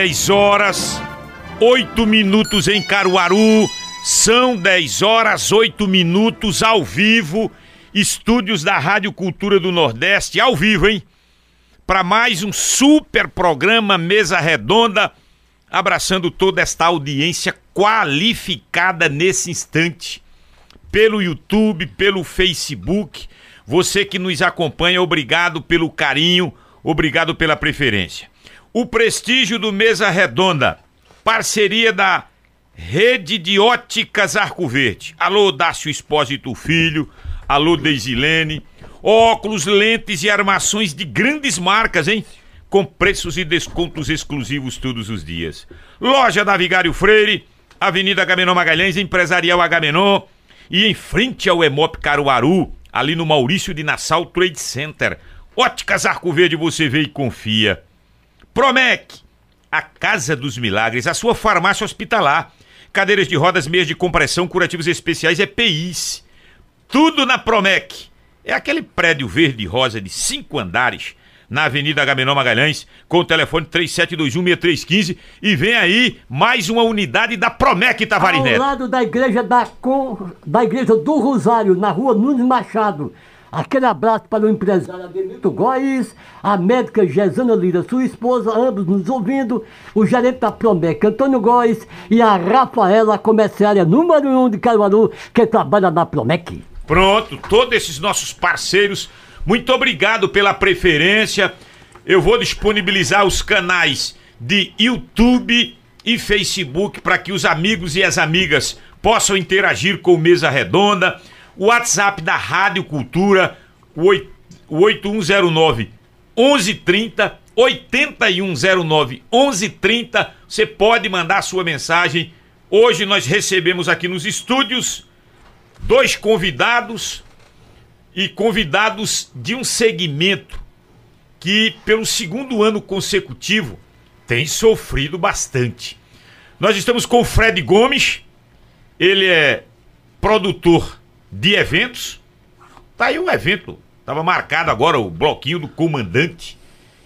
10 horas, 8 minutos em Caruaru. São 10 horas, 8 minutos ao vivo. Estúdios da Rádio Cultura do Nordeste, ao vivo, hein? Para mais um super programa Mesa Redonda, abraçando toda esta audiência qualificada nesse instante. Pelo YouTube, pelo Facebook. Você que nos acompanha, obrigado pelo carinho, obrigado pela preferência o prestígio do Mesa Redonda, parceria da Rede de Óticas Arco Verde. Alô, Dácio Espósito Filho, alô, Deisilene. Óculos, lentes e armações de grandes marcas, hein? Com preços e descontos exclusivos todos os dias. Loja da Vigário Freire, Avenida Agamenon Magalhães, Empresarial Agamenon e em frente ao Emop Caruaru, ali no Maurício de Nassau Trade Center. Óticas Arco Verde, você vê e confia. Promec, a Casa dos Milagres, a sua farmácia hospitalar. Cadeiras de rodas, meias de compressão, curativos especiais, EPIs. Tudo na Promec. É aquele prédio verde e rosa de cinco andares na Avenida Agamenon Magalhães, com o telefone 37216315 e vem aí mais uma unidade da Promec Tavares. Ao lado da igreja da, da igreja do Rosário, na rua Nunes Machado. Aquele abraço para o empresário Ademilton Góes, a médica Gesana Lira, sua esposa, ambos nos ouvindo, o gerente da Promec, Antônio Góes, e a Rafaela, comerciária número um de Caruaru, que trabalha na Promec. Pronto, todos esses nossos parceiros, muito obrigado pela preferência. Eu vou disponibilizar os canais de YouTube e Facebook para que os amigos e as amigas possam interagir com o Mesa Redonda o WhatsApp da Rádio Cultura, o 8109 1130 8109 1130. Você pode mandar a sua mensagem. Hoje nós recebemos aqui nos estúdios dois convidados e convidados de um segmento que, pelo segundo ano consecutivo, tem sofrido bastante. Nós estamos com o Fred Gomes, ele é produtor de eventos. Tá aí um evento. Estava marcado agora o bloquinho do comandante.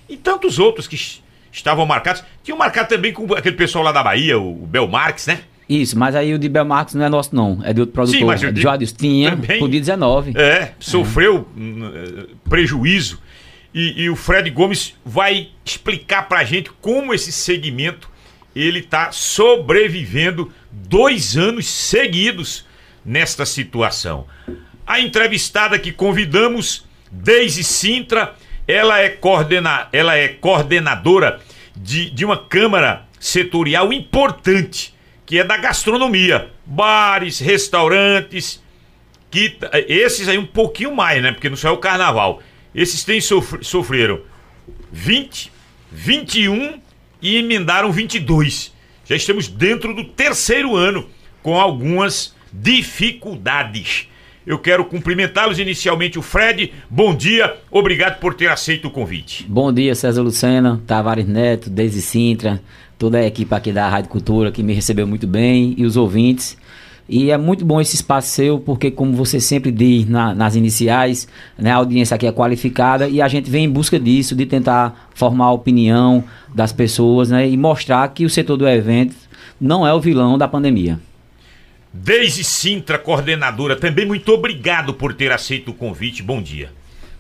E tantos outros que estavam marcados. Tinham marcado também com aquele pessoal lá da Bahia, o Bel Marques, né? Isso, mas aí o de Bel Marques não é nosso, não. É de outro produtor. Sim, mas é de Joadius tinha também, por dia 19. É, sofreu uhum. prejuízo. E, e, o Fred Gomes vai explicar pra gente como esse segmento ele tá sobrevivendo dois anos seguidos nesta situação. A entrevistada que convidamos, Deise Sintra, ela é, coordena, ela é coordenadora de, de uma câmara setorial importante, que é da gastronomia. Bares, restaurantes, que esses aí um pouquinho mais, né? Porque não só é o carnaval. Esses têm sofr sofreram 20, 21 e emendaram 22. Já estamos dentro do terceiro ano com algumas dificuldades. Eu quero cumprimentá-los inicialmente o Fred. Bom dia, obrigado por ter aceito o convite. Bom dia, César Lucena, Tavares Neto, Deise Sintra, toda a equipe aqui da Rádio Cultura que me recebeu muito bem e os ouvintes. E é muito bom esse espaço seu, porque como você sempre diz na, nas iniciais, né, a audiência aqui é qualificada e a gente vem em busca disso, de tentar formar a opinião das pessoas né, e mostrar que o setor do evento não é o vilão da pandemia. Deise Sintra, coordenadora, também muito obrigado por ter aceito o convite. Bom dia.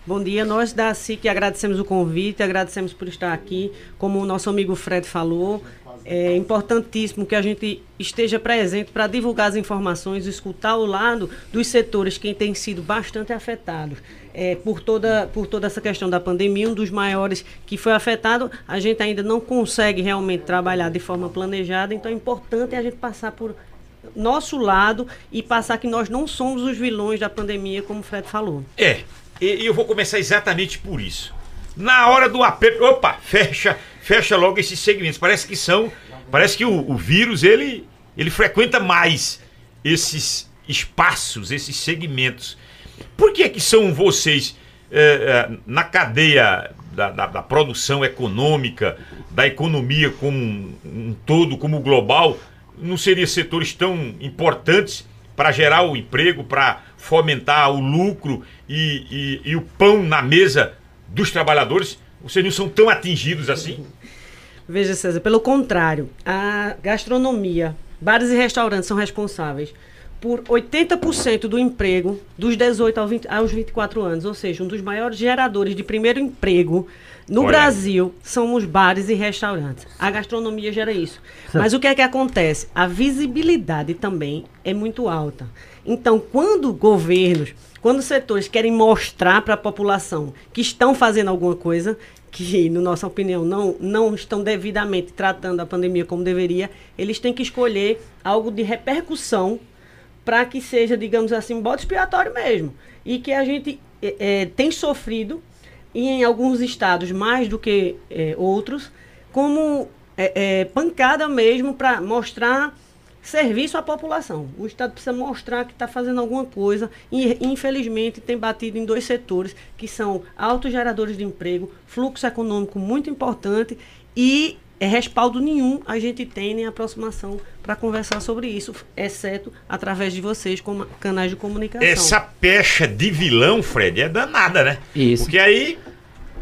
Bom dia, nós da SIC agradecemos o convite, agradecemos por estar aqui. Como o nosso amigo Fred falou, é importantíssimo que a gente esteja presente para divulgar as informações, escutar o lado dos setores que têm sido bastante afetados é, por, toda, por toda essa questão da pandemia. Um dos maiores que foi afetado, a gente ainda não consegue realmente trabalhar de forma planejada, então é importante a gente passar por nosso lado e passar que nós não somos os vilões da pandemia, como o Fred falou. É, e eu vou começar exatamente por isso. Na hora do aperto, opa, fecha, fecha logo esses segmentos. Parece que são, parece que o, o vírus ele, ele frequenta mais esses espaços, esses segmentos. Por que que são vocês é, é, na cadeia da, da, da, produção econômica, da economia como um, um todo, como global, não seriam setores tão importantes para gerar o emprego, para fomentar o lucro e, e, e o pão na mesa dos trabalhadores? Vocês não são tão atingidos assim? Veja, César, pelo contrário, a gastronomia, bares e restaurantes são responsáveis por 80% do emprego dos 18 aos, 20, aos 24 anos, ou seja, um dos maiores geradores de primeiro emprego no Olha. Brasil são os bares e restaurantes. A gastronomia gera isso. Mas o que é que acontece? A visibilidade também é muito alta. Então, quando governos, quando setores querem mostrar para a população que estão fazendo alguma coisa, que, na nossa opinião, não, não estão devidamente tratando a pandemia como deveria, eles têm que escolher algo de repercussão para que seja, digamos assim, bode expiatório mesmo. E que a gente é, tem sofrido, e em alguns estados mais do que é, outros, como é, é, pancada mesmo para mostrar serviço à população. O Estado precisa mostrar que está fazendo alguma coisa e, infelizmente, tem batido em dois setores que são autogeradores de emprego, fluxo econômico muito importante e é respaldo nenhum a gente tem nem aproximação para conversar sobre isso, exceto através de vocês como canais de comunicação. Essa pecha de vilão, Fred, é danada, né? Isso. Porque aí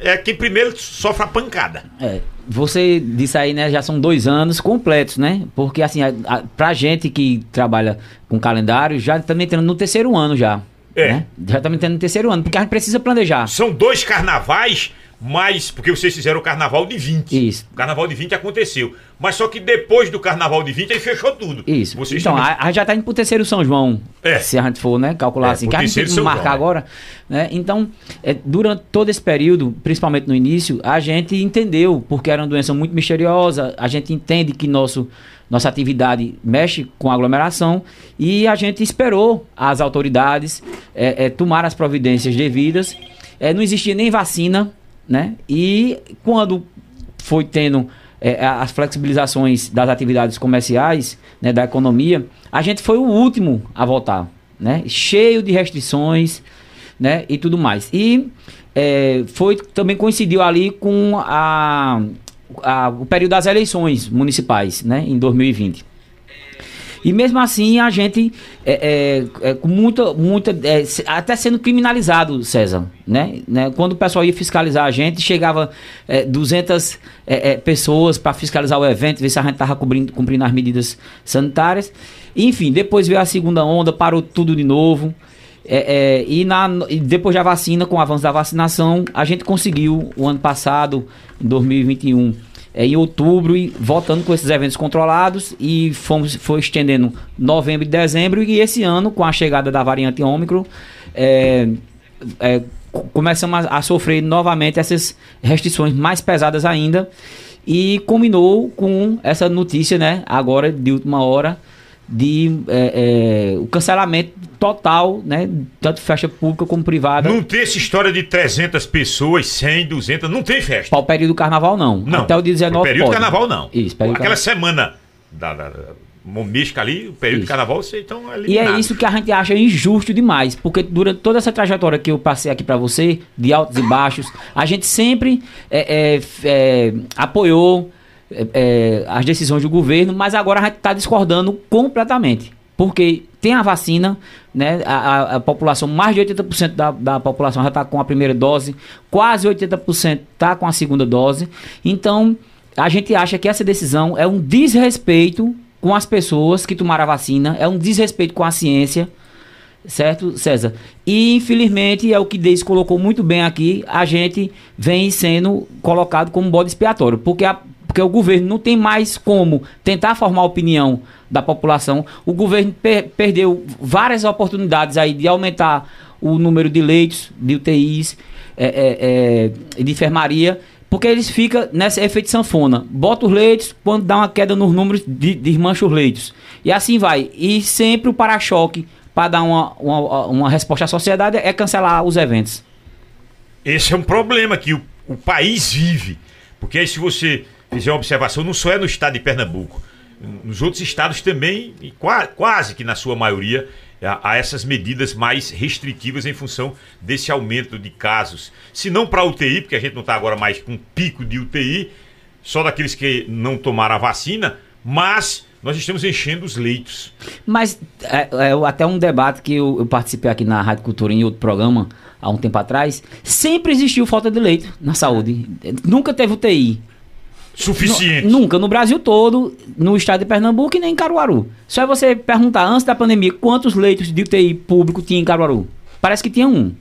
é quem primeiro sofre a pancada. É. Você disse aí, né? Já são dois anos completos, né? Porque assim, a, a, pra gente que trabalha com calendário, já estamos entrando no terceiro ano já. É. Né? Já estamos entrando no terceiro ano, porque a gente precisa planejar. São dois carnavais mas, porque vocês fizeram o carnaval de 20. Isso. O carnaval de 20 aconteceu. Mas só que depois do carnaval de 20 aí fechou tudo. Isso. Vocês então, também... a, a, já tá indo pro terceiro São João. É. Se a gente for, né, calcular é, assim. Que a gente tem que marcar João, agora. Né? Então, é, durante todo esse período, principalmente no início, a gente entendeu, porque era uma doença muito misteriosa, a gente entende que nosso nossa atividade mexe com aglomeração e a gente esperou as autoridades é, é, tomar as providências devidas. É, não existia nem vacina né? E quando foi tendo é, as flexibilizações das atividades comerciais, né, da economia, a gente foi o último a voltar, né? Cheio de restrições, né? E tudo mais. E é, foi também coincidiu ali com a, a, o período das eleições municipais, né? Em 2020. E mesmo assim a gente é, é, é com muita, muita é, até sendo criminalizado, César, né? né? Quando o pessoal ia fiscalizar a gente, chegava é, 200 é, é, pessoas para fiscalizar o evento, ver se a gente estava cumprindo, cumprindo as medidas sanitárias. Enfim, depois veio a segunda onda, parou tudo de novo. É, é, e, na, e, depois da vacina, com o avanço da vacinação, a gente conseguiu, o ano passado, em 2021, é, em outubro e voltando com esses eventos controlados e fomos foi estendendo novembro e dezembro e esse ano com a chegada da variante Ômicron é, é, começamos a, a, sofrer novamente essas restrições mais pesadas ainda e combinou com essa notícia né agora de última hora de é, é, o cancelamento total, né? Tanto festa pública como privada. Não tem essa história de 300 pessoas, 100, 200, não tem festa. Para o período do carnaval, não. não. Até o dia 19 O período do carnaval, não. Isso, período Aquela semana da, da, da ali, o período isso. do carnaval, vocês estão E é isso que a gente acha injusto demais, porque durante toda essa trajetória que eu passei aqui para você, de altos e baixos, a gente sempre é, é, é apoiou é, é, as decisões do governo, mas agora a gente está discordando completamente. Porque tem a vacina, né? A, a, a população, mais de 80% da, da população já está com a primeira dose, quase 80% está com a segunda dose. Então, a gente acha que essa decisão é um desrespeito com as pessoas que tomaram a vacina, é um desrespeito com a ciência, certo, César? E infelizmente é o que Deis colocou muito bem aqui, a gente vem sendo colocado como bode expiatório, porque a, porque o governo não tem mais como tentar formar opinião da população. O governo per perdeu várias oportunidades aí de aumentar o número de leitos de UTIs, é, é, é, de enfermaria, Porque eles ficam nessa efeito sanfona. Bota os leitos, quando dá uma queda nos números, de, desmancha os leitos. E assim vai. E sempre o para-choque para dar uma, uma, uma resposta à sociedade é cancelar os eventos. Esse é um problema que o, o país vive. Porque aí, se você fizer uma observação, não só é no estado de Pernambuco, nos outros estados também, e qua, quase que na sua maioria, há essas medidas mais restritivas em função desse aumento de casos. Se não para UTI, porque a gente não está agora mais com pico de UTI, só daqueles que não tomaram a vacina, mas nós estamos enchendo os leitos. Mas é, é até um debate que eu, eu, participei aqui na Rádio Cultura em outro programa há um tempo atrás, sempre existiu falta de leito na saúde. Nunca teve UTI. Suficiente. nunca, no Brasil todo, no estado de Pernambuco e nem em Caruaru. Só é você perguntar antes da pandemia quantos leitos de UTI público tinha em Caruaru. Parece que tinha um.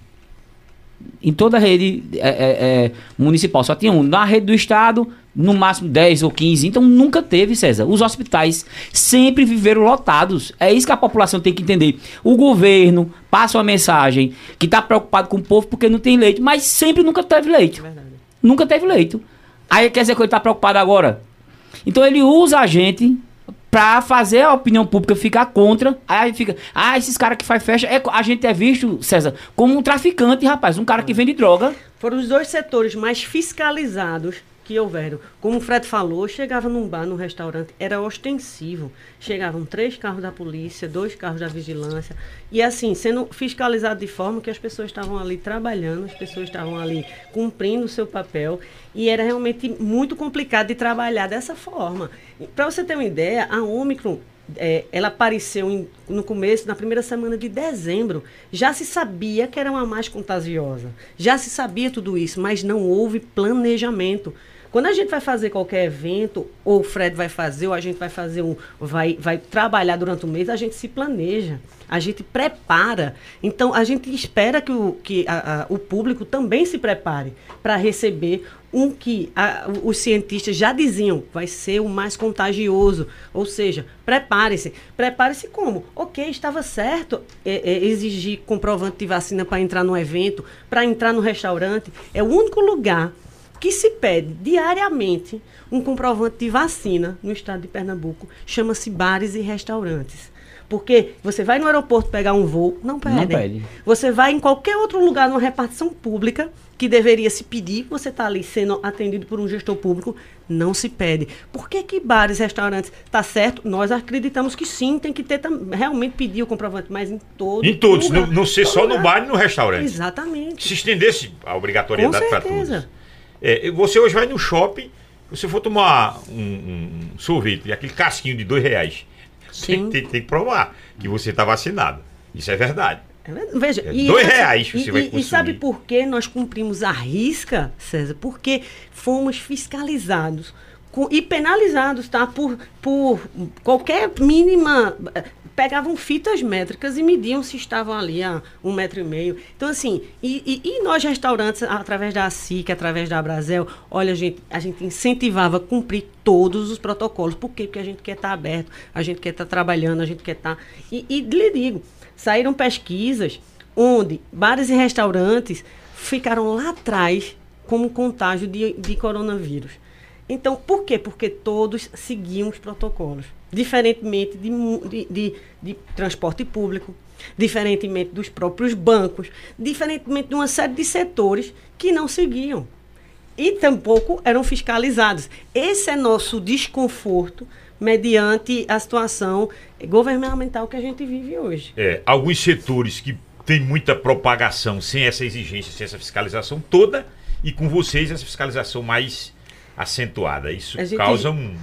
Em toda a rede é, é, é, municipal só tinha um. Na rede do estado, no máximo 10 ou 15. Então nunca teve, César. Os hospitais sempre viveram lotados. É isso que a população tem que entender. O governo passa uma mensagem que está preocupado com o povo porque não tem leito, mas sempre nunca teve leito. É nunca teve leito. Aí quer dizer que ele está preocupado agora. Então ele usa a gente para fazer a opinião pública ficar contra. Aí fica, ah, esses caras que faz festa, é, a gente é visto, César, como um traficante, rapaz, um cara que vende droga. Foram os dois setores mais fiscalizados que houveram. Como o Fred falou, chegava num bar, num restaurante, era ostensivo. Chegavam três carros da polícia, dois carros da vigilância. E assim, sendo fiscalizado de forma que as pessoas estavam ali trabalhando, as pessoas estavam ali cumprindo o seu papel. E era realmente muito complicado de trabalhar dessa forma. Para você ter uma ideia, a Omicron é, ela apareceu em, no começo, na primeira semana de dezembro. Já se sabia que era uma mais contagiosa. Já se sabia tudo isso, mas não houve planejamento. Quando a gente vai fazer qualquer evento, ou o Fred vai fazer, ou a gente vai fazer um. vai, vai trabalhar durante o mês, a gente se planeja, a gente prepara. Então, a gente espera que o, que a, a, o público também se prepare para receber um que a, os cientistas já diziam vai ser o mais contagioso. Ou seja, prepare-se. Prepare-se como? Ok, estava certo é, é, exigir comprovante de vacina para entrar no evento, para entrar no restaurante. É o único lugar que se pede diariamente um comprovante de vacina no estado de Pernambuco, chama-se bares e restaurantes. Porque você vai no aeroporto pegar um voo, não pede. Não pede. Você vai em qualquer outro lugar, numa repartição pública, que deveria se pedir, você está ali sendo atendido por um gestor público, não se pede. Por que, que bares e restaurantes está certo? Nós acreditamos que sim, tem que ter realmente pedir o comprovante, mas em todos. Em todos, lugar, não, não ser só lugar. no bar e no restaurante. Exatamente. Se estendesse a obrigatoriedade para todos. É, você hoje vai no shopping, você for tomar um, um, sorvete, aquele casquinho de dois reais, tem, tem, tem, que provar que você está vacinado. Isso é verdade. É Veja, é dois assim, reais você e, vai consumir. E sabe por que nós cumprimos a risca, César? Porque fomos fiscalizados e penalizados, tá? Por, por qualquer mínima pegavam fitas métricas e mediam se estavam ali a um metro e meio. Então, assim, e, e, e nós restaurantes, através da SIC, através da Brasel, olha, gente, a gente incentivava a cumprir todos os protocolos. Por quê? Porque a gente quer estar aberto, a gente quer estar trabalhando, a gente quer estar... E, e lhe digo, saíram pesquisas onde bares e restaurantes ficaram lá atrás como contágio de, de coronavírus. Então, por quê? Porque todos seguiam os protocolos. Diferentemente de, de, de, de, transporte público, diferentemente dos próprios bancos, diferentemente de uma série de setores que não seguiam. E tampouco eram fiscalizados. Esse é nosso desconforto mediante a situação governamental que a gente vive hoje. É, alguns setores que têm muita propagação sem essa exigência, sem essa fiscalização toda, e com vocês essa fiscalização mais acentuada. Isso gente, causa um.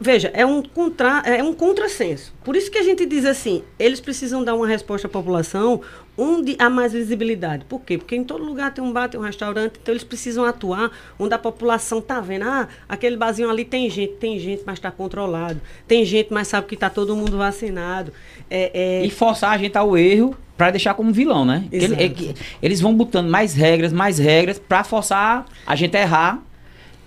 Veja, é um, contra, é um contrassenso. Por isso que a gente diz assim: eles precisam dar uma resposta à população onde há mais visibilidade. Por quê? Porque em todo lugar tem um bar, tem um restaurante, então eles precisam atuar onde a população está vendo. Ah, aquele barzinho ali tem gente, tem gente, mas está controlado. Tem gente, mas sabe que está todo mundo vacinado. É, é... E forçar a gente ao erro para deixar como vilão, né? Ele, é eles vão botando mais regras, mais regras, para forçar a gente a errar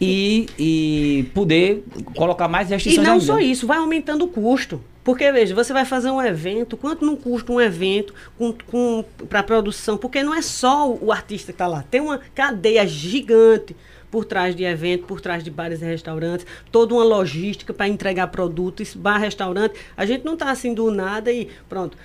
e, e poder colocar mais restrições. E não ainda. só isso, vai aumentando o custo. Porque, veja, você vai fazer um evento, quanto não custa um evento com, com, para produção? Porque não é só o, artista que está lá, tem uma cadeia gigante por trás de evento, por trás de bares e restaurantes, toda uma logística para entregar produtos, bar, restaurante. A gente não está assim do nada e pronto.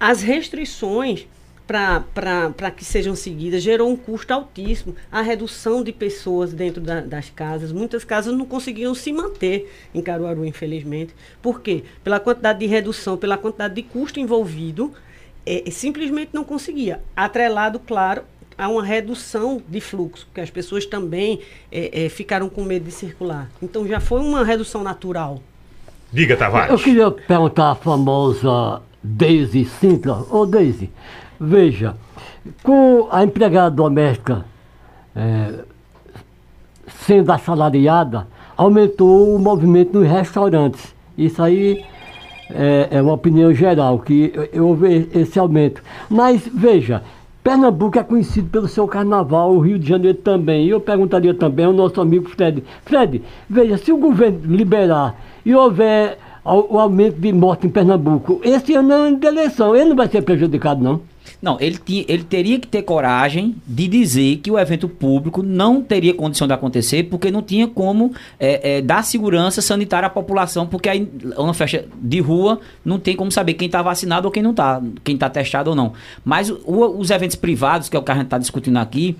As restrições para que sejam seguidas gerou um custo altíssimo. A redução de pessoas dentro da, das casas. Muitas casas não conseguiam se manter em Caruaru, infelizmente. Por quê? Pela quantidade de redução, pela quantidade de custo envolvido, é, simplesmente não conseguia. Atrelado, claro, a uma redução de fluxo, porque as pessoas também é, é, ficaram com medo de circular. Então já foi uma redução natural. Diga, Tavares. Eu queria perguntar a famosa Daisy Sintra. Ô, Daisy, veja, com a empregada doméstica é, sendo assalariada, aumentou o movimento nos restaurantes. Isso aí é, é uma opinião geral, que houve esse aumento. Mas, veja, Pernambuco é conhecido pelo seu carnaval, o Rio de Janeiro também. E eu perguntaria também ao nosso amigo Fred. Fred, veja, se o governo liberar e houver o aumento de morte em Pernambuco, esse ano é ano de eleição, ele não vai ser prejudicado, não? Não, ele, tinha, ele teria que ter coragem de dizer que o evento público não teria condição de acontecer, porque não tinha como é, é, dar segurança sanitária à população, porque aí uma festa de rua não tem como saber quem está vacinado ou quem não está, quem está testado ou não. Mas o, os eventos privados, que é o que a gente está discutindo aqui,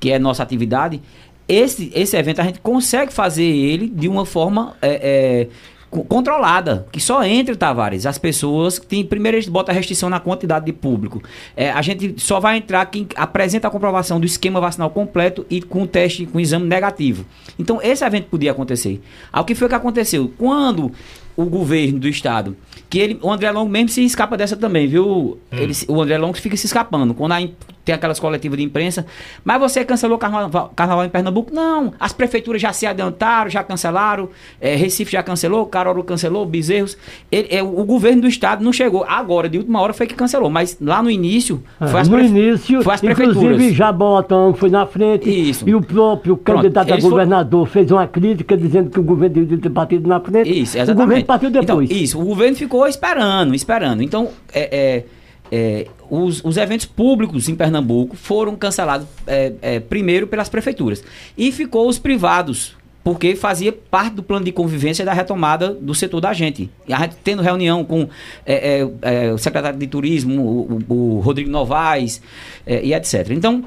que é nossa atividade, esse, esse evento a gente consegue fazer ele de uma forma. É, é controlada, que só entre, Tavares, as pessoas tem primeiro a gente bota restrição na quantidade de público. É, a gente só vai entrar quem apresenta a comprovação do esquema vacinal completo e com teste com exame negativo. Então esse evento podia acontecer. Ao que foi que aconteceu? Quando o governo do estado que ele, o André Longo mesmo se escapa dessa também, viu? Hum. Ele, o André Longo fica se escapando. Quando a, tem aquelas coletivas de imprensa. Mas você cancelou carnaval, carnaval em Pernambuco? Não. As prefeituras já se adiantaram, já cancelaram. É, Recife já cancelou, Caruaru cancelou, Bezerros. Ele, é, o governo do estado não chegou. Agora, de última hora, foi que cancelou. Mas lá no início, é, foi as, no início, foi as prefeituras. Inclusive, Jabotão foi na frente. Isso. E o próprio Pronto, candidato a governador fez uma crítica dizendo que o governo devia ter partido na frente. Isso, exatamente. O governo partiu depois. Então, isso, o governo ficou esperando, esperando. Então, é, é, é, os, os, eventos públicos em Pernambuco foram cancelados é, é, primeiro pelas prefeituras. E ficou os privados, porque fazia parte do plano de convivência da retomada do setor da gente. E a gente tendo reunião com é, é, é, o secretário de turismo, o, o, o Rodrigo Novaes e etc. Então,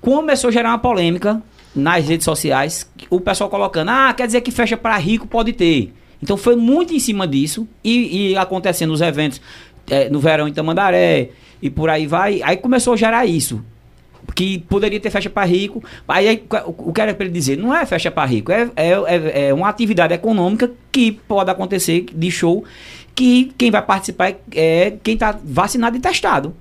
começou a gerar uma polêmica nas redes sociais, o pessoal colocando, ah, quer dizer que fecha para rico, pode ter. Então foi muito em cima disso e, e acontecendo os eventos é, no verão em Tamandaré e por aí vai. Aí começou a gerar isso. Que poderia ter festa para rico. Aí, o que era para ele dizer? Não é festa para rico, é, é, é, é, uma atividade econômica que pode acontecer de show que quem vai participar é, é quem está vacinado e testado.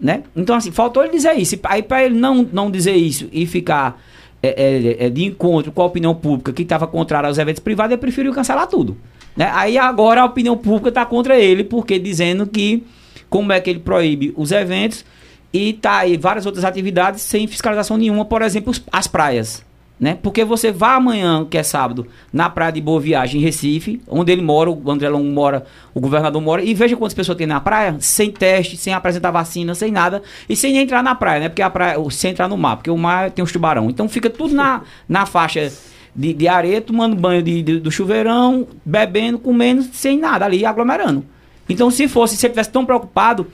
Né? Então, assim, faltou ele dizer isso. Aí, para ele não, não dizer isso e ficar é, é, é, de encontro com a opinião pública que estava contrária aos eventos privados, ele preferiu cancelar tudo. Né? Aí agora a opinião pública está contra ele, porque dizendo que como é que ele proíbe os eventos e tá aí várias outras atividades sem fiscalização nenhuma, por exemplo, as praias né? Porque você vai amanhã, que é sábado, na praia de Boa Viagem, em Recife, onde ele mora, o André Longo mora, o governador mora, e veja quantas pessoas tem na praia, sem teste, sem apresentar vacina, sem nada, e sem entrar na praia, né? Porque a praia, sem entrar no mar, porque o mar tem os tubarão. Então fica tudo na, na faixa de, de areia, tomando banho de, de, do chuveirão, bebendo, comendo, sem nada ali, aglomerando. Então, se fosse, se ele tivesse tão preocupado,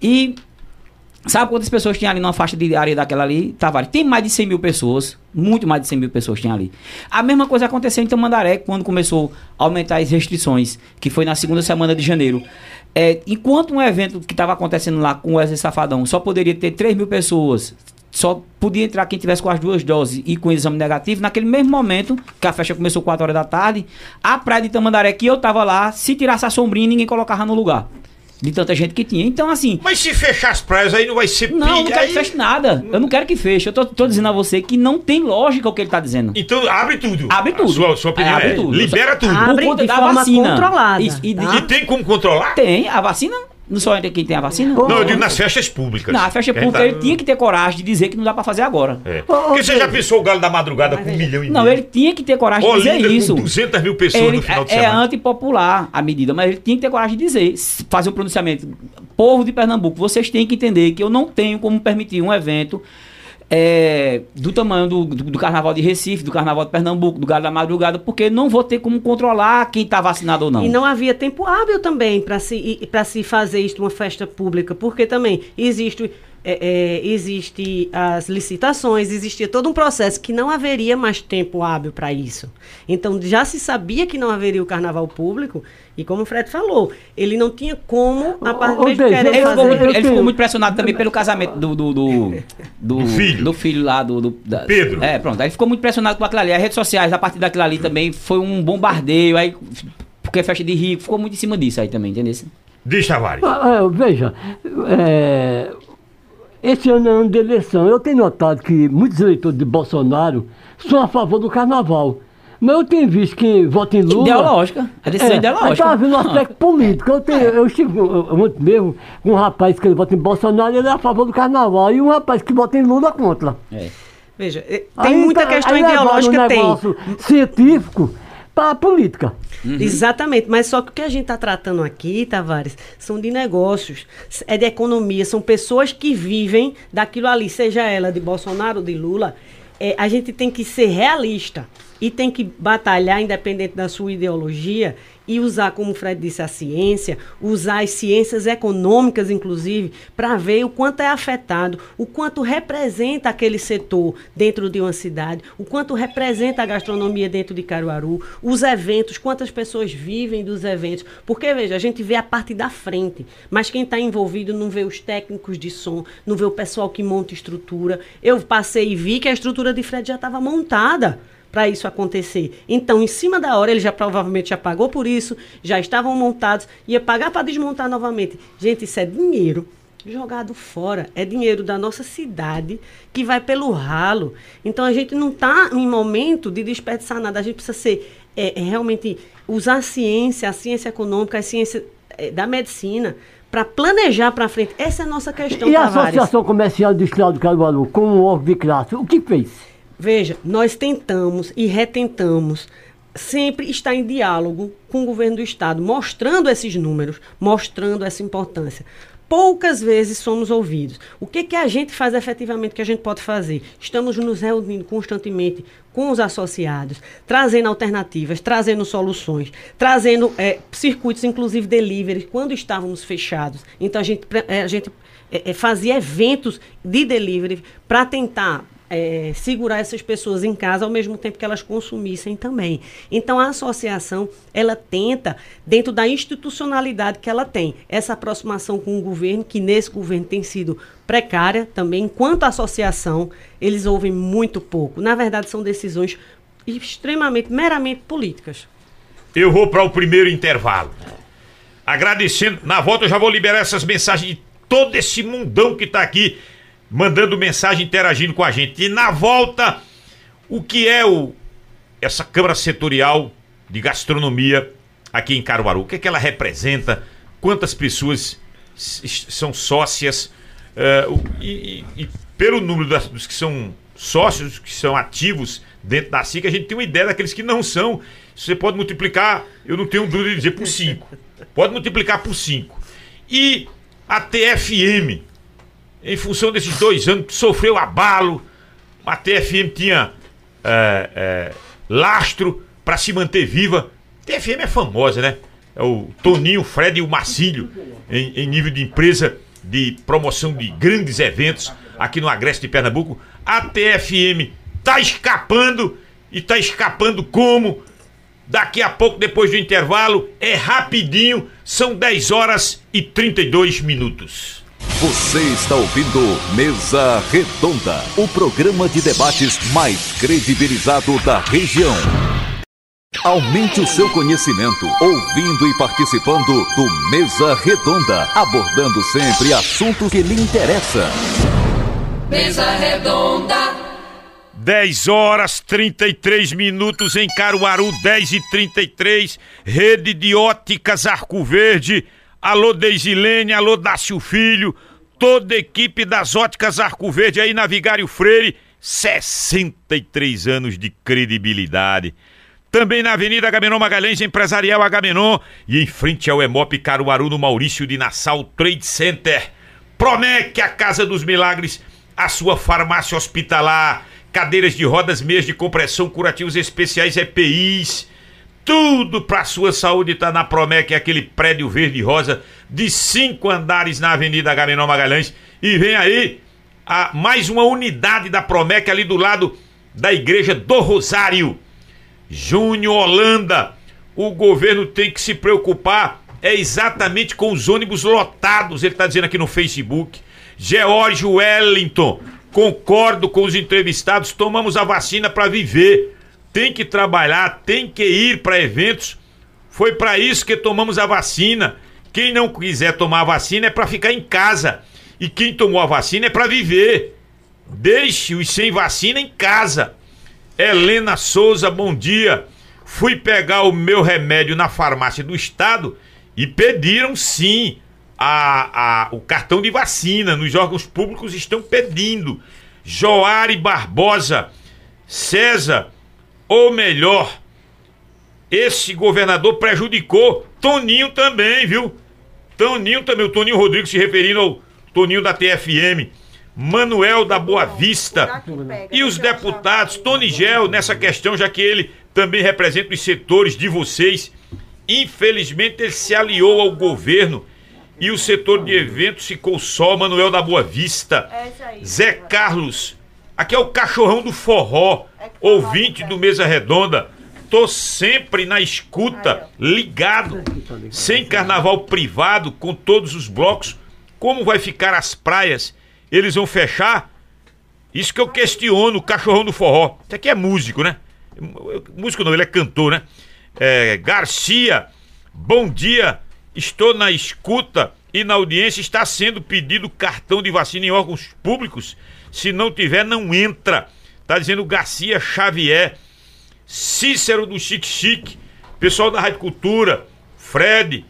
e Sabe quantas pessoas tinha ali numa faixa de areia daquela ali? Tavares. Tem mais de 100 mil pessoas. Muito mais de 100 mil pessoas tinha ali. A mesma coisa aconteceu em Tamandaré, quando começou a aumentar as restrições, que foi na segunda semana de janeiro. É, enquanto um evento que estava acontecendo lá com o Wesley Safadão só poderia ter 3 mil pessoas, só podia entrar quem tivesse com as duas doses e com exame negativo. Naquele mesmo momento, que a festa começou 4 horas da tarde, a praia de Tamandaré, que eu estava lá, se tirasse a sombrinha, ninguém colocava no lugar de tanta gente que tinha. Então, assim. Mas se fechar as praias aí não vai ser Não, eu não quero aí... que feche nada. Eu não quero que feche. Eu tô, tô dizendo a você que não tem lógica o que ele tá dizendo. Então abre tudo. Abre tudo. A sua, sua opinião é, abre é, tudo. Libera tudo. Abre Por conta de da forma vacina. controlada. E, e, tá? e, tem como controlar? Tem. A vacina Não só entra quem tem a vacina? Não, eu digo nas festas públicas. Na festa pública tá- ele tinha que ter coragem de dizer que não dá pra fazer agora. É. Porque você já pensou o Galo da Madrugada com um milhão e Não, meio? ele tinha que ter coragem de dizer isso. com 200 mil pessoas Ele no final de é, é semana. antipopular a medida, mas ele tinha que ter coragem de dizer, fazer um pronunciamento. Povo de Pernambuco, vocês têm que entender que eu não tenho como permitir um evento é, do tamanho do, do, do Carnaval de Recife, do Carnaval de Pernambuco, do Galo da Madrugada, porque não vou ter como controlar quem está vacinado ou não. E não havia tempo hábil também para se, se fazer isso uma festa pública, porque também existe, é, é, existe as licitações, existia todo um processo que não haveria mais tempo hábil para isso. Então já se sabia que não haveria o carnaval público, e como o Fred falou, ele não tinha como, a parte Deise, querer Ele ficou, muito, tenho- ele ficou muito pressionado também pelo casamento do. do, do, do, filho. do filho lá do. do- da- Pedro. É, pronto. Aí ele ficou muito pressionado com aquilo ali. As redes sociais, a partir daquilo ali também foi um bombardeio. Aí, porque é festa de rico, ficou muito em cima disso aí também, entendeu? Diz, Tavares. Ah, veja, é, esse ano é ano de eleição. Eu tenho notado que muitos eleitores de Bolsonaro são a favor do carnaval. Mas eu tenho visto que vota em Lula. Ideológica. A decisão É, ideológica. Mas tá vendo o aspecto político. Eu, tenho, eu estive ontem mesmo com um rapaz que ele vota em Bolsonaro, ele é a favor do carnaval, e um rapaz que vota em Lula contra. É. Veja, eh, tem Aí muita tá- questão ideológica, um tem. científico para a política. Exatamente, mas só que o que a gente está tratando aqui, Tavares, são de negócios, é de economia, são pessoas que vivem daquilo ali, seja ela de Bolsonaro ou de Lula. É, a gente tem que ser realista e tem que batalhar, independente da sua ideologia, e usar, como o Fred disse, a ciência, usar as ciências econômicas, inclusive, para ver o quanto é afetado, o quanto representa aquele setor dentro de uma cidade, o quanto representa a gastronomia dentro de Caruaru, os eventos, quantas pessoas vivem dos eventos. Porque, veja, a gente vê a parte da frente, mas quem está envolvido não vê os técnicos de som, não vê o pessoal que monta estrutura. Eu passei e vi que a estrutura de Fred já estava montada para isso acontecer. Então, em cima da hora, ele já provavelmente já pagou por isso, já estavam montados, ia pagar para desmontar novamente. Gente, isso é dinheiro jogado fora, é dinheiro da nossa cidade que vai pelo ralo. Então, a gente não está em momento de desperdiçar nada, a gente precisa ser é, é, realmente usar a ciência, a ciência econômica, a ciência é, da medicina para planejar para frente. Essa é a nossa questão, e a. Associação Comercial Industrial de Caruaru, com o órgão de classe, o que fez? Veja, nós tentamos e retentamos sempre estar em diálogo com o governo do estado, mostrando esses números, mostrando essa importância. Poucas vezes somos ouvidos. O que, que a gente faz efetivamente que a gente pode fazer? Estamos nos reunindo constantemente com os associados, trazendo alternativas, trazendo soluções, trazendo eh, circuitos, inclusive delivery, quando estávamos fechados. Então a gente, eh, a gente eh, eh, fazia eventos de delivery para tentar é, segurar essas pessoas em casa ao mesmo tempo que elas consumissem também. Então a associação ela tenta dentro da institucionalidade que ela tem essa aproximação com o governo que nesse governo tem sido precária também. Enquanto associação eles ouvem muito pouco. Na verdade são decisões extremamente meramente políticas. Eu vou para o primeiro intervalo. Agradecendo. Na volta eu já vou liberar essas mensagens de todo esse mundão que está aqui, mandando mensagem, interagindo com a gente. E na volta, o que é o essa Câmara Setorial de Gastronomia aqui em Caruaru? O que é que ela representa? Quantas pessoas são sócias? E, e- e pelo número das- dos que são sócios, que são ativos dentro da SIC, a gente tem uma ideia daqueles que não são. Você pode multiplicar, eu não tenho dúvida de dizer, por 5. Pode multiplicar por 5. E a TFM, em função desses dois anos, sofreu abalo. A TFM tinha é, é, lastro para se manter viva. TFM é famosa, né? É o Toninho, o Fred e o Marcílio, em, em nível de empresa de promoção de grandes eventos aqui no Agreste de Pernambuco. A TFM tá escapando e tá escapando como? Daqui a pouco, depois do intervalo, é rapidinho, são 10 horas e 32 minutos. Você está ouvindo Mesa Redonda, o programa de debates mais credibilizado da região. Aumente o seu conhecimento ouvindo e participando do Mesa Redonda, abordando sempre assuntos que lhe interessam. Mesa Redonda, 10 horas 33 minutos em Caruaru, 10 e 33, Rede de Óticas Arco Verde, alô Deisilene, alô Dácio Filho, toda a equipe das óticas Arco Verde aí na Vigário Freire, 63 anos de credibilidade. Também na Avenida Agamenon Magalhães, Empresarial Agamenon e em frente ao Emop Caruaru, no Maurício de Nassau Trade Center. Promec, a Casa dos Milagres, a sua farmácia hospitalar, cadeiras de rodas, meias de compressão, curativos especiais, EPIs. Tudo para sua saúde está na Promec, aquele prédio verde e rosa de cinco andares na Avenida Agamenon Magalhães. E vem aí a, mais uma unidade da Promec ali do lado da Igreja do Rosário. Júnior Holanda, o governo tem que se preocupar é exatamente com os ônibus lotados, ele está dizendo aqui no Facebook. George Wellington, concordo com os entrevistados, tomamos a vacina para viver. Tem que trabalhar, tem que ir para eventos. Foi para isso que tomamos a vacina. Quem não quiser tomar a vacina é para ficar em casa. E quem tomou a vacina é para viver. Deixe os sem vacina em casa. Helena Souza, bom dia. Fui pegar o meu remédio na farmácia do estado e pediram sim a, a, o cartão de vacina. Nos órgãos públicos estão pedindo. Joari Barbosa, César, ou melhor, esse governador prejudicou Toninho também, viu? Toninho também, o Toninho Rodrigues se referindo ao Toninho da TFM. Manuel da Boa Vista e os deputados, Tony Gel, nessa questão, já que ele também representa os setores de vocês. Infelizmente, ele se aliou ao governo e o setor de eventos ficou só. Manuel da Boa Vista, Zé Carlos, aqui é o cachorrão do forró, ouvinte do Mesa Redonda. Tô sempre na escuta, ligado, sem carnaval privado, com todos os blocos. Como vai ficar as praias? eles vão fechar. Isso que eu questiono o cachorrão do forró. Isso aqui é músico, né? Músico não, ele é cantor, né? É, Garcia, bom dia. Estou na escuta e na audiência está sendo pedido cartão de vacina em órgãos públicos. Se não tiver, não entra. Tá dizendo Garcia Xavier, Cícero do Chique Chique, pessoal da Rádio Cultura, Fred,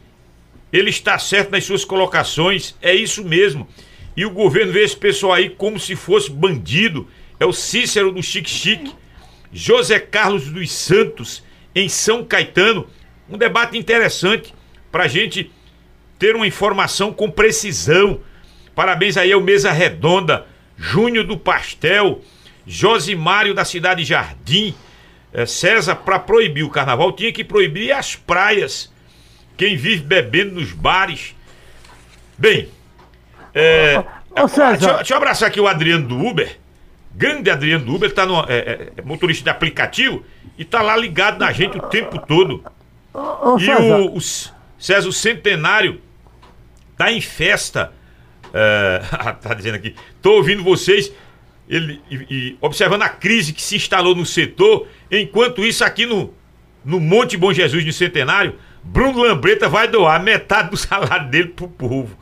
ele está certo nas suas colocações, é isso mesmo. E o governo vê esse pessoal aí como se fosse bandido. É o Cícero do Chique Chique, José Carlos dos Santos, em São Caetano. Um debate interessante para a gente ter uma informação com precisão. Parabéns aí ao Mesa Redonda, Júnior do Pastel, Josimário da Cidade Jardim. É, César, para proibir o carnaval, tinha que proibir as praias. Quem vive bebendo nos bares. Bem, é, Ô, César. Deixa, eu- deixa eu abraçar aqui o Adriano do Uber. Grande Adriano do Uber, ele tá no, é, é, é motorista de aplicativo e tá lá ligado na gente o tempo todo. Ô, E César, o, o César o Centenário tá em festa. É, tá dizendo aqui. Tô ouvindo vocês ele, e, e observando a crise que se instalou no setor. Enquanto isso, aqui no, no Monte Bom Jesus no Centenário, Bruno Lambreta vai doar metade do salário dele pro povo.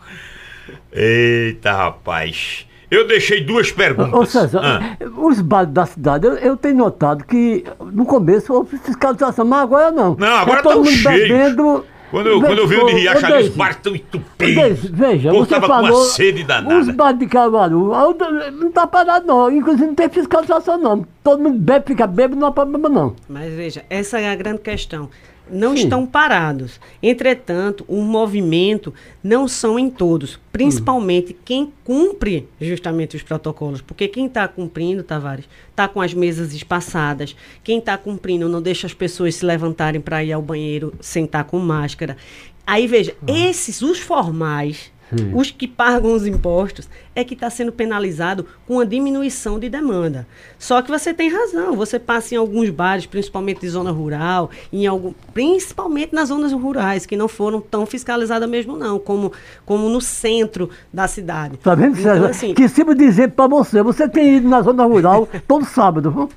Eita, rapaz. Eu deixei duas perguntas. Ô César, Ah. os bares da cidade, eu, eu tenho notado que no começo houve fiscalização, mas agora não. Não, agora é todo tão mundo cheios. bebendo. Quando eu, quando eu vi o de ô, ali, os bares estão ô, entupidos. Veja, você tava falou. com uma sede danada. Os bares de Caruaru, não tá parado não. Inclusive não tem fiscalização não. Todo mundo bebe, fica bêbado, não há problema não. Mas veja, essa é a grande questão. Não estão parados. Entretanto, o movimento não são em todos, principalmente quem cumpre justamente os protocolos. Porque quem está cumprindo, Tavares, está com as mesas espaçadas. Quem está cumprindo não deixa as pessoas se levantarem para ir ao banheiro sem estar com máscara. Aí veja, esses, os formais, os que pagam os impostos, é que está sendo penalizado com a diminuição de demanda. Só que você tem razão, você passa em alguns bares, principalmente de zona rural, em algum, principalmente nas zonas rurais, que não foram tão fiscalizadas mesmo não, como, como no centro da cidade. Tá vendo, César? Então, assim, Que sempre dizer pra você, você tem ido na zona rural todo sábado, viu?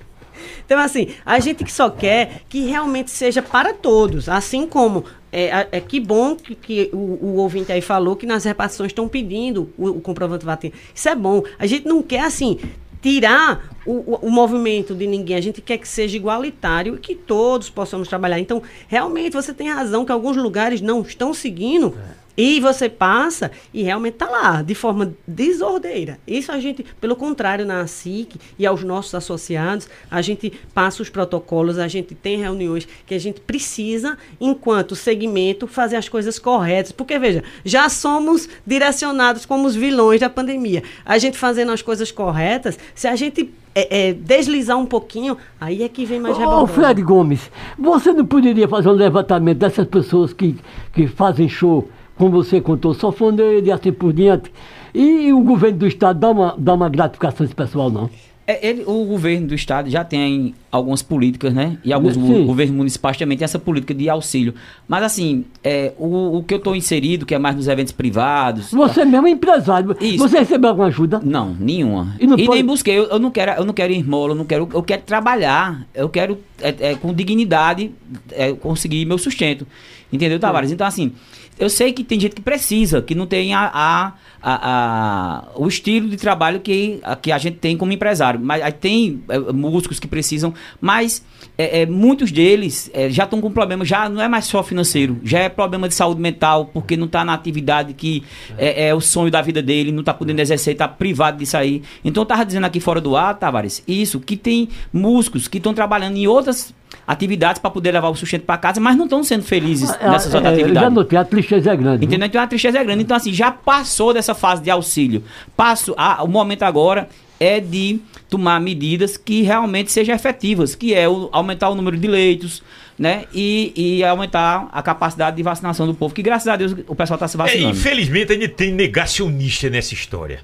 Então, assim, a gente que só quer que realmente seja para todos. Assim como é, é que bom que, que o, o ouvinte aí falou que nas repartições estão pedindo o, o comprovante vacina. Isso é bom. A gente não quer, assim, tirar o, o, o movimento de ninguém. A gente quer que seja igualitário e que todos possamos trabalhar. Então, realmente, você tem razão que alguns lugares não estão seguindo E você passa e realmente está lá, de forma desordeira. Isso a gente, pelo contrário, na SIC e aos nossos associados, a gente passa os protocolos, a gente tem reuniões que a gente precisa, enquanto segmento, fazer as coisas corretas. Porque, veja, já somos direcionados como os vilões da pandemia. A gente fazendo as coisas corretas, se a gente é, é, deslizar um pouquinho, aí é que vem mais Ô, revoltoso. Fred Gomes, você não poderia fazer um levantamento dessas pessoas que, que fazem show, como você contou, sofoneiro e assim por diante, e o governo do estado dá uma, dá uma gratificação a esse pessoal, não? É, ele, o governo do estado já tem algumas políticas, né? E alguns Sim. go- governos municipais também têm essa política de auxílio. Mas assim, é, o, o que eu estou inserido, que é mais nos eventos privados. Você mesmo é empresário, Isso. você recebeu alguma ajuda? Não, nenhuma. E E, não pode- nem busquei. Eu, eu não quero, eu não quero ir esmola, eu não quero, eu quero trabalhar. Eu quero é, é, com dignidade é, conseguir meu sustento. Entendeu, Tavares? Então assim, eu sei que tem gente que precisa, que não tem a, a, a- a- o estilo de trabalho que, a, que a gente tem como empresário. Mas aí tem é, músicos que precisam, mas é, é, muitos deles é, já estão com problema, já não é mais só financeiro, já é problema de saúde mental, porque não está na atividade que é, é o sonho da vida dele, não está podendo exercer, está privado disso aí. Então eu estava dizendo aqui fora do ar, Tavares, isso, que tem músicos que estão trabalhando em outras atividades para poder levar o sustento para casa, mas não estão sendo felizes nessas É, outras é, já atividades. notei, a tristeza é grande. Entendeu? Então a tristeza é grande. Então, assim, já passou dessa fase de auxílio. Passo, ah, o momento agora é de tomar medidas que realmente sejam efetivas, que é o- aumentar o número de leitos, né? E, e aumentar a capacidade de vacinação do povo, que graças a Deus o pessoal está se É, vacinando. infelizmente ainda tem negacionista nessa história.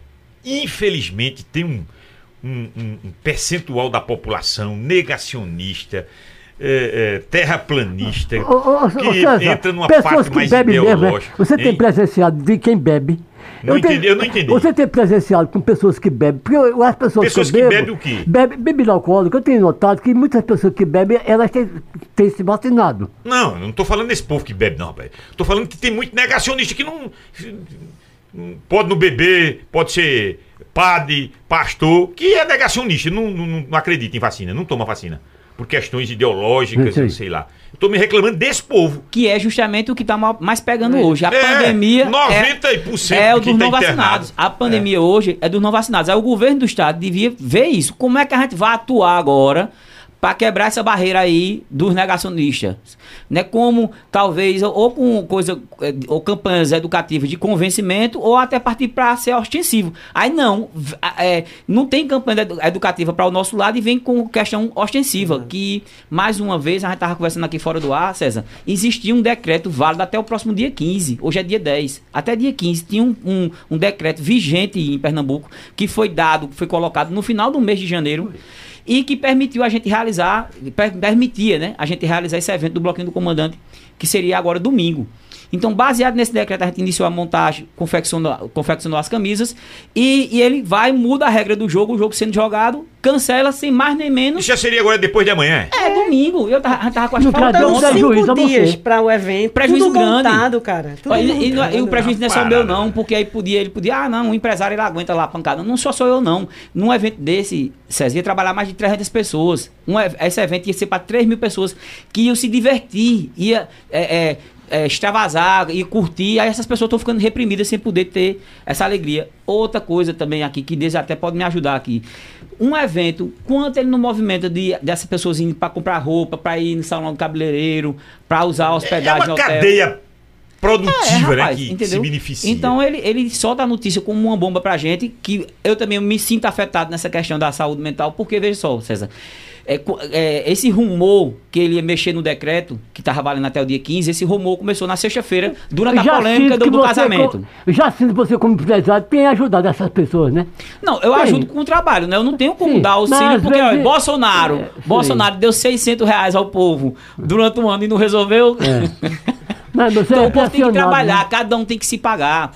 Infelizmente tem um- um- um percentual da população negacionista, é, é, terraplanista, que entra numa parte mais mesmo, né? ideológica. Você tem hein? presenciado de quem bebe. Não tenho- entendi, eu não entendi. Você tem presenciado com pessoas que bebem. Porque eu- as pessoas, Pessoas que, que eu bebem o quê? Bebe, bebida alcoólica. Eu tenho notado que muitas pessoas que bebem, elas têm, têm se vacinado. Não, eu não tô falando desse povo que bebe, não, velho. Tô falando que tem muito negacionista que não. Pode não beber, pode ser padre, pastor, que é negacionista, não, não, não acredita em vacina, não toma vacina. Por questões ideológicas, não sei lá. Tô me reclamando desse povo. Que é justamente o que está mais pegando hoje. A É, pandemia. 90% é, é o dos tá não vacinados. A pandemia hoje é dos não vacinados. Aí o governo do estado devia ver isso. Como é que a gente vai atuar agora para quebrar essa barreira aí dos negacionistas? Né? Como talvez, ou com coisa, eh, ou campanhas educativas de convencimento, ou até partir para ser ostensivo. Aí não, é, não tem campanha edu- educativa para o nosso lado e vem com questão ostensiva. Que, mais uma vez, a gente estava conversando aqui fora do ar, César, existia um decreto válido até o próximo dia 15. Hoje é dia 10. Até dia 15 tinha um, um, um decreto vigente em Pernambuco que foi dado, foi colocado no final do mês de janeiro e que permitiu a gente realizar, per- permitia, né, a gente realizar esse evento do Bloquinho do Comandante, que seria agora domingo. Então, baseado nesse decreto, a gente iniciou a montagem, confeccionou, confeccionou as camisas e, e ele vai, muda a regra do jogo, o jogo sendo jogado, cancela sem mais nem menos. Isso já seria agora depois de amanhã. É, domingo. Eu tava, a gente tava quase faltando cinco dias para o evento. Prejuízo tudo grande. montado, cara. Tudo E, e não é- e o prejuízo não é só meu, não, porque aí podia, ele podia, ah, não, o empresário ele aguenta lá a pancada. Não só sou eu, não. Num evento desse, César, ia trabalhar mais de 300 pessoas. Um, esse evento ia ser para 3 mil pessoas que iam se divertir, ia é, é, é, extravasar e curtir. Aí essas pessoas estão ficando reprimidas sem poder ter essa alegria. Outra coisa também aqui, que Deus até pode me ajudar aqui. Um evento, quanto ele não movimenta de, dessas pessoas indo para comprar roupa, para ir no salão do cabeleireiro, para usar É hospedagem uma no hotel. cadeia produtiva, É, né? rapaz, Que se entendeu? beneficia. Então ele, ele solta a notícia como uma bomba pra gente, que eu também me sinto afetado nessa questão da saúde mental, porque veja só, César, é, é, esse rumor que ele ia mexer no decreto, que estava valendo até o dia 15, esse rumor começou na sexta-feira, durante a Já polêmica sinto do, do você casamento. co- já sinto você, como empresário, tem ajudado essas pessoas, né? Não, eu ajudo com o trabalho, né? Eu não tenho como Sim, dar auxílio, porque, vezes- Bolsonaro, É. Bolsonaro deu 600 reais ao povo durante um ano e não resolveu. Você Então é o povo tem que pressionado, trabalhar, né? cada um tem que se pagar.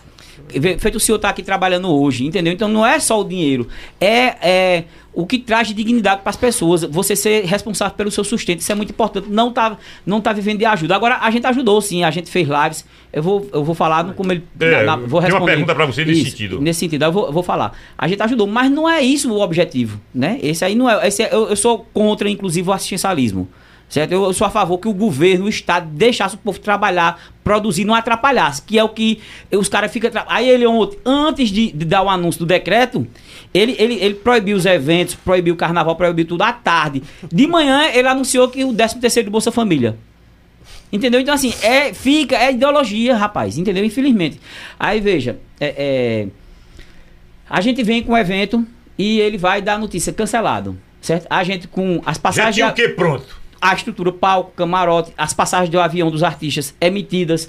Feito o senhor tá aqui trabalhando hoje, entendeu? Então não é só o dinheiro, é, é o que traz de dignidade para as pessoas. Você ser responsável pelo seu sustento, isso é muito importante. Não tá, não tá vivendo de ajuda. Agora a gente ajudou sim, a gente fez lives. Eu vou, eu vou falar no como ele. É, na- na- vou tem uma responder. pergunta pra você nesse Isso, sentido. Nesse sentido, eu vou, eu vou falar. A gente ajudou, mas não é isso o objetivo, né? Esse aí não é. Esse é- eu, eu sou contra, inclusive, o assistencialismo. Certo? Eu, eu sou a favor que o governo, o Estado, deixasse o povo trabalhar, produzir, não atrapalhasse, que é o que os caras ficam. Aí ele ontem, antes de, de dar o anúncio do decreto, ele, ele, ele proibiu os eventos, proibiu o carnaval, proibiu tudo à tarde. De manhã, ele anunciou que o 13 terceiro do Bolsa Família. Entendeu? Então, assim, é, fica, é ideologia, rapaz, entendeu? Infelizmente. Aí, veja, é, é, a gente vem com o evento e ele vai dar a notícia cancelado, certo? A gente com as Já passagens... tinha o que pronto? A estrutura palco, camarote, as passagens do avião dos artistas emitidas,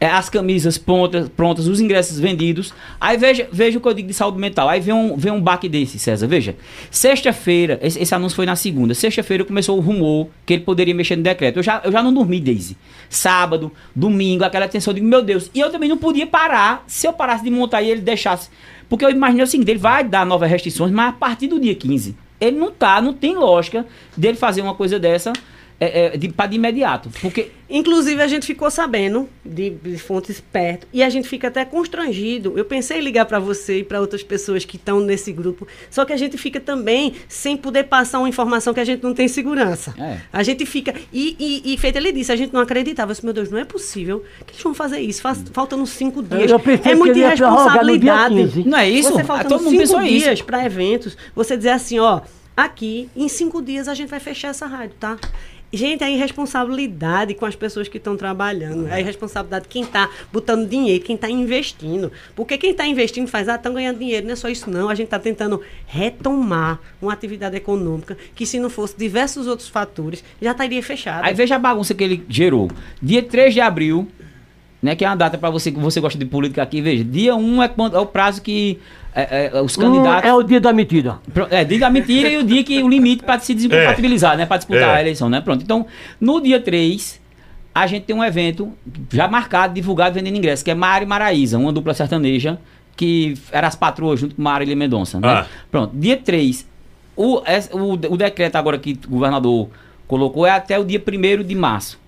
eh, as camisas prontas, prontas, os ingressos vendidos. Aí veja, veja o que eu digo de saúde mental. Aí vem um, vem um baque desse, César. Veja, sexta-feira, esse, esse anúncio foi na segunda. Sexta-feira começou o rumor que ele poderia mexer no decreto. Eu já, eu já não dormi, Daisy. Sábado, domingo, aquela tensão. Eu digo, meu Deus. E eu também não podia parar. Se eu parasse de montar e ele deixasse. Porque eu imaginei o seguinte: ele vai dar novas restrições, mas a partir do dia 15. Ele não tá, não tem lógica dele fazer uma coisa dessa é, é, de, pra de imediato. Porque Inclusive, a gente ficou sabendo de, de fontes perto e a gente fica até constrangido. Eu pensei em ligar para você e para outras pessoas que estão nesse grupo, só que a gente fica também sem poder passar uma informação que a gente não tem segurança. É. A gente fica. E, e, e feito ele disse, a gente não acreditava. Eu disse, meu Deus, não é possível que eles vão fazer isso. Faz, faltando cinco dias. é muita irresponsabilidade. 15. Não é isso? Você Ah, faltando todo mundo cinco dias para eventos, você dizer assim, ó, aqui, em cinco dias a gente vai fechar essa rádio, tá? Gente, a irresponsabilidade com as pessoas que estão trabalhando, a irresponsabilidade de quem está botando dinheiro, quem está investindo. Porque quem está investindo faz, ah, estão ganhando dinheiro, não é só isso não. A gente está tentando retomar uma atividade econômica que se não fosse diversos outros fatores, já estaria fechada. Aí veja a bagunça que ele gerou. Dia 3 de abril, né, que é uma data para você que você gosta de política aqui, veja, dia 1 é, quando- é o prazo que é, é, os Um candidatos. é o dia da mentira. É, diga a mentira e o dia que o limite para se desincompatibilizar, né? Para disputar É. a eleição, né? Pronto. Então, no dia 3, a gente tem um evento já marcado, divulgado, vendendo ingressos, que é Mari Maraísa, uma dupla sertaneja, que era as patroas junto com Marília Mendonça, né? Ah. Pronto. Dia 3, o, o, o decreto agora que o governador colocou é até o dia 1 de março.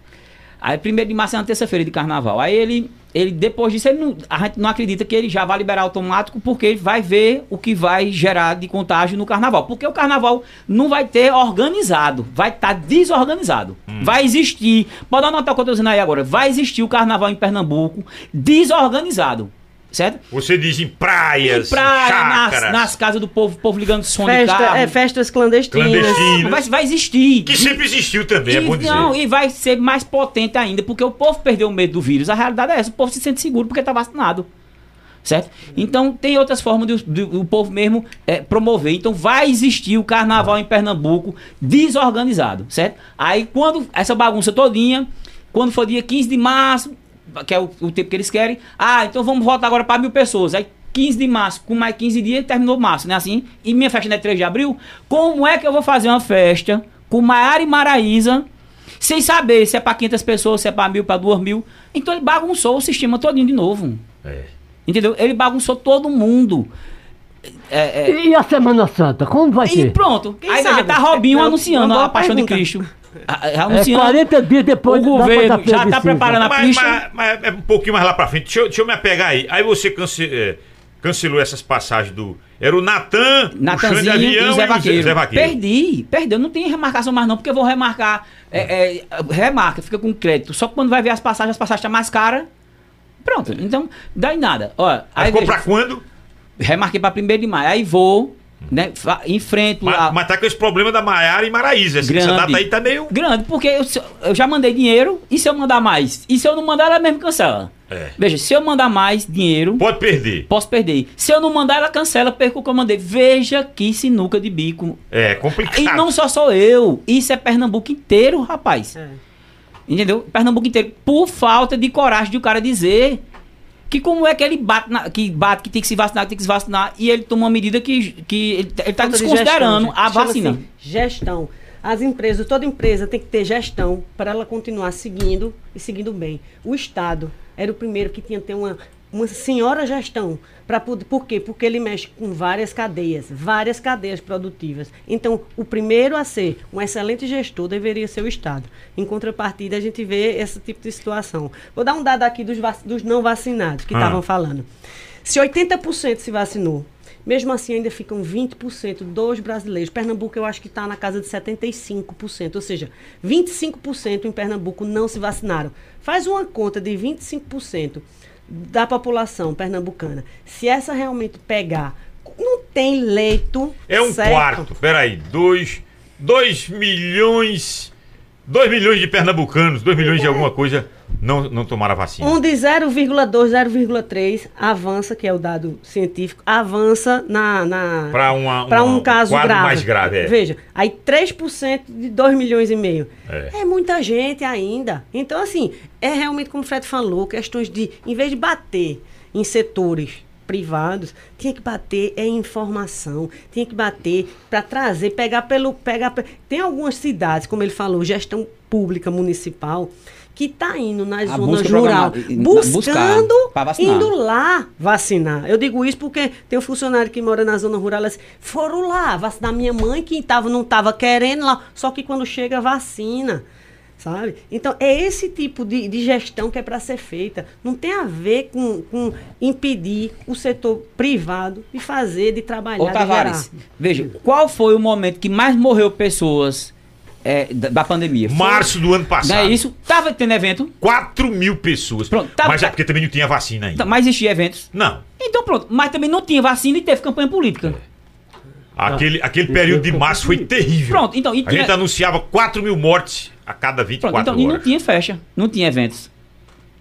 Aí, 1 de março é uma terça-feira de carnaval. Aí ele, ele depois disso, ele não, a gente não acredita que ele já vai liberar automático, porque ele vai ver o que vai gerar de contágio no carnaval. Porque o carnaval não vai ter organizado, vai estar desorganizado. Vai existir, pode anotar o que eu estou dizendo aí agora, vai existir o carnaval em Pernambuco desorganizado. Certo? Você diz em praias, Em praia, nas, nas casas do povo, povo ligando som de Festa, carro. é, festas clandestinas. clandestinas, Vai, vai existir. que sempre existiu também, é bom E, dizer. não, e vai ser mais potente ainda, porque o povo perdeu o medo do vírus. A realidade é essa, o povo se sente seguro porque está vacinado. Certo? Então tem outras formas de, de- o povo mesmo é, promover. Então vai existir o carnaval em Pernambuco desorganizado, certo? Aí quando essa bagunça todinha, quando for dia 15 de março, que é o, o tempo que eles querem, ah, então vamos voltar agora para mil pessoas. Aí 15 de março, com mais 15 dias, terminou março, né? Assim, e minha festa não é 3 de abril. Como é que eu vou fazer uma festa com Maiara e Maraísa sem saber se é para 500 pessoas, se é para mil, para duas mil? Então ele bagunçou o sistema todinho de novo. É. Entendeu? Ele bagunçou todo mundo. É, é, E a Semana Santa, como vai e ser? pronto. Quem Aí sabe? já tá Robinho É uma- anunciando boa a paixão pergunta. de Cristo. A- a- É Anunciando. 40 dias depois o governo já tá plebiscito. preparando a Mas, pista. mas- mas é um pouquinho mais lá pra frente. Deixa eu, deixa eu me apegar aí. Aí você cance- é, cancelou essas passagens do. Era o Natan, o Xande Avião e o Zé Vaqueiro. Zé Vaqueiro. Perdi, perdeu. Não tem remarcação mais não, porque eu vou remarcar. É, é, remarca, fica com crédito. Só que quando vai ver as passagens, as passagens estão mais caras. Pronto, então dá em nada. Olha, Aí aí ficou veja, pra quando? remarquei pra 1 de maio. Aí vou, né, enfrento Mas, a, mas tá com esse problema da Maiara e Maraísa. Essa, essa Grande. data aí tá meio. grande, porque eu, eu já mandei dinheiro, e se eu mandar mais? E se eu não mandar, ela mesmo cancela. É. Veja, se eu mandar mais dinheiro, Pode perder. posso perder. Se eu não mandar, ela cancela, perco o que eu mandei. Veja que sinuca de bico. É complicado. E não só sou eu, isso é Pernambuco inteiro, rapaz. É. Entendeu? Pernambuco inteiro. Por falta de coragem de o cara dizer que como é que ele bate, na- que bate, que tem que se vacinar, que tem que se vacinar, e ele toma uma medida que, que ele, ele tá Falta de desconsiderando gestão, a vacina. Gestão. As empresas, toda empresa tem que ter gestão para ela continuar seguindo e seguindo bem. O Estado era o primeiro que tinha que ter uma, uma senhora gestão. Pra, por quê? Porque ele mexe com várias cadeias, várias cadeias produtivas. Então, o primeiro a ser um excelente gestor deveria ser o Estado. Em contrapartida, a gente vê esse tipo de situação. Vou dar um dado aqui dos, vac- dos não vacinados que Ah. estavam falando. Se 80% se vacinou, Mesmo assim, ainda ficam 20% dos brasileiros. Pernambuco, eu acho que está na casa de 75%. Ou seja, 25% em Pernambuco não se vacinaram. Faz uma conta de 25% da população pernambucana. Se essa realmente pegar, não tem leito. É um certo? quarto, peraí, dois, dois milhões, dois milhões de pernambucanos, dois milhões de alguma coisa não, não tomaram a vacina. Um de 0,2, 0,3 avança, que é o dado científico, avança na. na uma- um caso quadro grave. mais grave, é. Veja, aí 3% de 2 milhões e meio. É. É. muita gente ainda. Então, assim, é realmente como o Fred falou, questões de, em vez de bater em setores privados, tinha que bater é em informação, tinha que bater para trazer, pegar pelo, pegar pe- tem algumas cidades, como ele falou, gestão pública municipal que está indo nas A zonas busca rural, buscando, indo lá vacinar. Eu digo isso porque tem um funcionário que mora na zona rural, elas foram lá vacinar minha mãe que tava, não estava querendo lá, só que quando chega vacina. Sabe? Então, é esse tipo de, de gestão que é para ser feita. Não tem a ver com, com impedir o setor privado de fazer, de trabalhar, Ô, Tavares, veja, qual foi o momento que mais morreu pessoas é, da, da pandemia? Foi- Março do ano passado. Não é isso? Tava tendo evento, 4 mil pessoas. Pronto, tá- Mas é porque também não tinha vacina ainda. tá, mas existia eventos. Não. Então pronto, mas também não tinha vacina e teve campanha política. Aquele, aquele período de março foi terrível. Pronto, então, e A tinha- gente anunciava 4 mil mortes a cada 24 Pronto, então, e não horas. tinha festa, não tinha eventos.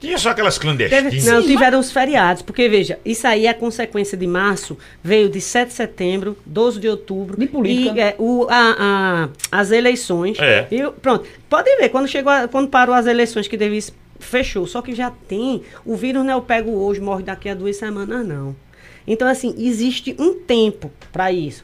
Tinha só aquelas clandestinas. não, Sim, tiveram os feriados, porque veja, isso aí é a consequência de março, veio de 7 de setembro, 12 de outubro. De política. E é, o, a, a- as eleições. É. E, pronto, pode ver, quando chegou a- quando parou as eleições que devia fechou. Só que já tem. O vírus não é o pego hoje, morre daqui a duas semanas, não. Então, assim, existe um tempo para isso.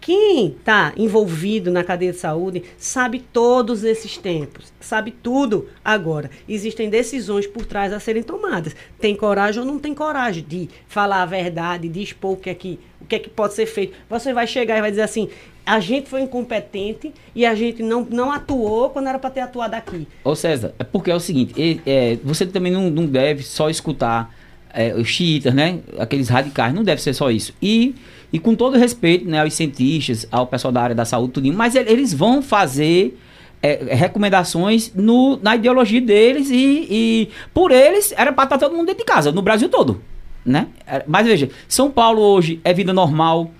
Quem está envolvido na cadeia de saúde sabe todos esses tempos, sabe tudo agora. Existem decisões por trás a serem tomadas. Tem coragem ou não tem coragem de falar a verdade, de expor o que é que, o que, é que pode ser feito. Você vai chegar e vai dizer assim: a gente foi incompetente e a gente não, não atuou quando era para ter atuado aqui. Ô César, é porque é o seguinte, e- é, você também não, não deve só escutar é, os xiitas, né? Aqueles radicais, não deve ser só isso. E, e com todo respeito né, aos cientistas, ao pessoal da área da saúde, tudinho, mas ele- eles vão fazer é, recomendações no, na ideologia deles e, e por eles era para estar todo mundo dentro de casa, no Brasil todo. Né? É, Mas veja, São Paulo hoje é vida normal,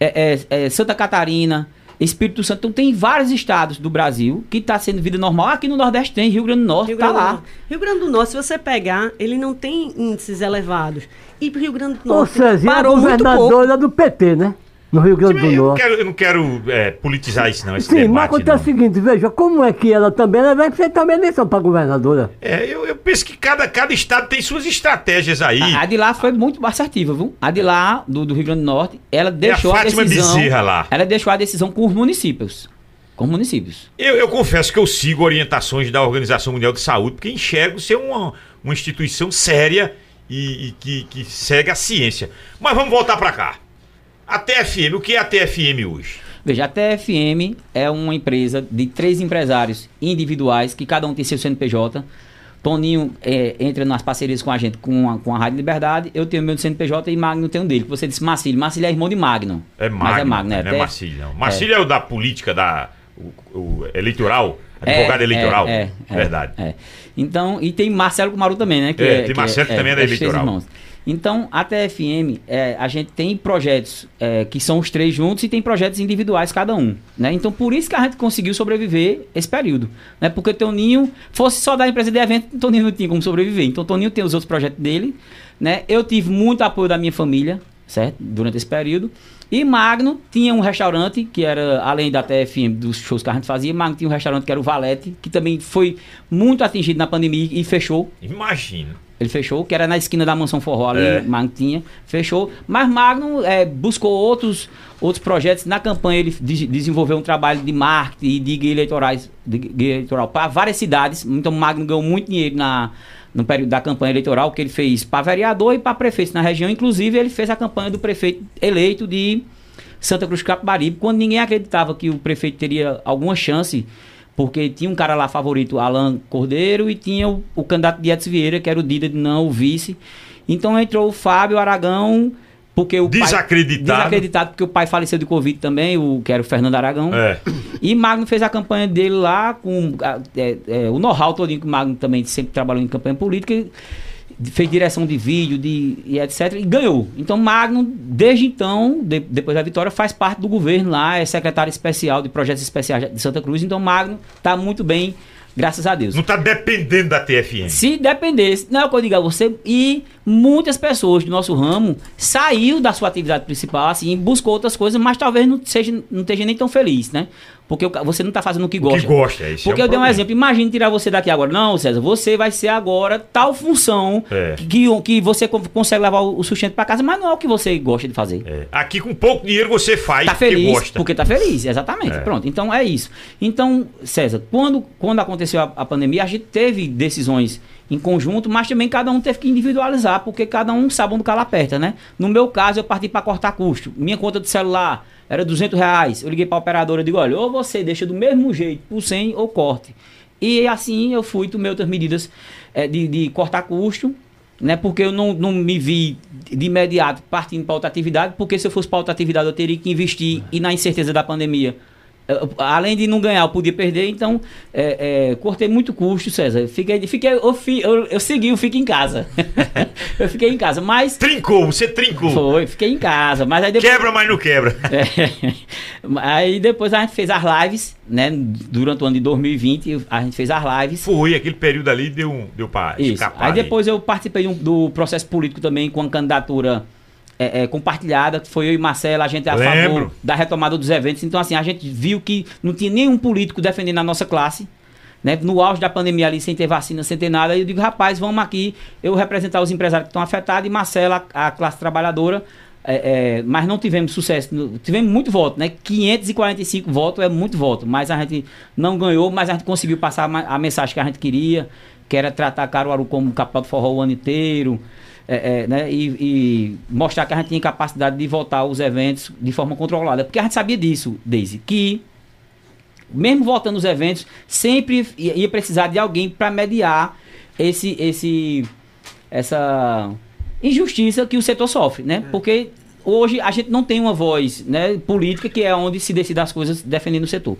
é, é- é Santa Catarina, Espírito Santo. Então tem vários estados do Brasil que está sendo vida normal. Aqui no Nordeste tem, Rio Grande do Norte, Rio tá Grande, do lá. Rio Grande do Norte, se você pegar, ele não tem índices elevados. E Rio Grande do Ou Norte seja, é a parou muito pouco. governadora do PT, né? No Rio Grande do Eu não Norte. quero, eu não quero é, politizar isso, não. Esse Sim, mas debate, acontece não. o seguinte, veja, como é que ela também, ela vai enfrentar uma eleição para governadora. É, eu, eu penso que cada, cada estado tem suas estratégias aí. A, a de lá foi muito assertiva, viu? A de lá, do, do Rio Grande do Norte, ela deixou a, Fátima decisão. Bezerra lá. Ela deixou a decisão com os municípios. Com os municípios. Eu, eu confesso que eu sigo orientações da Organização Mundial de Saúde, porque enxergo ser uma, uma instituição séria e, e que, que segue a ciência. Mas vamos voltar para cá. A TFM, o que é a TFM hoje? Veja, a TFM é uma empresa de três empresários individuais, que cada um tem seu CNPJ. Toninho é, entra nas parcerias com a gente, com a, com a Rádio Liberdade. Eu tenho meu CNPJ e Magno tem um dele. que Você disse Marcílio. Marcílio é irmão de Magno. É Magno, Mas é Magno, né? não é Até- Marcílio, não. Marcílio é, o da política, da o, o eleitoral, É, advogado eleitoral. É, é, Verdade. é. Então, e tem Marcelo Kumaru também, né? É, tem Marcelo que também é da eleitoral. Então, a TFM, é, a gente tem projetos é, que são os três juntos e tem projetos individuais cada um. Né? Então, por isso que a gente conseguiu sobreviver esse período. Né? Porque o Toninho, fosse só da empresa de evento, Toninho não tinha como sobreviver. Então, Toninho tem os outros projetos dele. Né? Eu tive muito apoio da minha família, certo? Durante esse período. E Magno tinha um restaurante, que era, além da TFM, dos shows que a gente fazia, Magno tinha um restaurante que era o Valete, que também foi muito atingido na pandemia e fechou. Imagina. Ele fechou, que era na esquina da Mansão Forró ali, É. Magno tinha, fechou. Mas Magno é, buscou outros, outros projetos. Na campanha ele de- desenvolveu um trabalho de marketing e de guia, eleitorais, de guia eleitoral para várias cidades. Então Magno ganhou muito dinheiro na, no período da campanha eleitoral, que ele fez para vereador e para prefeito na região. Inclusive ele fez a campanha do prefeito eleito de Santa Cruz Capibaribe, quando ninguém acreditava que o prefeito teria alguma chance, porque tinha um cara lá favorito, Alan Cordeiro, e tinha o, o candidato de Edson Vieira, que era o Dida, não o vice. Então entrou o Fábio Aragão Porque o pai- Desacreditado. desacreditado, porque o pai faleceu de Covid também, o, que era o Fernando Aragão. É. E Magno fez a campanha dele lá com é, é, o know-how todinho que o Magno também sempre trabalhou em campanha política. e Fez direção de vídeo de, e etc. E ganhou. Então, Magno, desde então, de- depois da vitória, faz parte do governo lá, é secretário especial de projetos especiais de Santa Cruz. Então, Magno está muito bem, graças a Deus. Não tá dependendo da TFM. Se dependesse, não é o que eu digo a você, e muitas pessoas do nosso ramo saiu da sua atividade principal, assim, buscou outras coisas, mas talvez não, seja, não esteja nem tão feliz, né? Porque o você não está fazendo o que O gosta. que gosta, é isso. Porque é eu dei um exemplo, imagine tirar você daqui agora. Não, César, você vai ser agora tal função É. que, que você con- consegue levar o o sustento para casa, mas não é o que você gosta de fazer. É. Aqui com pouco dinheiro você faz Tá porque feliz, gosta. porque tá feliz, exatamente. É. Pronto, então é isso. Então, César, quando, quando aconteceu a, a pandemia, a gente teve decisões em conjunto, mas também cada um teve que individualizar, porque cada um sabe onde o calo aperta, né? No meu caso, eu parti para cortar custo. Minha conta de celular era 200 reais. Eu liguei para a operadora e digo, olha, ou você deixa do mesmo jeito por 100 ou corte. E assim eu fui, tomei outras medidas eh, de, de cortar custo, né? Porque eu não, não me vi de imediato partindo para outra atividade, porque se eu fosse para outra atividade eu teria que investir e na incerteza da pandemia. Eu- além de não ganhar, eu podia perder, então é, é, cortei muito custo, César. Fiquei, fiquei, eu, fi- eu, eu segui o Fique em Casa. eu fiquei em casa, mas. Trincou, você trincou. Foi, fiquei em casa. Mas aí depois. Quebra, mas não quebra. É. Aí depois a gente fez as lives, né? Durante o ano de 2020, a gente fez as lives. Foi, aquele período ali deu, deu Isso. escapar. Aí depois eu participei do processo político também com a candidatura é, é, compartilhada, que foi eu e Marcela, a gente é a Lembro. favor da retomada dos eventos. Então, assim, a gente viu que não tinha nenhum político defendendo a nossa classe. Né? No auge da pandemia ali, sem ter vacina, sem ter nada, eu digo, rapaz, vamos aqui, eu representar os empresários que estão afetados e Marcela, a classe trabalhadora, é, é, mas não tivemos sucesso. Tivemos muito voto, né? 545 votos é muito voto, mas a gente não ganhou, mas a gente conseguiu passar a mensagem que a gente queria, que era tratar Caruaru como capital do forró o ano inteiro, é, é, né? E, e mostrar que a gente tinha capacidade de voltar aos eventos de forma controlada. Porque a gente sabia disso, Daisy, que mesmo voltando os eventos, sempre ia ia precisar de alguém para mediar esse, esse, essa injustiça que o setor sofre, né? Porque hoje a gente não tem uma voz né, política que é onde se decide as coisas defendendo o setor.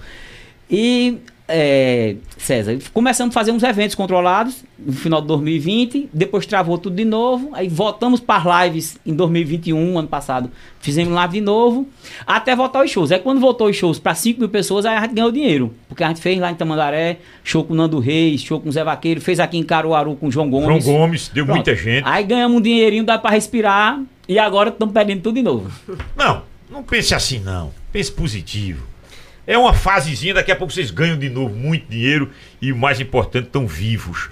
E, é, César, começamos a fazer uns eventos controlados no final de 2020, depois travou tudo de novo, aí voltamos para as lives em 2021, ano passado, fizemos live de novo, até voltar os shows. Aí quando voltou os shows para 5 mil pessoas, aí a gente ganhou dinheiro, porque a gente fez lá em Tamandaré, show com Nando Reis, show com Zé Vaqueiro, fez aqui em Caruaru com João João Gomes. Gomes, deu Pronto. muita gente. Aí ganhamos um dinheirinho, dá para respirar, e agora estamos perdendo tudo de novo. Não, não pense assim não. Pense positivo. É uma fasezinha, daqui a pouco vocês ganham de novo muito dinheiro e o mais importante, estão vivos.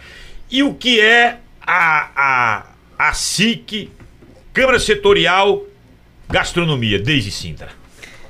E o que é a, a, a SIC, Câmara Setorial Gastronomia, desde Sintra?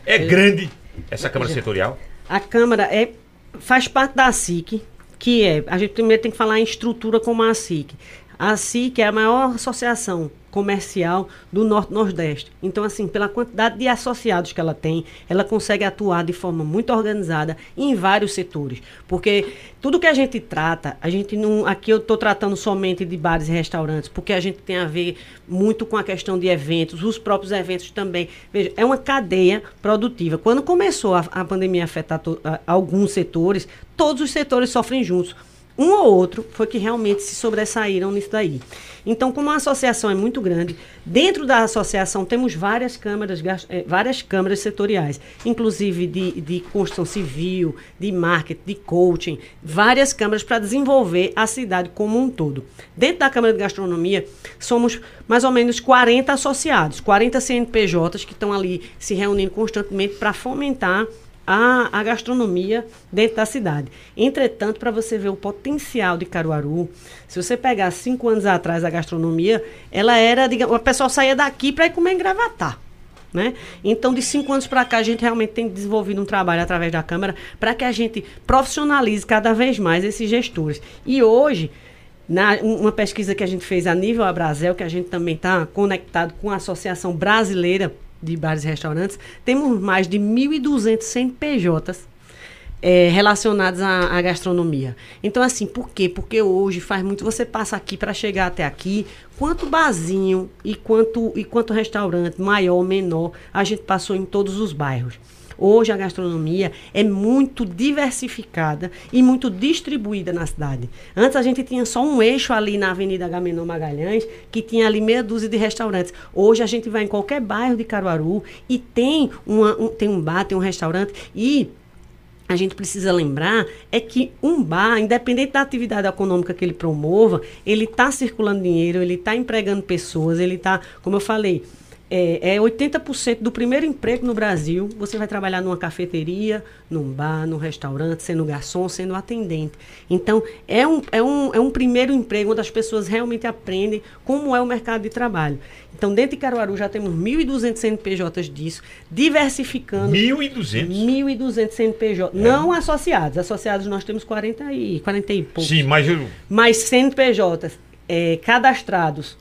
É grande essa Câmara Setorial? A Câmara é, faz parte da SIC, que é. A gente primeiro tem que falar em estrutura como a SIC. A SIC é a maior associação comercial do Norte-Nordeste. Então, assim, pela quantidade de associados que ela tem, ela consegue atuar de forma muito organizada em vários setores. Porque tudo que a gente trata, a gente não. Aqui eu estou tratando somente de bares e restaurantes, porque a gente tem a ver muito com a questão de eventos, os próprios eventos também. Veja, é uma cadeia produtiva. Quando começou a, a pandemia a afetar to- a- alguns setores, todos os setores sofrem juntos. Um ou outro foi que realmente se sobressaíram nisso daí. Então, como a associação é muito grande, dentro da associação temos várias câmaras, eh, várias câmaras setoriais, inclusive de, de construção civil, de marketing, de coaching, várias câmaras para desenvolver a cidade como um todo. Dentro da Câmara de Gastronomia, somos mais ou menos 40 associados, 40 CNPJs que estão ali se reunindo constantemente para fomentar a, a gastronomia dentro da cidade. Entretanto, para você ver o potencial de Caruaru, se você pegar cinco anos atrás a gastronomia, ela era, digamos, o pessoal saía daqui para ir comer em Gravatar. Né? Então, de cinco anos para cá, a gente realmente tem desenvolvido um trabalho através da Câmara para que a gente profissionalize cada vez mais esses gestores. E hoje, na, um- uma pesquisa que a gente fez a nível Abrazel, que a gente também está conectado com a Associação Brasileira de Bares e Restaurantes, temos mais de 1.200 CNPJs é, relacionados à, à, gastronomia. Então, assim, por quê? Porque hoje faz muito. Você passa aqui para chegar até aqui, quanto barzinho e quanto, e quanto restaurante, maior ou menor, a gente passou em todos os bairros. Hoje a gastronomia é muito diversificada e muito distribuída na cidade. Antes a gente tinha só um eixo ali na Avenida Agamenon Magalhães, que tinha ali meia dúzia de restaurantes. Hoje a gente vai em qualquer bairro de Caruaru e tem, uma, um, tem um bar, tem um restaurante e a gente precisa lembrar é que um bar, independente da atividade econômica que ele promova, ele está circulando dinheiro, ele está empregando pessoas, ele está, como eu falei, é, é 80% do primeiro emprego no Brasil. Você vai trabalhar numa cafeteria, num bar, num restaurante, sendo garçom, sendo atendente. Então, é um, é um, é um primeiro emprego onde as pessoas realmente aprendem como é o mercado de trabalho. Então, dentro de Caruaru já temos 1.200 CNPJs disso, diversificando. 1.200? 1.200 CNPJs. É. Não associados. Associados nós temos 40 e, 40 e poucos. Sim, mas... Eu... Mas CNPJs é, cadastrados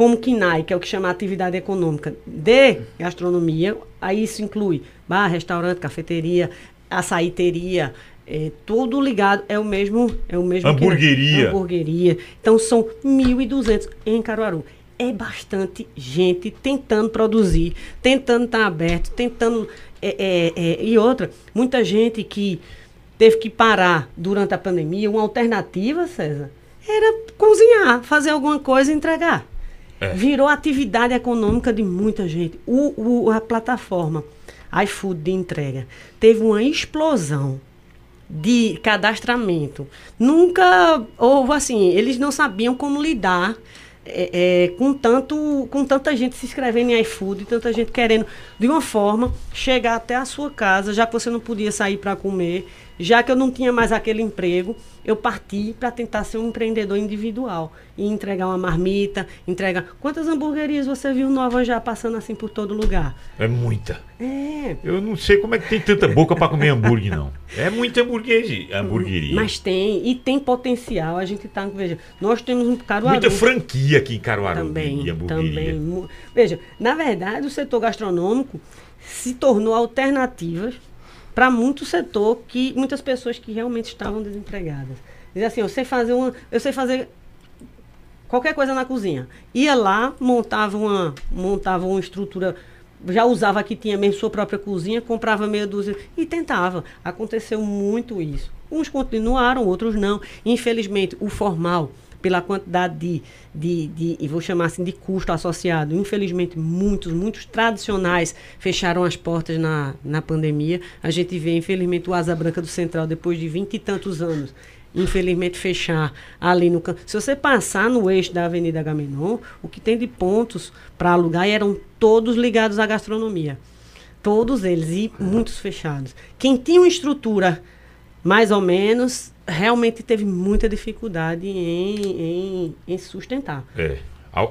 como KINAI, que é o que chama atividade econômica de gastronomia, aí isso inclui bar, restaurante, cafeteria, açaíteria, é, tudo ligado, é o mesmo... É o mesmo hamburgueria. Que, hamburgueria. Então, são 1.200 em Caruaru. É bastante gente tentando produzir, tentando estar aberto, tentando... É, é, é, e outra, muita gente que teve que parar durante a pandemia, uma alternativa, César, era cozinhar, fazer alguma coisa e entregar. É. Virou atividade econômica de muita gente. O, o, a plataforma iFood de entrega teve uma explosão de cadastramento. Nunca houve assim, eles não sabiam como lidar é, é, com, tanto, com tanta gente se inscrevendo em iFood, tanta gente querendo, de uma forma, chegar até a sua casa, já que você não podia sair para comer, já que eu não tinha mais aquele emprego, eu parti para tentar ser um empreendedor individual e entregar uma marmita, entregar. Quantas hamburguerias você viu novas já passando assim por todo lugar? É muita. É. Eu não sei como é que tem tanta boca para comer hambúrguer, não. É muita hamburgueria. hamburgueria. Mas tem, e tem potencial. A gente tá. Veja, nós temos um Caruaru. Muita franquia aqui em Caruaru. Também. De também. Veja, na verdade, o setor gastronômico se tornou alternativas para muito setor que muitas pessoas que realmente estavam desempregadas. Diz assim, eu sei fazer uma, eu sei fazer qualquer coisa na cozinha. Ia lá, montava uma, montava uma estrutura, já usava que tinha mesmo sua própria cozinha, comprava meia dúzia e tentava. Aconteceu muito isso. Uns continuaram, outros não. Infelizmente, o formal pela quantidade de, de, de, e vou chamar assim, de custo associado. Infelizmente, muitos, muitos tradicionais fecharam as portas na, na pandemia. A gente vê, infelizmente, o Asa Branca do Central, depois de vinte e tantos anos, infelizmente fechar ali no canto. Se você passar no eixo da Avenida Gamenon, o que tem de pontos para alugar eram todos ligados à gastronomia. Todos eles, e muitos fechados. Quem tinha uma estrutura mais ou menos realmente teve muita dificuldade em, em, em sustentar. É.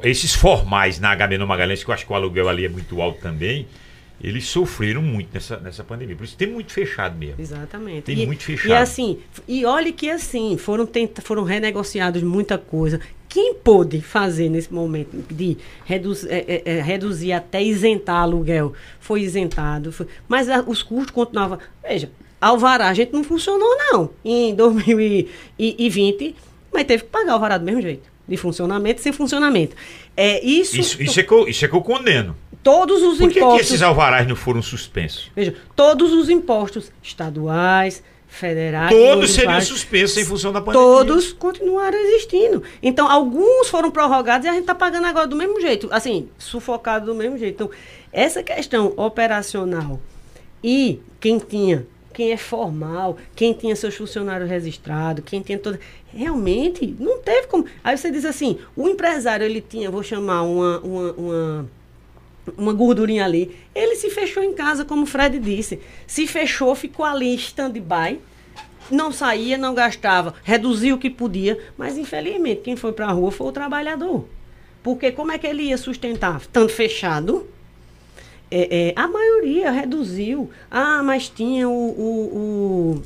Esses formais na HB no Magalhães, que eu acho que o aluguel ali é muito alto também, eles sofreram muito nessa, nessa pandemia. Por isso tem muito fechado mesmo. Exatamente. Tem e, muito fechado. E assim, e olhe que assim, foram, tenta, foram renegociados muita coisa. Quem pôde fazer nesse momento de reduz, é, é, é, reduzir até isentar aluguel foi isentado. Foi, mas a, os custos continuavam. Veja, Alvará, a gente não funcionou, não, em 2020, mas teve que pagar o alvará do mesmo jeito. De funcionamento sem funcionamento. É, isso, isso, isso, é que eu, isso é que eu condeno. Todos os Por que impostos. Por que esses alvarás não foram suspensos? Veja, todos os impostos estaduais, federais. Todos seriam suspensos em função da pandemia. Todos continuaram existindo. Então, alguns foram prorrogados e a gente está pagando agora do mesmo jeito. Assim, sufocado do mesmo jeito. Então, essa questão operacional e quem tinha quem é formal, quem tinha seus funcionários registrados, quem tinha toda. Realmente, não teve como. Aí você diz assim: o empresário, ele tinha, vou chamar uma, uma, uma, uma gordurinha ali. Ele se fechou em casa, como o Fred disse. Se fechou, ficou ali stand-by. Não saía, não gastava, reduzia o que podia, mas infelizmente quem foi para a rua foi o trabalhador. Porque como é que ele ia sustentar? Tanto fechado, é, é, a maioria reduziu. Ah, mas tinha o, o, o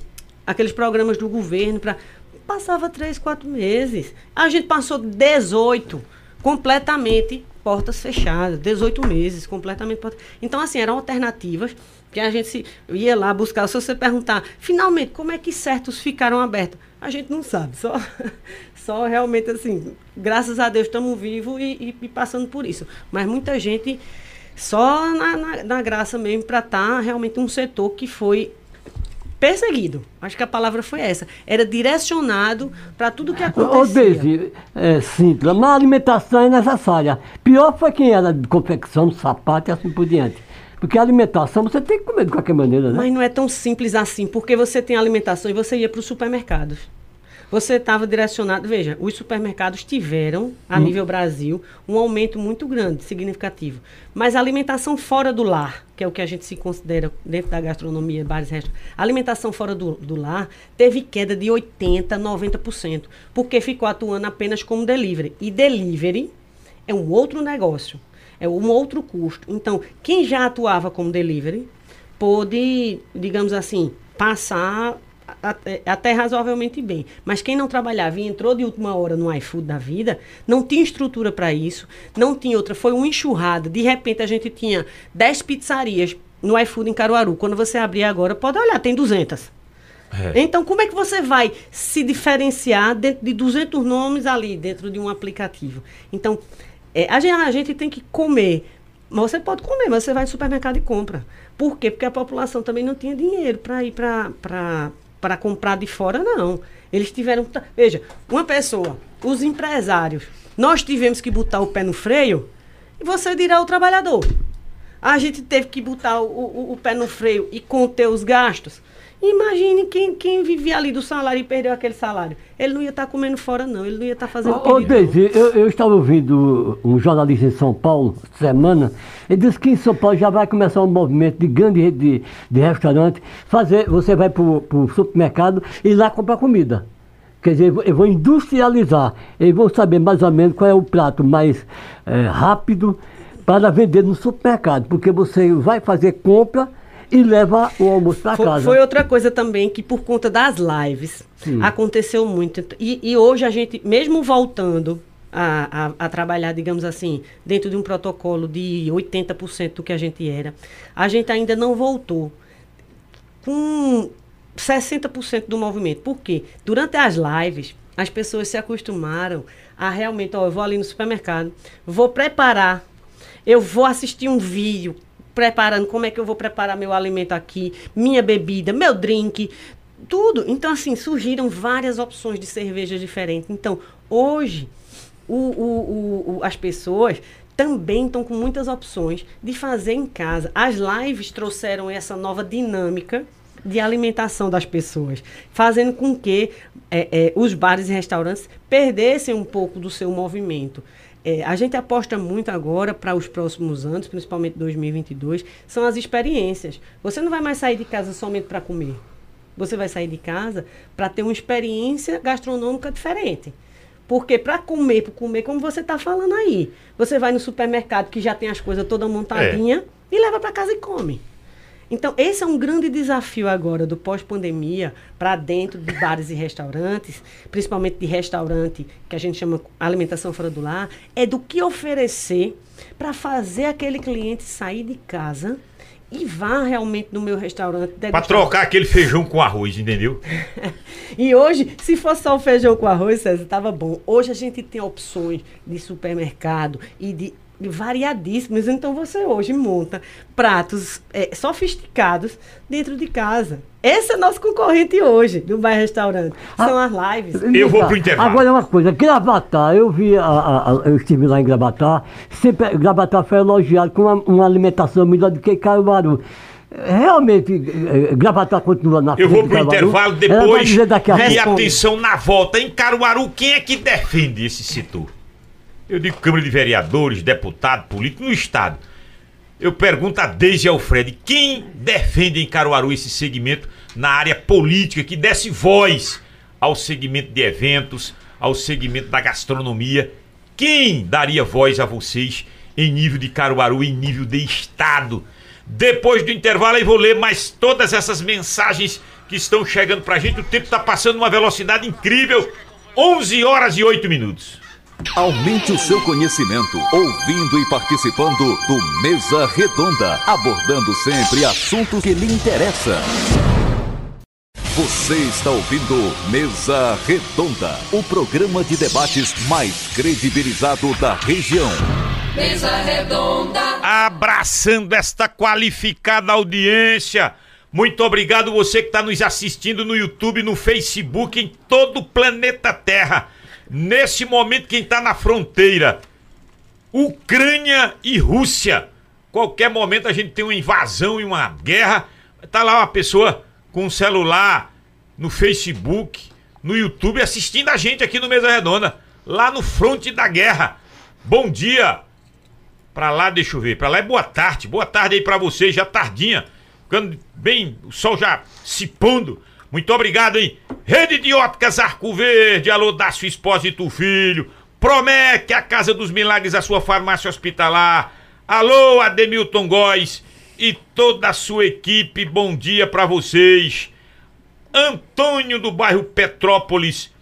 aqueles programas do governo para. Passava três, quatro meses. A gente passou 18 completamente portas fechadas, 18 meses completamente portas. Então, assim, eram alternativas Porque a gente se, ia lá buscar, se você perguntar, finalmente, como é que certos ficaram abertos? A gente não sabe, só, só realmente assim, graças a Deus estamos vivos e, e, e, passando por isso. Mas muita gente só na, na, na graça mesmo para estar tá realmente um setor que foi perseguido. Acho que a palavra foi essa. Era direcionado para tudo que acontecia. Ô, Deise, é simples, mas a alimentação é necessária. Pior foi quem era de confecção, sapato e assim por diante. Porque a alimentação você tem que comer de qualquer maneira, né? Mas não é tão simples assim, porque você tem alimentação e você ia para os supermercados. Você estava direcionado. Veja, os supermercados tiveram, a hum. nível Brasil, um aumento muito grande, significativo. Mas a alimentação fora do lar, que é o que a gente se considera dentro da gastronomia, bares, restaurantes, a alimentação fora do, do lar teve queda de 80%, 90%, porque ficou atuando apenas como delivery. E delivery é um outro negócio, é um outro custo. Então, quem já atuava como delivery pôde, digamos assim, passar até, razoavelmente bem. Mas quem não trabalhava e entrou de última hora no iFood da vida, não tinha estrutura para isso, não tinha outra. Foi uma enxurrada. De repente a gente tinha 10 pizzarias no iFood em Caruaru. Quando você abrir agora, pode olhar, tem 200. É. Então, como é que você vai se diferenciar dentro de 200 nomes ali, dentro de um aplicativo? Então, é, a, gente, a gente tem que comer. Mas você pode comer, mas você vai no supermercado e compra. Por quê? Porque a população também não tinha dinheiro para ir para para comprar de fora, não. Eles tiveram. Veja, uma pessoa, os empresários, nós tivemos que botar o pé no freio e você dirá o trabalhador. A gente teve que botar o, o, o pé no freio e conter os gastos. Imagine quem, quem vivia ali do salário e perdeu aquele salário. Ele não ia estar tá comendo fora, não. Ele não ia estar tá fazendo Ô, Deise, eu, eu estava ouvindo um jornalista em São Paulo, semana, ele disse que em São Paulo já vai começar um movimento de grande rede de, de restaurante. Fazer, você vai para o supermercado e lá comprar comida. Quer dizer, eu vou industrializar. Eles vão saber mais ou menos qual é o prato mais é, rápido para vender no supermercado. Porque você vai fazer compra e leva o almoço para casa. Foi outra coisa também que por conta das lives Sim. aconteceu muito. E, e, hoje a gente, mesmo voltando a, a, a, trabalhar, digamos assim, dentro de um protocolo de 80% do que a gente era, a gente ainda não voltou com 60% do movimento. Por quê? Durante as lives, as pessoas se acostumaram a realmente, ó, eu vou ali no supermercado, vou preparar, eu vou assistir um vídeo preparando como é que eu vou preparar meu alimento aqui, minha bebida, meu drink, tudo. Então, assim, surgiram várias opções de cervejas diferentes. Então, hoje, o, o, o, as pessoas também estão com muitas opções de fazer em casa. As lives trouxeram essa nova dinâmica de alimentação das pessoas, fazendo com que é, é, os bares e restaurantes perdessem um pouco do seu movimento. É, a gente aposta muito agora para os próximos anos, principalmente 2022, são as experiências. Você não vai mais sair de casa somente para comer. Você vai sair de casa para ter uma experiência gastronômica diferente. Porque para comer, para comer, como você está falando aí, você vai no supermercado que já tem as coisas toda montadinha é. e leva para casa e come. Então, esse é um grande desafio agora do pós-pandemia para dentro de bares e restaurantes, principalmente de restaurante, que a gente chama alimentação fora do lar, é do que oferecer para fazer aquele cliente sair de casa e vá realmente no meu restaurante. Para trocar aquele feijão com arroz, entendeu? e hoje, se fosse só o feijão com arroz, César, estava bom. Hoje a gente tem opções de supermercado e de variadíssimos. Então você hoje monta pratos é, sofisticados dentro de casa. Esse é nosso concorrente hoje do Bairro Restaurante. São ah, as lives. Eu vou pro intervalo. Agora uma coisa, Gravatar, eu vi, a, a, a, eu estive lá em Gravatar, sempre Gravatar foi elogiado com uma, uma alimentação melhor do que Caruaru. Realmente, eh, Gravatar continua na Eu vou pro intervalo depois. E atenção na volta. Em Caruaru, quem é que defende esse setor? Eu digo Câmara de Vereadores, deputado, político no Estado. Eu pergunto a Deise Alfred, quem defende em Caruaru esse segmento na área política, que desse voz ao segmento de eventos, ao segmento da gastronomia? Quem daria voz a vocês em nível de Caruaru, em nível de Estado? Depois do intervalo, eu vou ler mais todas essas mensagens que estão chegando pra gente. O tempo está passando uma velocidade incrível. 11 horas e 8 minutos. Aumente o seu conhecimento ouvindo e participando do Mesa Redonda, abordando sempre assuntos que lhe interessam. Você está ouvindo Mesa Redonda, o programa de debates mais credibilizado da região. Mesa Redonda. Abraçando esta qualificada audiência. Muito obrigado você que está nos assistindo no YouTube, no Facebook, em todo o planeta Terra. Nesse momento, quem está na fronteira, Ucrânia e Rússia. Qualquer momento a gente tem uma invasão e uma guerra. Tá lá uma pessoa com um celular no Facebook, no YouTube, assistindo a gente aqui no Mesa Redonda, lá no fronte da guerra. Bom dia! Pra lá, deixa eu ver. Pra lá é boa tarde. Boa tarde aí pra vocês, já tardinha. Ficando bem, o sol já se pondo. Muito obrigado, hein? Rede de Óticas Arco Verde, alô Dácio Expósito Filho. Promete a Casa dos Milagres, a sua farmácia hospitalar. Alô, Ademilton Góes e toda a sua equipe, bom dia pra vocês. Antônio do bairro Petrópolis.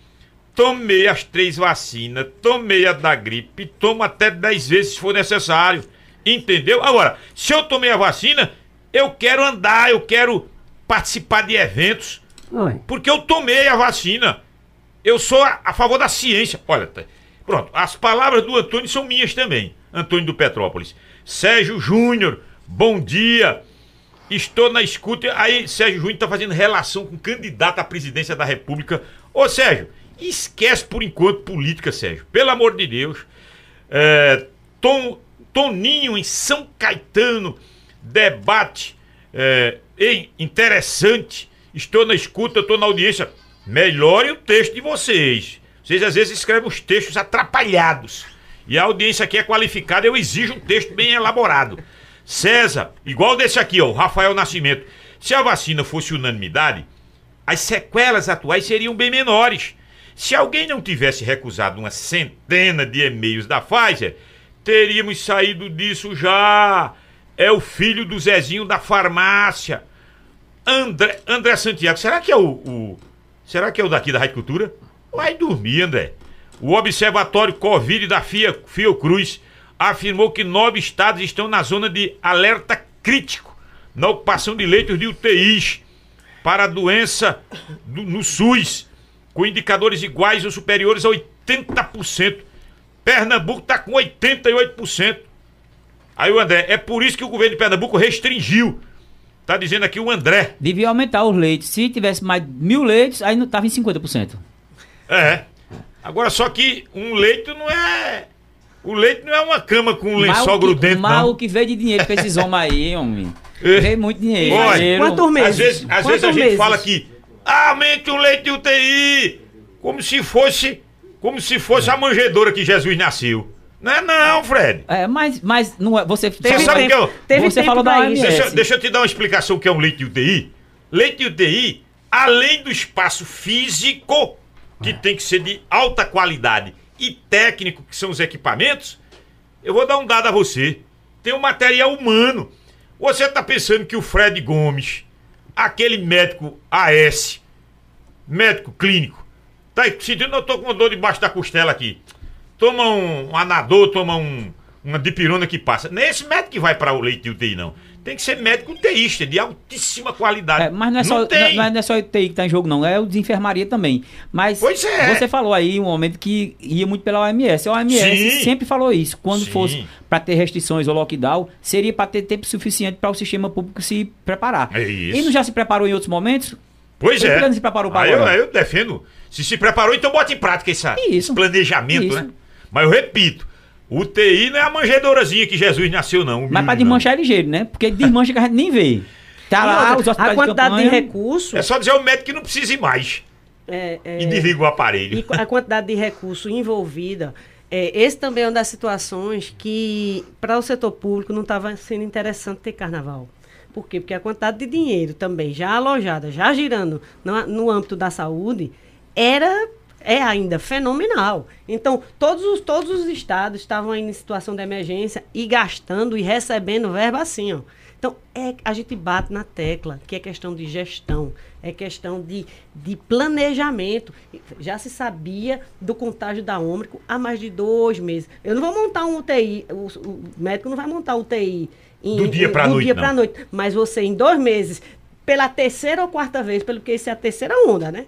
Tomei as três vacinas, tomei a da gripe, tomo até dez vezes se for necessário. Entendeu? Agora, se eu tomei a vacina, eu quero andar, eu quero participar de eventos, Oi. porque eu tomei a vacina. Eu sou a, a favor da ciência. Olha, tá- pronto, as palavras do Antônio são minhas também. Antônio do Petrópolis. Sérgio Júnior, bom dia. Estou na escuta. Aí, Sérgio Júnior está fazendo relação com candidato à presidência da República. Ô, Sérgio, esquece por enquanto política, Sérgio. Pelo amor de Deus. É, Tom, Toninho em São Caetano, debate é, interessante. Estou na escuta, estou na audiência. Melhore o texto de vocês. Vocês às vezes escrevem os textos atrapalhados. E a audiência aqui é qualificada, eu exijo um texto bem elaborado. César, igual desse aqui, ó, o Rafael Nascimento. Se a vacina fosse unanimidade, as sequelas atuais seriam bem menores. Se alguém não tivesse recusado uma centena de e-mails da Pfizer, teríamos saído disso já. É o filho do Zezinho da farmácia. André, André Santiago, será que é o, o- Será que é o daqui da Rádio Cultura? Vai dormir, André. O Observatório Covid da FIA, Fiocruz afirmou que nove estados estão na zona de alerta crítico na ocupação de leitos de UTIs para a doença do- no SUS, com indicadores iguais ou superiores a 80%. Pernambuco está com 88%. Aí André, é por isso que o governo de Pernambuco restringiu. Tá dizendo aqui o André. Devia aumentar os leitos. Se tivesse mais mil leitos, aí não tava em 50%. É. Agora só que um leito não é. O leito não é uma cama com um lençol que- grudento, mas não. o que veio de dinheiro pra esses homens aí, homem. É. Veio muito dinheiro. Olha. Quantos meses? Às vezes, às Quantos vezes a gente meses? fala que aumente o leite de UTI, como se fosse, como se fosse a manjedoura que Jesus nasceu. Não é não, Fred. É, mas, mas não é, você Você Teve sabe o que eu- teve você tempo falou da isso. Deixa, deixa eu te dar uma explicação o que é um leite de UTI. Leite de UTI, além do espaço físico, que tem que ser de alta qualidade, e técnico, que são os equipamentos, eu vou dar um dado a você. Tem um material humano. Você tá pensando que o Fred Gomes, aquele médico AS, médico clínico, tá sentindo, eu tô com uma dor debaixo da costela aqui. Toma um, um anador, toma um, uma dipirona que passa. Não é esse médico que vai para o leite de UTI, não. Tem que ser médico UTIista, de altíssima qualidade. É, mas não é, só, não, tem. não é- não é só UTI que tá em jogo, não. É o de enfermaria também. Mas Pois é. você falou aí um momento que ia muito pela OMS. A OMS Sim. sempre falou isso. Quando Sim. fosse para ter restrições ou lockdown, seria para ter tempo suficiente para o sistema público se preparar. É isso. E não já se preparou em outros momentos? Pois Por é. se preparou pra Aí eu, eu defendo. Se se preparou, então bota em prática esse Isso. planejamento, Isso. né? Mas eu repito, UTI não é a manjedourazinha que Jesus nasceu, não. Mas para desmanchar é ligeiro, né? Porque desmancha que a gente nem vê. Tá E lá, os hospitais a quantidade de, campanha. recurso É só dizer ao médico que não precisa ir mais. é, é, E desliga o aparelho. e a quantidade de recurso envolvida. É, esse também é uma das situações que, para o setor público, não estava sendo interessante ter carnaval. Por quê? Porque a quantidade de dinheiro também já alojada, já girando no, no âmbito da saúde, era é ainda fenomenal. Então, todos os, todos os estados estavam aí em situação de emergência e gastando e recebendo verba assim, ó. Então, é, a gente bate na tecla que é questão de gestão, é questão de, de planejamento. Já se sabia do contágio da Ômicron há mais de dois meses. Eu não vou montar um UTI, o, o médico não vai montar UTI em, Do dia do noite, noite. Mas você, em dois meses, pela terceira ou quarta vez, pelo que isso é a terceira onda, né?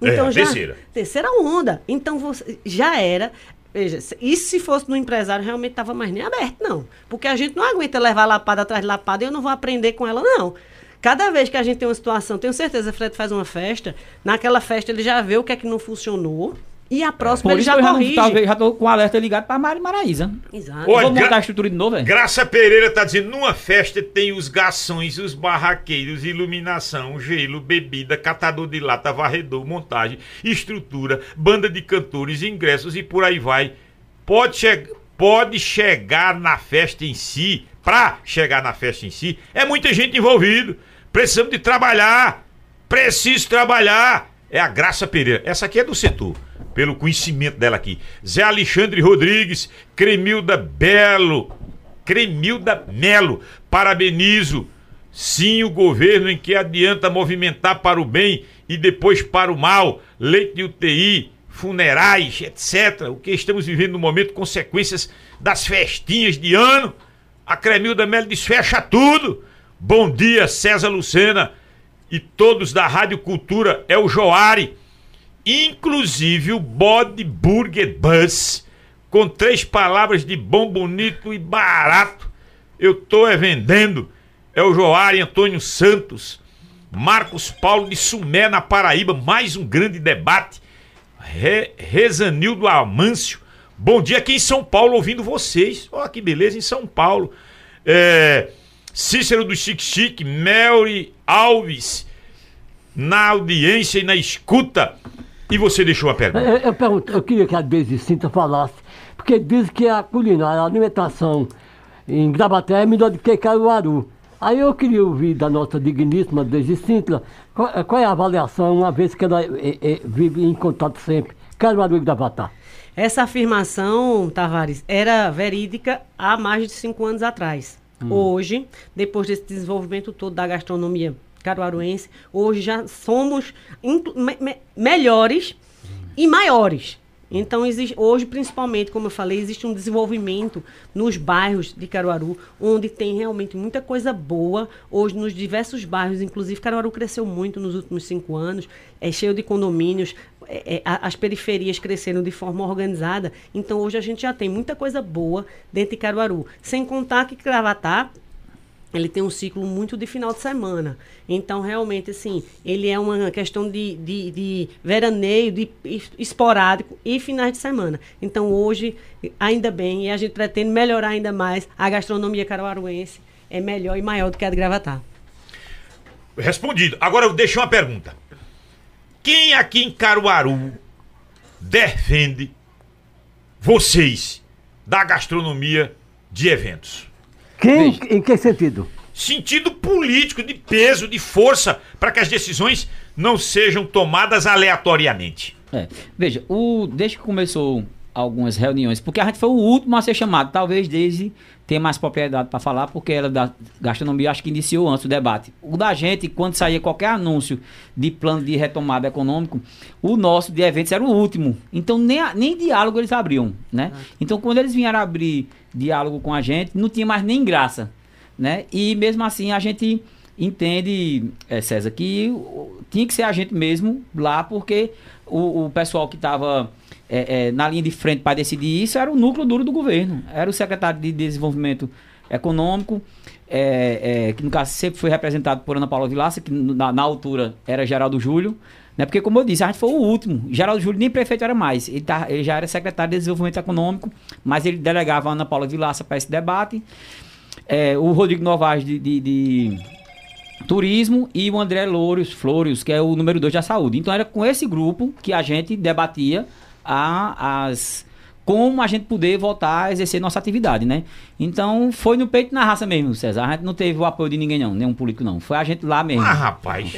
É, a terceira. Terceira onda. Então você já era. Veja, e se fosse no empresário, realmente estava mais nem aberto, não. Porque a gente não aguenta levar lapada atrás de lapada e eu não vou aprender com ela, não. Cada vez que a gente tem uma situação, tenho certeza, Fred faz uma festa, naquela festa ele já vê o que é que não funcionou e a próxima Por ele já que eu já, não- corrige. talvez, já tô com o alerta ligado pra Mari Maraíza. Exato. Olha, Vamos montar a estrutura de novo, velho? Graça Pereira tá dizendo, numa festa tem os garçons, os barraqueiros, iluminação, gelo, bebida, catador de lata, varredor, montagem, estrutura, banda de cantores, ingressos e por aí vai. Pode, che pode chegar na festa em si, pra chegar na festa em si, é muita gente envolvida. Precisamos de trabalhar. Preciso trabalhar. É a Graça Pereira. Essa aqui é do setor, pelo conhecimento dela aqui. Zé Alexandre Rodrigues, Cremilda Belo, Cremilda Melo, parabenizo. Sim, o governo em que adianta movimentar para o bem e depois para o mal, leite de UTI, funerais, etc. O que estamos vivendo no momento, consequências das festinhas de ano. A Cremilda Melo diz: fecha tudo. Bom dia, César Lucena e todos da Rádio Cultura. É o Joari. Inclusive o Body Burger Bus, com três palavras de bom, bonito e barato. Eu tô é vendendo. É o Joari Antônio Santos. Marcos Paulo de Sumé, na Paraíba. Mais um grande debate. Re, Rezanildo Amâncio. Bom dia aqui em São Paulo, ouvindo vocês. Ó, que beleza, em São Paulo. É, Cícero do Chique Chique, Melry Alves, na audiência e na escuta. E você deixou a pergunta. Eu, eu pergunto, eu queria que a Deise Cinta falasse, porque diz que a culinária, a alimentação em Grabaté é melhor do que Caruaru. Aí eu queria ouvir da nossa digníssima Deise Cinta qual, qual é a avaliação, uma vez que ela eh, eh, vive em contato sempre, Caruaru e Gravatá. Essa afirmação, Tavares, era verídica há mais de cinco anos atrás. Hoje, depois desse desenvolvimento todo da gastronomia caruaruense, hoje já somos me- me- melhores e maiores. Então, existe, hoje, principalmente, como eu falei, existe um desenvolvimento nos bairros de Caruaru, onde tem realmente muita coisa boa. Hoje, nos diversos bairros, inclusive, Caruaru cresceu muito nos últimos cinco anos, é cheio de condomínios, é, é, as periferias cresceram de forma organizada. Então, hoje a gente já tem muita coisa boa dentro de Caruaru. Sem contar que Cravatá ele tem um ciclo muito de final de semana. Então, realmente, assim, ele é uma questão de, de, de veraneio, de es- esporádico e finais de semana. Então, hoje, ainda bem, e a gente pretende melhorar ainda mais a gastronomia caruaruense. É melhor e maior do que a de Gravatá. Respondido. Agora eu deixo uma pergunta. Quem aqui em Caruaru defende vocês da gastronomia de eventos? Quem, Veja. em que sentido? Sentido político, de peso, de força, para que as decisões não sejam tomadas aleatoriamente. É. Veja, o, desde que começou algumas reuniões, porque a gente foi o último a ser chamado, talvez Daisy tenha mais propriedade para falar, porque ela da gastronomia acho que iniciou antes o debate. O da gente, quando saía qualquer anúncio de plano de retomada econômico, o nosso de eventos era o último. Então nem, nem diálogo eles abriam, né? Então quando eles vieram abrir diálogo com a gente, não tinha mais nem graça, né? E mesmo assim a gente entende, eh, César, que tinha que ser a gente mesmo lá, porque o, o pessoal que estava na linha de frente para decidir isso era o núcleo duro do governo. Era o secretário de Desenvolvimento Econômico, eh, eh, que no caso sempre foi representado por Ana Paula Vilaça, que na, na altura era Geraldo Júlio. Né? Porque, como eu disse, a gente foi o último. Geraldo Júlio nem prefeito era mais. Ele, tá, ele já era secretário de Desenvolvimento Econômico, mas ele delegava a Ana Paula Vilaça para esse debate. É, o Rodrigo Novaes de, de- de Turismo e o André Louros, Flores, que é o número 2 da saúde. Então era com esse grupo que a gente debatia a- as como a gente poder voltar a exercer nossa atividade, né? Então foi no peito e na raça mesmo, César. A gente não teve o apoio de ninguém não, nenhum político não. Foi a gente lá mesmo. Ah, rapaz.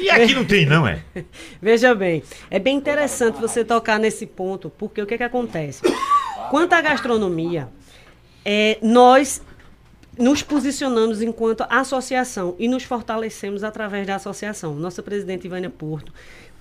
E aqui não tem, não, é? Veja bem, é bem interessante você tocar nesse ponto, porque o que, que acontece? Quanto à gastronomia, é, nós nos posicionamos enquanto associação e nos fortalecemos através da associação. Nossa presidente Ivânia Porto,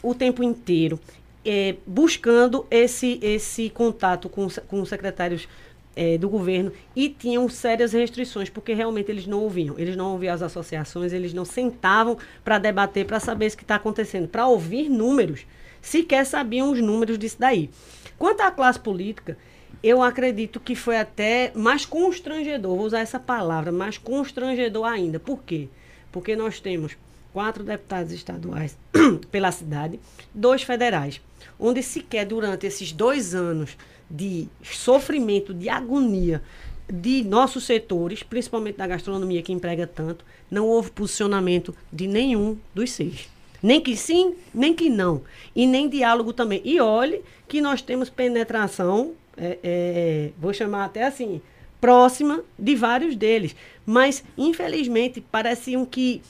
o tempo inteiro, é, buscando esse, esse contato com, com os secretários é, do governo e tinham sérias restrições, porque realmente eles não ouviam. Eles não ouviam as associações, eles não sentavam para debater, para saber o que está acontecendo, para ouvir números. Sequer sabiam os números disso daí. Quanto à classe política, eu acredito que foi até mais constrangedor, vou usar essa palavra, mais constrangedor ainda. Por quê? Porque nós temos quatro deputados estaduais pela cidade, dois federais, onde sequer durante esses dois anos de sofrimento, de agonia de nossos setores, principalmente da gastronomia que emprega tanto, não houve posicionamento de nenhum dos seis. Nem que sim, nem que não. E nem diálogo também. E olhe que nós temos penetração, é, é, vou chamar até assim, próxima de vários deles. Mas, infelizmente, pareciam que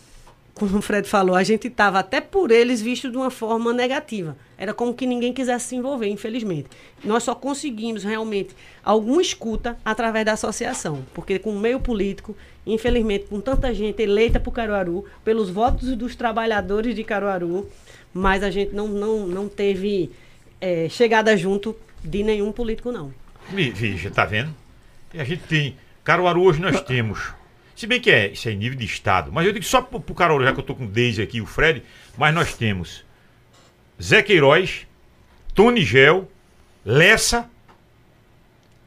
como o Fred falou, a gente estava até por eles visto de uma forma negativa. Era como que ninguém quisesse se envolver, infelizmente. Nós só conseguimos realmente alguma escuta através da associação, porque com o meio político, infelizmente, com tanta gente eleita por Caruaru, pelos votos dos trabalhadores de Caruaru, mas a gente não, não, não teve é, chegada junto de nenhum político, não. Veja, tá vendo? E a gente tem. Caruaru hoje nós temos se bem que é, isso é em nível de Estado. Mas eu digo só pro, pro Carol, já que eu tô com o Deise aqui, o Fred, mas nós temos Zé Queiroz, Tony Gel, Lessa.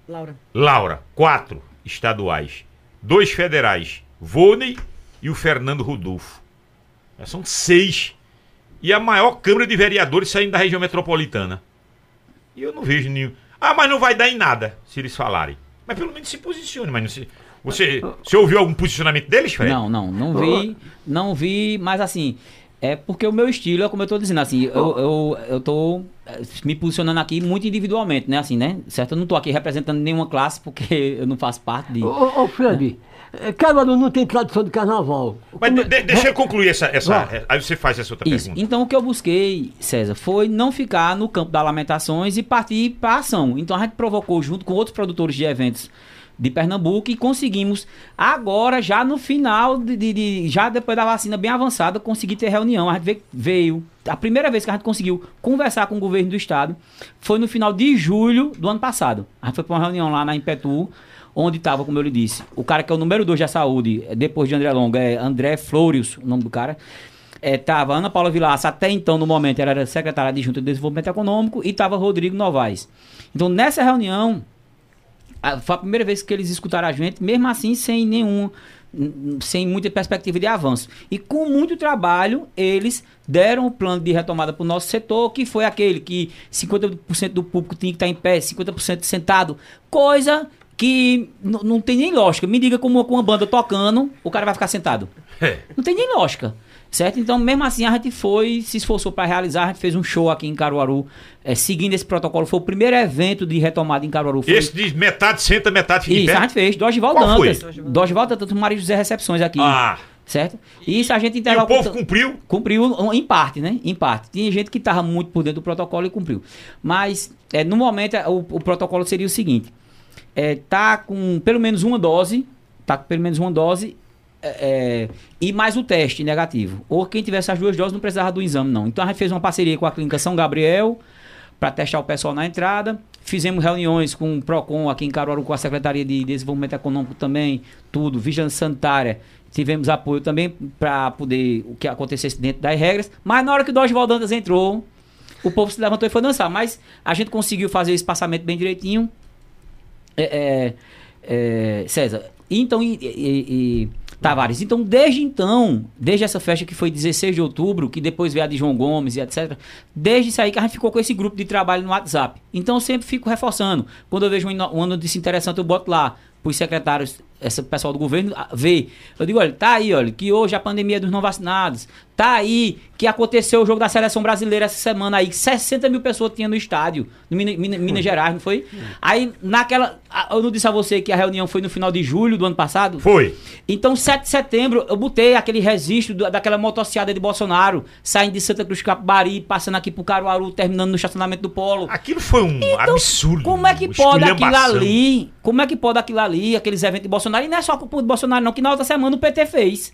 Laura. Laura. Quatro estaduais. Dois federais. Vônei e o Fernando Rodolfo. Já são seis. E a maior Câmara de Vereadores saindo da região metropolitana. E eu não vejo nenhum. Ah, mas não vai dar em nada se eles falarem. Mas pelo menos se posicione, mas não se. Você, você ouviu algum posicionamento deles, Fred? Não, não, não vi, não vi, mas assim, é porque o meu estilo é como eu tô dizendo, assim, eu, eu, eu tô eh, me posicionando aqui muito individualmente, né, assim, né, certo? Eu não tô aqui representando nenhuma classe porque eu não faço parte de... Ô, ô Fred, é. Caruaru não tem tradição de carnaval. Mas de, de, deixa eu concluir essa, essa aí você faz essa outra Isso. pergunta. Então o que eu busquei, César, foi não ficar no campo das lamentações e partir para ação. Então a gente provocou junto com outros produtores de eventos de Pernambuco e conseguimos agora, já no final, de, de, de, já depois da vacina bem avançada, conseguir ter reunião. A gente veio, a primeira vez que a gente conseguiu conversar com o governo do estado foi no final de julho do ano passado. A gente foi para uma reunião lá na Impetu, onde estava, como eu lhe disse, o cara que é o número 2 da saúde, depois de André Longa, é André Florius, o nome do cara. Estava é, Ana Paula Vilaça, até então, no momento, era secretária de Junta de Desenvolvimento Econômico, e estava Rodrigo Novaes. Então, nessa reunião, foi a primeira vez que eles escutaram a gente, mesmo assim sem nenhum sem muita perspectiva de avanço. E com muito trabalho, eles deram o plano de retomada para o nosso setor, que foi aquele que 50% do público tinha que estar em pé, 50% sentado, coisa que não tem nem lógica. Me diga como com uma banda tocando, o cara vai ficar sentado. É. Não tem nem lógica. Certo? Então, mesmo assim, a gente foi, se esforçou para realizar, a gente fez um show aqui em Caruaru, é, seguindo esse protocolo. Foi o primeiro evento de retomada em Caruaru. Foi... Esse de metade senta, metade fica Isso, a gente fez. Dosval Dantas. Dosval Dantas, o Mário José Recepções aqui. Ah. Certo? E isso a gente E o povo cumpriu? Cumpriu em parte, né? Em parte. Tinha gente que estava muito por dentro do protocolo e cumpriu. Mas, é, no momento, o, o protocolo seria o seguinte: é, tá com pelo menos uma dose, tá com pelo menos uma dose é, é, e mais o teste negativo. Ou quem tivesse as duas doses não precisava do exame, não. Então a gente fez uma parceria com a Clínica São Gabriel para testar o pessoal na entrada. Fizemos reuniões com o PROCON aqui em Caruaru, com a Secretaria de Desenvolvimento Econômico também, tudo, Vigilância Sanitária. Tivemos apoio também para poder o que acontecesse dentro das regras. Mas na hora que o Dosval Dantas entrou, o povo se levantou e foi dançar. Mas a gente conseguiu fazer esse passamento bem direitinho. É, é, é, César, então, e, e, e Tavares. Então, desde então, desde essa festa que foi 16 de outubro, que depois veio a de João Gomes e etc., desde isso aí que a gente ficou com esse grupo de trabalho no WhatsApp. Então, eu sempre fico reforçando. Quando eu vejo uma notícia interessante, eu boto lá os secretários, esse pessoal do governo, ver. Eu digo, olha, tá aí, olha, que hoje a pandemia é dos não vacinados. Tá aí que aconteceu o jogo da seleção brasileira essa semana aí, 60 mil pessoas tinha no estádio, no Minas, Minas, Minas Gerais, não foi? Aí, naquela. Eu não disse a você que a reunião foi no final de julho do ano passado? Foi. Então, 7 de setembro, eu botei aquele registro do- daquela motociada de Bolsonaro, saindo de Santa Cruz Capibari, passando aqui pro Caruaru, terminando no estacionamento do Polo. Aquilo foi um absurdo. Então, Como é que pode aquilo ali? Como é que pode aquilo ali, aqueles eventos de Bolsonaro? E não é só culpa do Bolsonaro, não, que na outra semana o PT fez.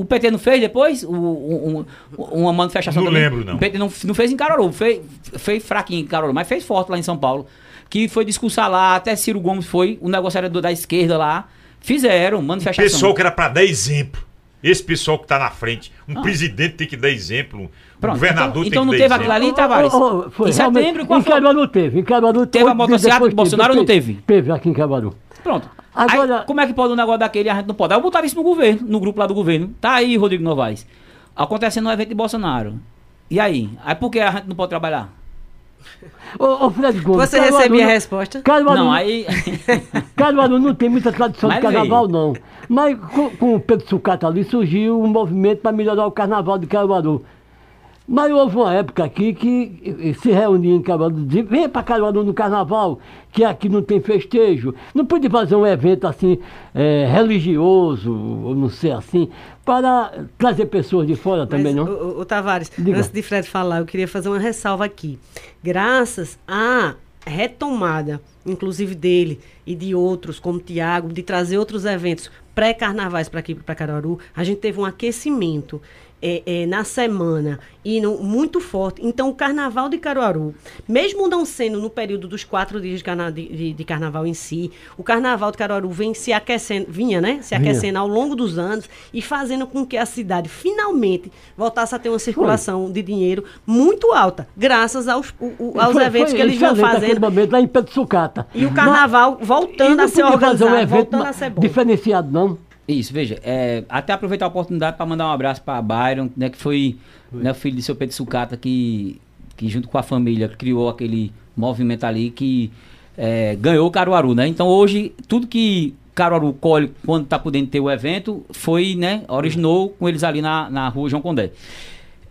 O PT não fez depois? O, um, um, uma manifestação Não também? lembro, não. O PT não, não fez em Caruaru, fez, fez fraquinho em Caruaru, mas fez forte lá em São Paulo. Que foi discursar lá, até Ciro Gomes foi, o negócio era do- da esquerda lá. Fizeram manifestação. Pessoal que era pra dar exemplo. Esse pessoal que tá na frente. Um presidente tem que dar exemplo. Um Ah. Pronto, governador então, tem então que não dar teve exemplo. aquilo ali, Tavares? Oh, oh, foi, em setembro, qual em foi? Caruaru teve. Em Caruaru Teve a oito dias motocicleta do Bolsonaro ou não teve? Teve aqui em Caruaru. Pronto. Agora- Aí, como é que pode um negócio daquele e a gente não pode? Aí eu botava isso no governo, no grupo lá do governo. Tá aí, Rodrigo Novaes. Acontecendo um evento de Bolsonaro. E aí? Aí por que a gente não pode trabalhar? Ô, ô Fred Gomes. Você recebia a resposta? Caruaru, Não, aí. Caruaru não tem muita tradição Mas de carnaval, não. Mas com, com o Pedro Sucata ali surgiu um movimento para melhorar o carnaval de Caruaru. Mas houve uma época aqui que eh, se reunia em Caruaru, dizia, vem para Caruaru no carnaval, que aqui não tem festejo. Não podia fazer um evento assim, eh, religioso, ou não sei assim, para trazer pessoas de fora também, Mas, não? O, o- o Tavares, Diga. antes de Fred falar, eu queria fazer uma ressalva aqui. Graças à retomada, inclusive dele e de outros, como Tiago, de trazer outros eventos pré-carnavais para aqui, para Caruaru, a gente teve um aquecimento. É, é, na semana e no- muito forte. Então, o carnaval de Caruaru, mesmo não sendo no período dos quatro dias de, carna- de- de- carnaval em si, o carnaval de Caruaru vem se aquecendo, vinha, né? Se Vinha. aquecendo ao longo dos anos e fazendo com que a cidade finalmente voltasse a ter uma circulação de dinheiro muito alta, graças aos, o- o- aos Foi- eventos foi que eles aquele fazendo. momento lá em Pedro Sucata. E o carnaval voltando E não a ser um organizado, evento voltando a ser bom. diferenciado, não? Isso, veja, é, até aproveitar a oportunidade para mandar um abraço para Byron, né, que foi né, o filho de seu Pedro Sucata, que, que junto com a família criou aquele movimento ali que é, ganhou Caruaru, né? Então hoje, tudo que Caruaru colhe quando tá podendo ter o evento, foi, né, originou com eles ali na, na rua João Condé.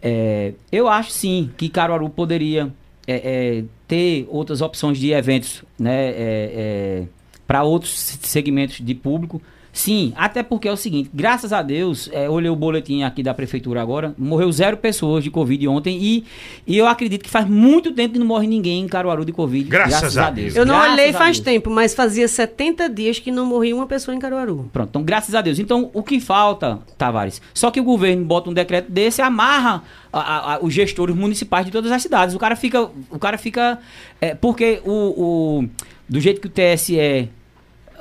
É, eu acho sim que Caruaru poderia é, é, ter outras opções de eventos né, para outros segmentos de público. Sim, até porque é o seguinte, graças a Deus, é, olhei o boletim aqui da prefeitura agora, morreu zero pessoas de Covid ontem e, e eu acredito que faz muito tempo que não morre ninguém em Caruaru de Covid. Graças a Deus. Eu não Graças olhei a faz Deus. tempo, mas fazia 70 dias que não morria uma pessoa em Caruaru. Pronto, então graças a Deus. Então o que falta, Tavares? Só que o governo bota um decreto desse e amarra a- a- a- os gestores municipais de todas as cidades. O cara fica. O cara fica. é, porque o, o- Do jeito que o TSE.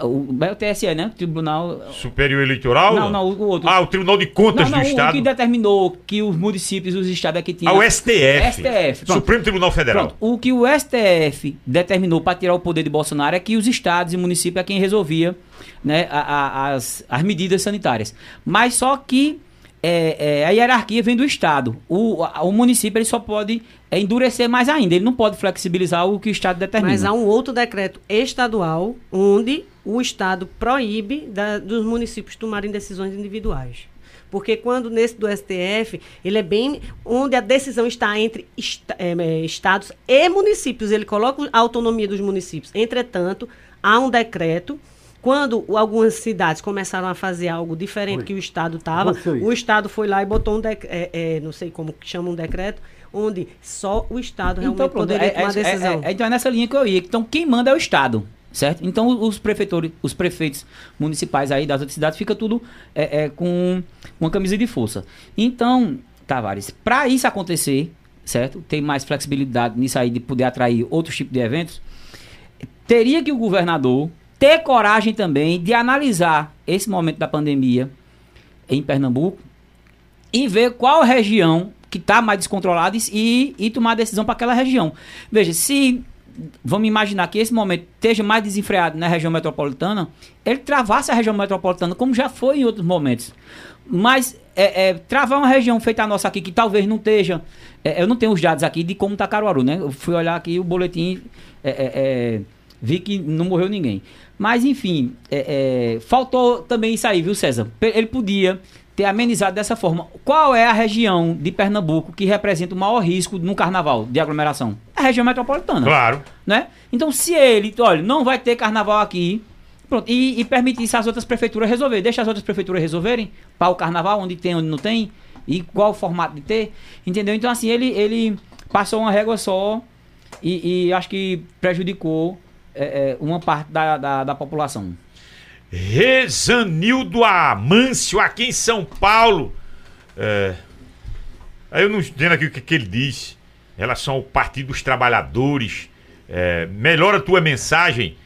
O, é o TSE, né? O Tribunal. Superior Eleitoral? Não, não, o outro. Ah, o Tribunal de Contas não, não, do o Estado. que determinou que os municípios e os estados aqui Ah, tinham. o STF. STF, pronto. Supremo Tribunal Federal. Pronto, o que o STF determinou para tirar o poder de Bolsonaro é que os estados e municípios é quem resolvia né, a- a- as, as medidas sanitárias. Mas só que é, é, a hierarquia vem do estado. O, a- o município ele só pode é, endurecer mais ainda. Ele não pode flexibilizar o que o estado determina. Mas há um outro decreto estadual onde o Estado proíbe da- dos municípios tomarem decisões individuais. Porque quando nesse do STF, ele é bem onde a decisão está entre esta- eh, eh, estados e municípios. Ele coloca a autonomia dos municípios. Entretanto, há um decreto. Quando algumas cidades começaram a fazer algo diferente que o Estado estava, o Estado foi lá e botou um decreto, não sei como que chama um decreto, onde só o Estado realmente Então, poderia é, tomar é- decisão. é- é- então é nessa linha que eu ia. Então, quem manda é o Estado, certo? Então, os prefeitores, os prefeitos municipais aí das outras cidades fica tudo é, é, com uma camisa de força. Então, Tavares, para isso acontecer, certo? Tem mais flexibilidade nisso aí de poder atrair outros tipos de eventos. Teria que o governador ter coragem também de analisar esse momento da pandemia em Pernambuco e ver qual região que está mais descontrolada e, e tomar decisão para aquela região. Veja, se vamos imaginar que esse momento esteja mais desenfreado na região metropolitana, ele travasse a região metropolitana, como já foi em outros momentos. Mas é, é, travar uma região feita a nossa aqui, que talvez não esteja. é, eu não tenho os dados aqui de como está Caruaru, né? Eu fui olhar aqui o boletim, é, é, é, vi que não morreu ninguém. Mas, enfim, faltou também isso aí, viu, César? Ele podia ter amenizado dessa forma. Qual é a região de Pernambuco que representa o maior risco no carnaval de aglomeração? A região metropolitana. Claro. Né? Então, se ele, olha, não vai ter carnaval aqui, pronto, e, e permitisse as outras prefeituras resolver, deixa as outras prefeituras resolverem para o carnaval, onde tem, onde não tem, e qual o formato de ter, entendeu? Então, assim, ele, ele passou uma régua só e, e acho que prejudicou é, é, uma parte da, da, da população. Rezanildo Amâncio, aqui em São Paulo. É, aí eu não entendo aqui o que, que ele diz em relação ao Partido dos Trabalhadores. É, melhora a tua mensagem.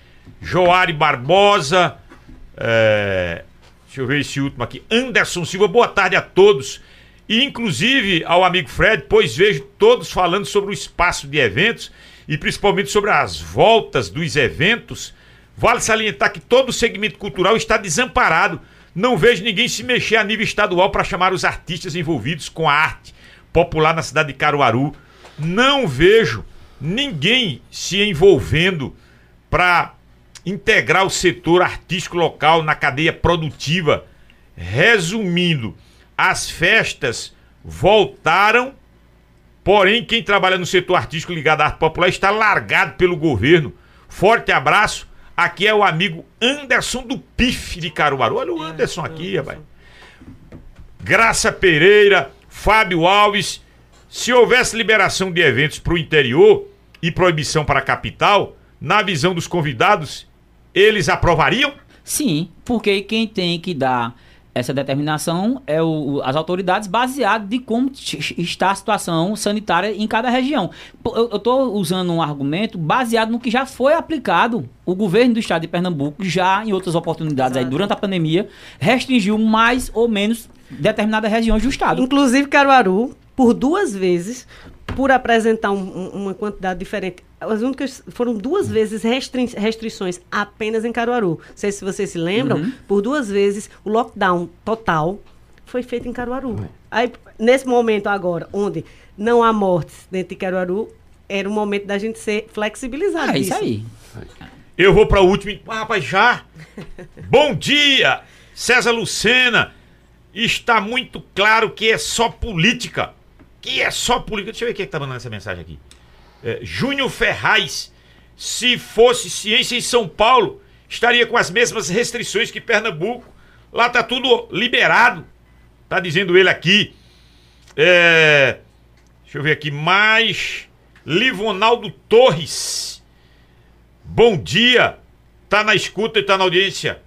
Joari Barbosa. É, deixa eu ver esse último aqui. Anderson Silva, boa tarde a todos. E inclusive ao amigo Fred, pois vejo todos falando sobre o espaço de eventos e principalmente sobre as voltas dos eventos. Vale salientar que todo o segmento cultural está desamparado. Não vejo ninguém se mexer a nível estadual para chamar os artistas envolvidos com a arte popular na cidade de Caruaru. Não vejo ninguém se envolvendo para integrar o setor artístico local na cadeia produtiva. Resumindo, as festas voltaram, porém quem trabalha no setor artístico ligado à arte popular está largado pelo governo. Forte abraço Aqui é o amigo Anderson do PIF de Caruaru. Olha o Anderson aqui, rapaz. Graça Pereira, Fábio Alves. Se houvesse liberação de eventos para o interior e proibição para a capital, na visão dos convidados, eles aprovariam? Sim, porque quem tem que dar essa determinação é o, as autoridades baseado de como está a situação sanitária em cada região. Eu estou usando um argumento baseado no que já foi aplicado. O governo do estado de Pernambuco já em outras oportunidades aí durante a pandemia restringiu mais ou menos determinadas regiões do estado. Inclusive Caruaru, por duas vezes, por apresentar um, uma quantidade diferente. As únicas foram duas vezes restri restrições apenas em Caruaru. Não sei se vocês se lembram, uhum. por duas vezes o lockdown total foi feito em Caruaru. Uhum. Aí, nesse momento agora, onde não há mortes dentro de Caruaru, era o momento da gente ser flexibilizado. É isso aí. Eu vou para o último. Ah, rapaz, já? Bom dia! César Lucena. Está muito claro que é só política que é só política. Deixa eu ver quem é que tá mandando essa mensagem aqui. É, Júnior Ferraz, se fosse ciência em São Paulo, estaria com as mesmas restrições que Pernambuco. Lá tá tudo liberado. Tá dizendo ele aqui. É, deixa eu ver aqui mais. Livonaldo Torres. Bom dia. Tá na escuta e tá na audiência.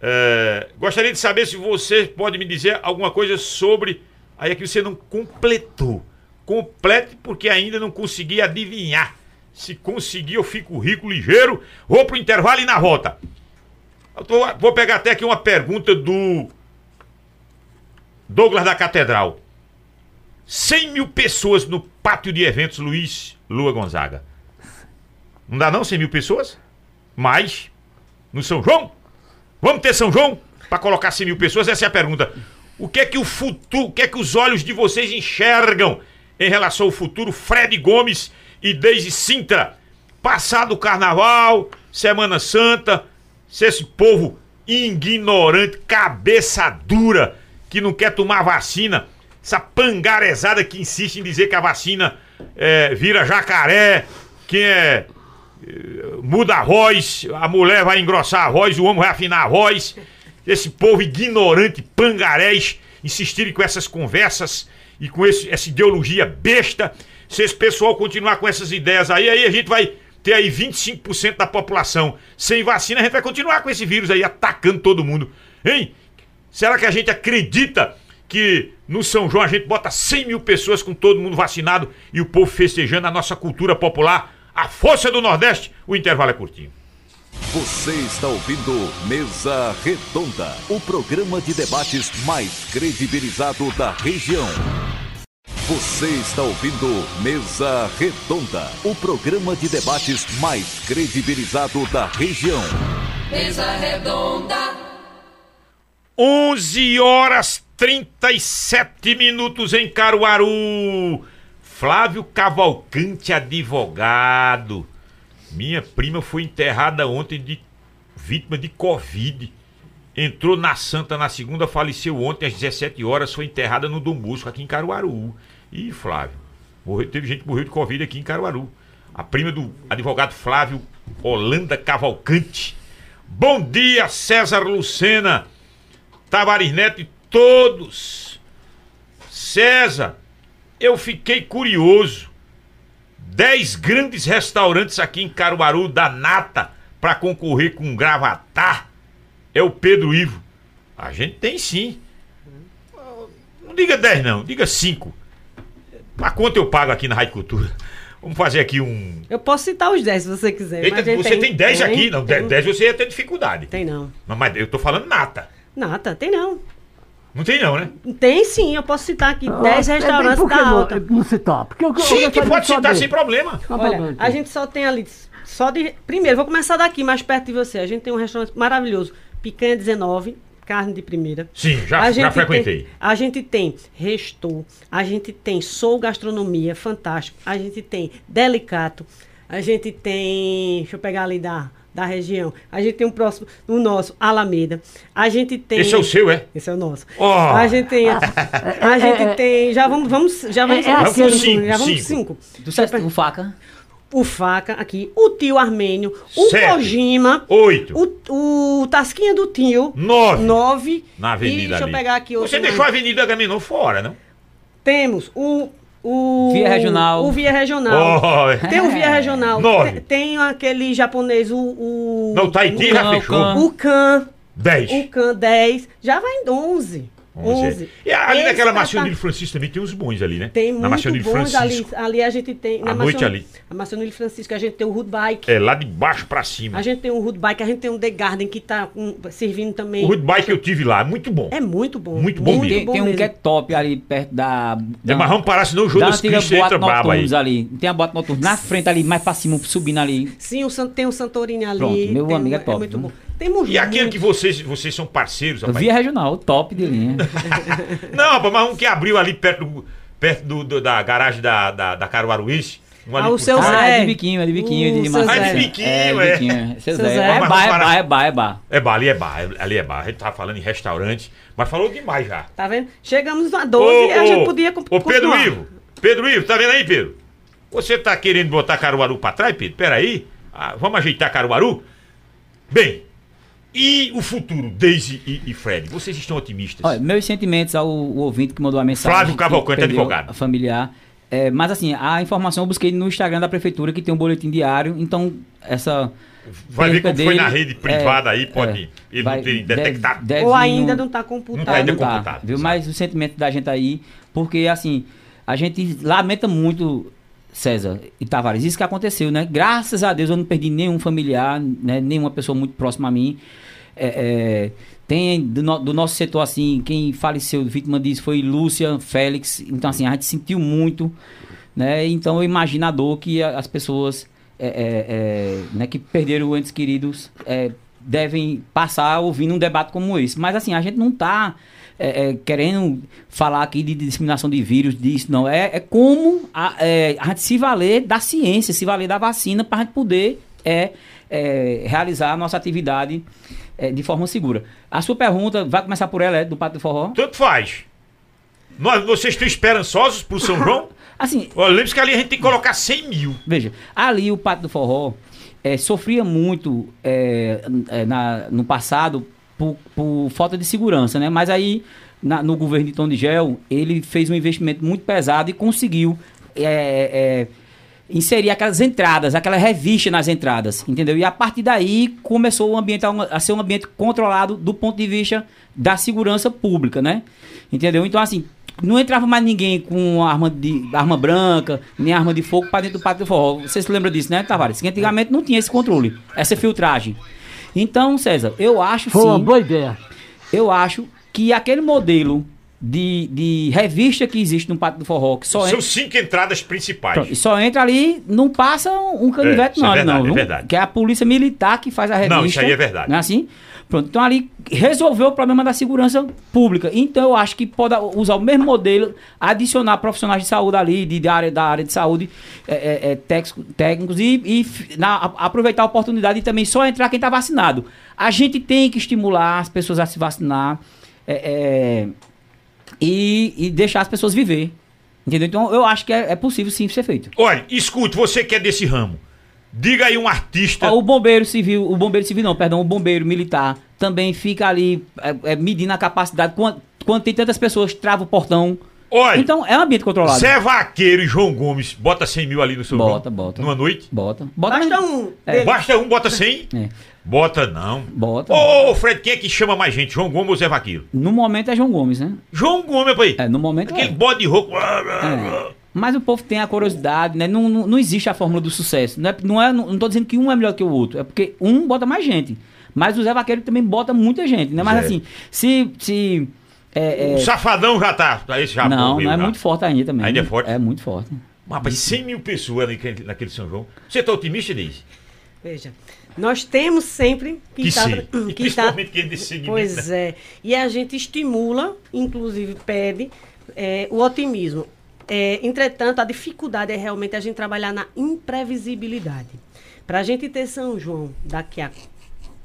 É, gostaria de saber se você pode me dizer alguma coisa sobre Aí aqui você não completou. Complete porque ainda não consegui adivinhar. Se conseguir, eu fico rico, ligeiro. Vou pro intervalo e na volta. Tô, vou pegar até aqui uma pergunta do Douglas da Catedral. 100 mil pessoas no pátio de eventos Luiz Lua Gonzaga. Não dá não 100 mil pessoas? Mais? No São João? Vamos ter São João? Para colocar 100 mil pessoas? Essa é a pergunta. O que é que o futuro, o que é que os olhos de vocês enxergam em relação ao futuro Fred Gomes e Deise Sintra? Passado o carnaval, Semana Santa, se esse povo ignorante, cabeça dura, que não quer tomar vacina, essa pangarezada que insiste em dizer que a vacina é, vira jacaré, que é, muda a voz, a mulher vai engrossar a voz, o homem vai afinar a voz esse povo ignorante, pangarés, insistirem com essas conversas e com esse, essa ideologia besta. Se esse pessoal continuar com essas ideias aí, aí a gente vai ter aí 25% da população sem vacina, a gente vai continuar com esse vírus aí atacando todo mundo. Hein? Será que a gente acredita que no São João a gente bota 100 mil pessoas com todo mundo vacinado e o povo festejando a nossa cultura popular? A força do Nordeste, o intervalo é curtinho. Você está ouvindo Mesa Redonda, o programa de debates mais credibilizado da região. Você está ouvindo Mesa Redonda, o programa de debates mais credibilizado da região. Mesa Redonda. 11 horas 37 minutos em Caruaru. Flávio Cavalcante, minha prima foi enterrada ontem de vítima de Covid entrou na Santa na segunda, faleceu ontem às 17 horas, foi enterrada no Dom Bosco, aqui em Caruaru. Ih, Flávio, morreu, teve gente que morreu de Covid aqui em Caruaru. A prima do advogado Flávio Holanda Cavalcante. Bom dia, César Lucena, Tavares Neto e todos. César, eu fiquei curioso. Dez grandes restaurantes aqui em Caruaru da Nata para concorrer com um gravatar. É o Pedro Ivo. A gente tem sim. Não diga 10 não, diga 5. A quanto eu pago aqui na Rádio Cultura? Vamos fazer aqui um. Eu posso citar os 10 se você quiser. Eita, mas você tem 10 aqui? Não, tem, 10 você ia ter dificuldade. Tem não. Mas, mas eu tô falando nata. Nata, tem não. Não tem não, né? Tem sim, eu posso citar aqui Ah, 10 é restaurantes por que da não- alta. Não citar. Porque eu, eu Sim, que gostaria pode de saber. citar sem problema. Olha, a gente só tem ali, só de... Primeiro, vou começar daqui, mais perto de você. A gente tem um restaurante maravilhoso. Picanha 19, carne de primeira. Sim, já, A já gente frequentei. Tem, a gente tem Restou, a gente tem Soul Gastronomia, fantástico. A gente tem Delicato, a gente tem, deixa eu pegar ali da, da região. A gente tem um próximo, o nosso Alameda. A gente tem Esse é o seu, é? Esse é o nosso. Oh. A gente tem a, a gente tem, já vamos, vamos, já vamos, é Vamos com aquele- cinco, já vamos cinco. cinco. Do César, o faca. O Faca aqui, o Tio Armênio, o Sete. Kojima, Oito. o, o Tasquinha do Tio, Nove. nove. Na avenida e deixa ali. eu pegar aqui outro. Você deixou a Avenida Agamenon fora, não? Temos o. O Via Regional. O Via Regional. Oh, Tem o Via Regional. Nove. Tem, tem aquele japonês, o. o não, Tahiti o já Can, o fechou. O Can. Dez. O Can 10. Já vai em 11. Onze. 11. E ali Esse naquela tá- Marcionilho Francisco também tem uns bons ali, né? Tem Na muito bons ali. Francisco. Ali a gente tem. À noite ali. A Marcionilho Francisco, a gente tem o Root Bike. É, lá de baixo pra cima. A gente tem um Root Bike, a gente tem um The Garden que tá um, servindo também. O road bike que eu tive lá, muito bom. É muito bom. Muito bom mesmo. Tem, tem um que é top ali perto da. É, mas vamos parar, senão o jogo da das Cristo entra brabo aí. ali. Tem a boate noturna na frente ali, mais pra cima, subindo ali. Sim, o, tem o Santorini ali. Pronto, meu tem amigo um- é top, muito viu? bom. Temos E aquele muito- que vocês, vocês são parceiros, rapaz. Via regional, top de linha. Não, rapaz, mas um que abriu ali perto, do, perto do, do- da garagem da, da, da Caruaruense. Um Ah, o seu trás. ah, Zé. é de biquinho, é de biquinho, de. Zé. Ah, de biquinho, é. é. de biquinho. Seu Zé. Zé. É bar, é bar, é bar, é bar. É bar, ali é bar, ali é bar. A gente tava falando em restaurante, mas falou demais já. Tá vendo? Chegamos a 12 e a gente podia co- Ô, Pedro continuar. Ivo, Pedro Ivo, tá vendo aí, Pedro? Você tá querendo botar Caruaru pra trás, Pedro? Peraí. Ah, vamos ajeitar Caruaru? Bem, e o futuro, Daisy e, e Fred? Vocês estão otimistas? Olha, meus sentimentos ao, ao ouvinte que mandou a mensagem. Flávio Cavalcante, advogado. Familiar. É, mas assim, a informação eu busquei no Instagram da prefeitura, que tem um boletim diário. Então, essa. Vai ver como foi dele, na rede privada é, aí, pode é, ele vai- não ter deve- detectado. deve Ou vir ainda não tá Não computado. tá ainda não tá, computado, viu? exato. Mas o sentimento da gente aí, porque assim, a gente lamenta muito, César e Tavares, isso que aconteceu, né? Graças a Deus eu não perdi nenhum familiar, né? nenhuma pessoa muito próxima a mim. É, é, tem do, no- do nosso setor, assim, quem faleceu, vítima disso foi Lúcia Félix. Então, assim, a gente sentiu muito, né? Então eu imagino a dor que as pessoas é, é, é, né, que perderam entes queridos é, devem passar ouvindo um debate como esse. Mas assim, a gente não está querendo falar aqui de disseminação de vírus, disso, não. É, é como a, é, a gente se valer da ciência, se valer da vacina para a gente poder é, é, realizar a nossa atividade é, de forma segura. A sua pergunta, vai começar por ela, é do Pátio do Forró? Tanto faz. Nós, vocês estão esperançosos pro São João? Assim, lembre-se que ali a gente tem que colocar 100 mil. Veja, ali o Pátio do Forró eh, sofria muito eh, eh, na- no passado por, por falta de segurança, né? Mas aí, na- no governo de Gel, ele fez um investimento muito pesado e conseguiu eh, eh, inserir aquelas entradas, aquela revista nas entradas, entendeu? E a partir daí começou o ambiente a ser um ambiente controlado do ponto de vista da segurança pública, né? Entendeu? Então, assim, não entrava mais ninguém com arma, de, arma branca, nem arma de fogo para dentro do pátio do forró. Você se lembra disso, né, Tavares? Que antigamente não tinha esse controle, essa filtragem. Então, César, eu acho Foi uma sim, boa ideia. eu acho que aquele modelo de, de revista que existe no Pátio do Forró, que só São entra, cinco entradas principais. pronto, e só entra ali, não passa um, canivete isso é não, ali verdade, não. é verdade. Que é a polícia militar que faz a revista. Não, isso aí é verdade. Não é assim? Pronto, então ali resolveu o problema da segurança pública. Então eu acho que pode usar o mesmo modelo, adicionar profissionais de saúde ali, de, de área, da área de saúde, é, é, é, técnicos, e, e na- aproveitar a oportunidade e também só entrar quem está vacinado. A gente tem que estimular as pessoas a se vacinar é, é, e, e deixar as pessoas viver. Entendeu? Então eu acho que é, é possível sim ser feito. Olha, escute, você que é desse ramo. Diga aí um artista. Ó, o bombeiro civil, o bombeiro civil não, perdão, o bombeiro militar também fica ali é, é, medindo a capacidade. Quando, quando tem tantas pessoas, trava o portão. Olha, Então é um ambiente controlado. Zé Vaqueiro e João Gomes, bota 100 mil ali no seu Bota, nome. bota. Numa noite? Bota. Bota. Basta um. É. Basta um, bota 100? É. Bota não. Bota. Ô, ô, Fred, quem é que chama mais gente? João Gomes ou Zé Vaqueiro? No momento é João Gomes, né? João Gomes, pai. É, no momento Aquele é. bode de roupa. É. Mas o povo tem a curiosidade, né? Não, não, não existe a fórmula do sucesso. Não, é, não, é, não, tô dizendo que um é melhor que o outro. É porque um bota mais gente. Mas o Zé Vaqueiro também bota muita gente, né? Mas Zé. assim, se. se é, é, O Safadão já tá. Esse já não, morreu não é já. muito forte ainda também. Ainda é forte? É muito forte. Rapaz, 100 mil pessoas naquele, naquele São João. Você tá otimista, Deise? Veja, nós temos sempre Que tá- sim. E que tá- principalmente quem é Pois é. E a gente estimula, inclusive pede, é, o otimismo. É, entretanto, a dificuldade é realmente a gente trabalhar na imprevisibilidade. Para a gente ter São João daqui a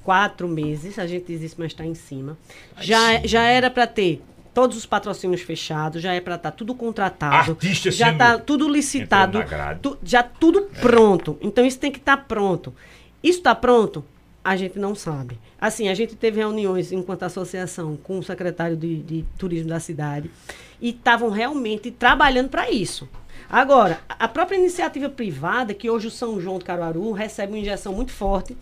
quatro meses, a gente diz isso, mas está em cima. Já, já era para ter todos os patrocínios fechados, já é para estar tudo contratado, Artistas já está tudo licitado, tu- já tudo pronto. Então isso tem que estar pronto. Isso está pronto? A gente não sabe. Assim, a gente teve reuniões enquanto associação com o secretário de, de turismo da cidade e estavam realmente trabalhando para isso. Agora, a própria iniciativa privada, que hoje o São João do Caruaru recebe uma injeção muito forte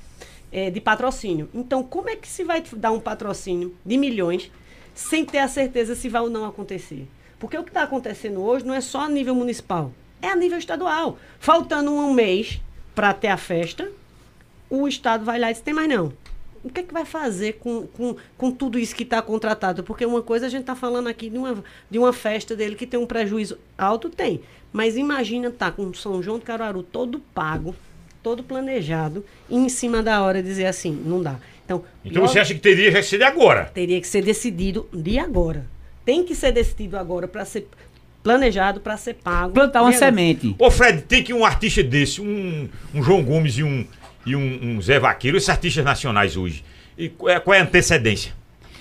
eh, de patrocínio. Então, como é que se vai dar um patrocínio de milhões sem ter a certeza se vai ou não acontecer? Porque o que está acontecendo hoje não é só a nível municipal, é a nível estadual. Faltando um mês para ter a festa, o Estado vai lá e diz, tem mais não. O que é que vai fazer com, com, com tudo isso que está contratado? Porque uma coisa a gente está falando aqui de uma, de uma festa dele que tem um prejuízo alto, tem. Mas imagina tá com São João do Caruaru todo pago, todo planejado, e em cima da hora dizer assim, não dá. Então, Então logo você acha que teria que ser de agora? teria que ser decidido de agora. Tem que ser decidido agora para ser planejado, para ser pago. Plantar uma semente. Ô Fred, tem que um artista desse, um, um João Gomes e um, e um, um Zé Vaqueiro, esses artistas nacionais hoje. E qual é, qual é a antecedência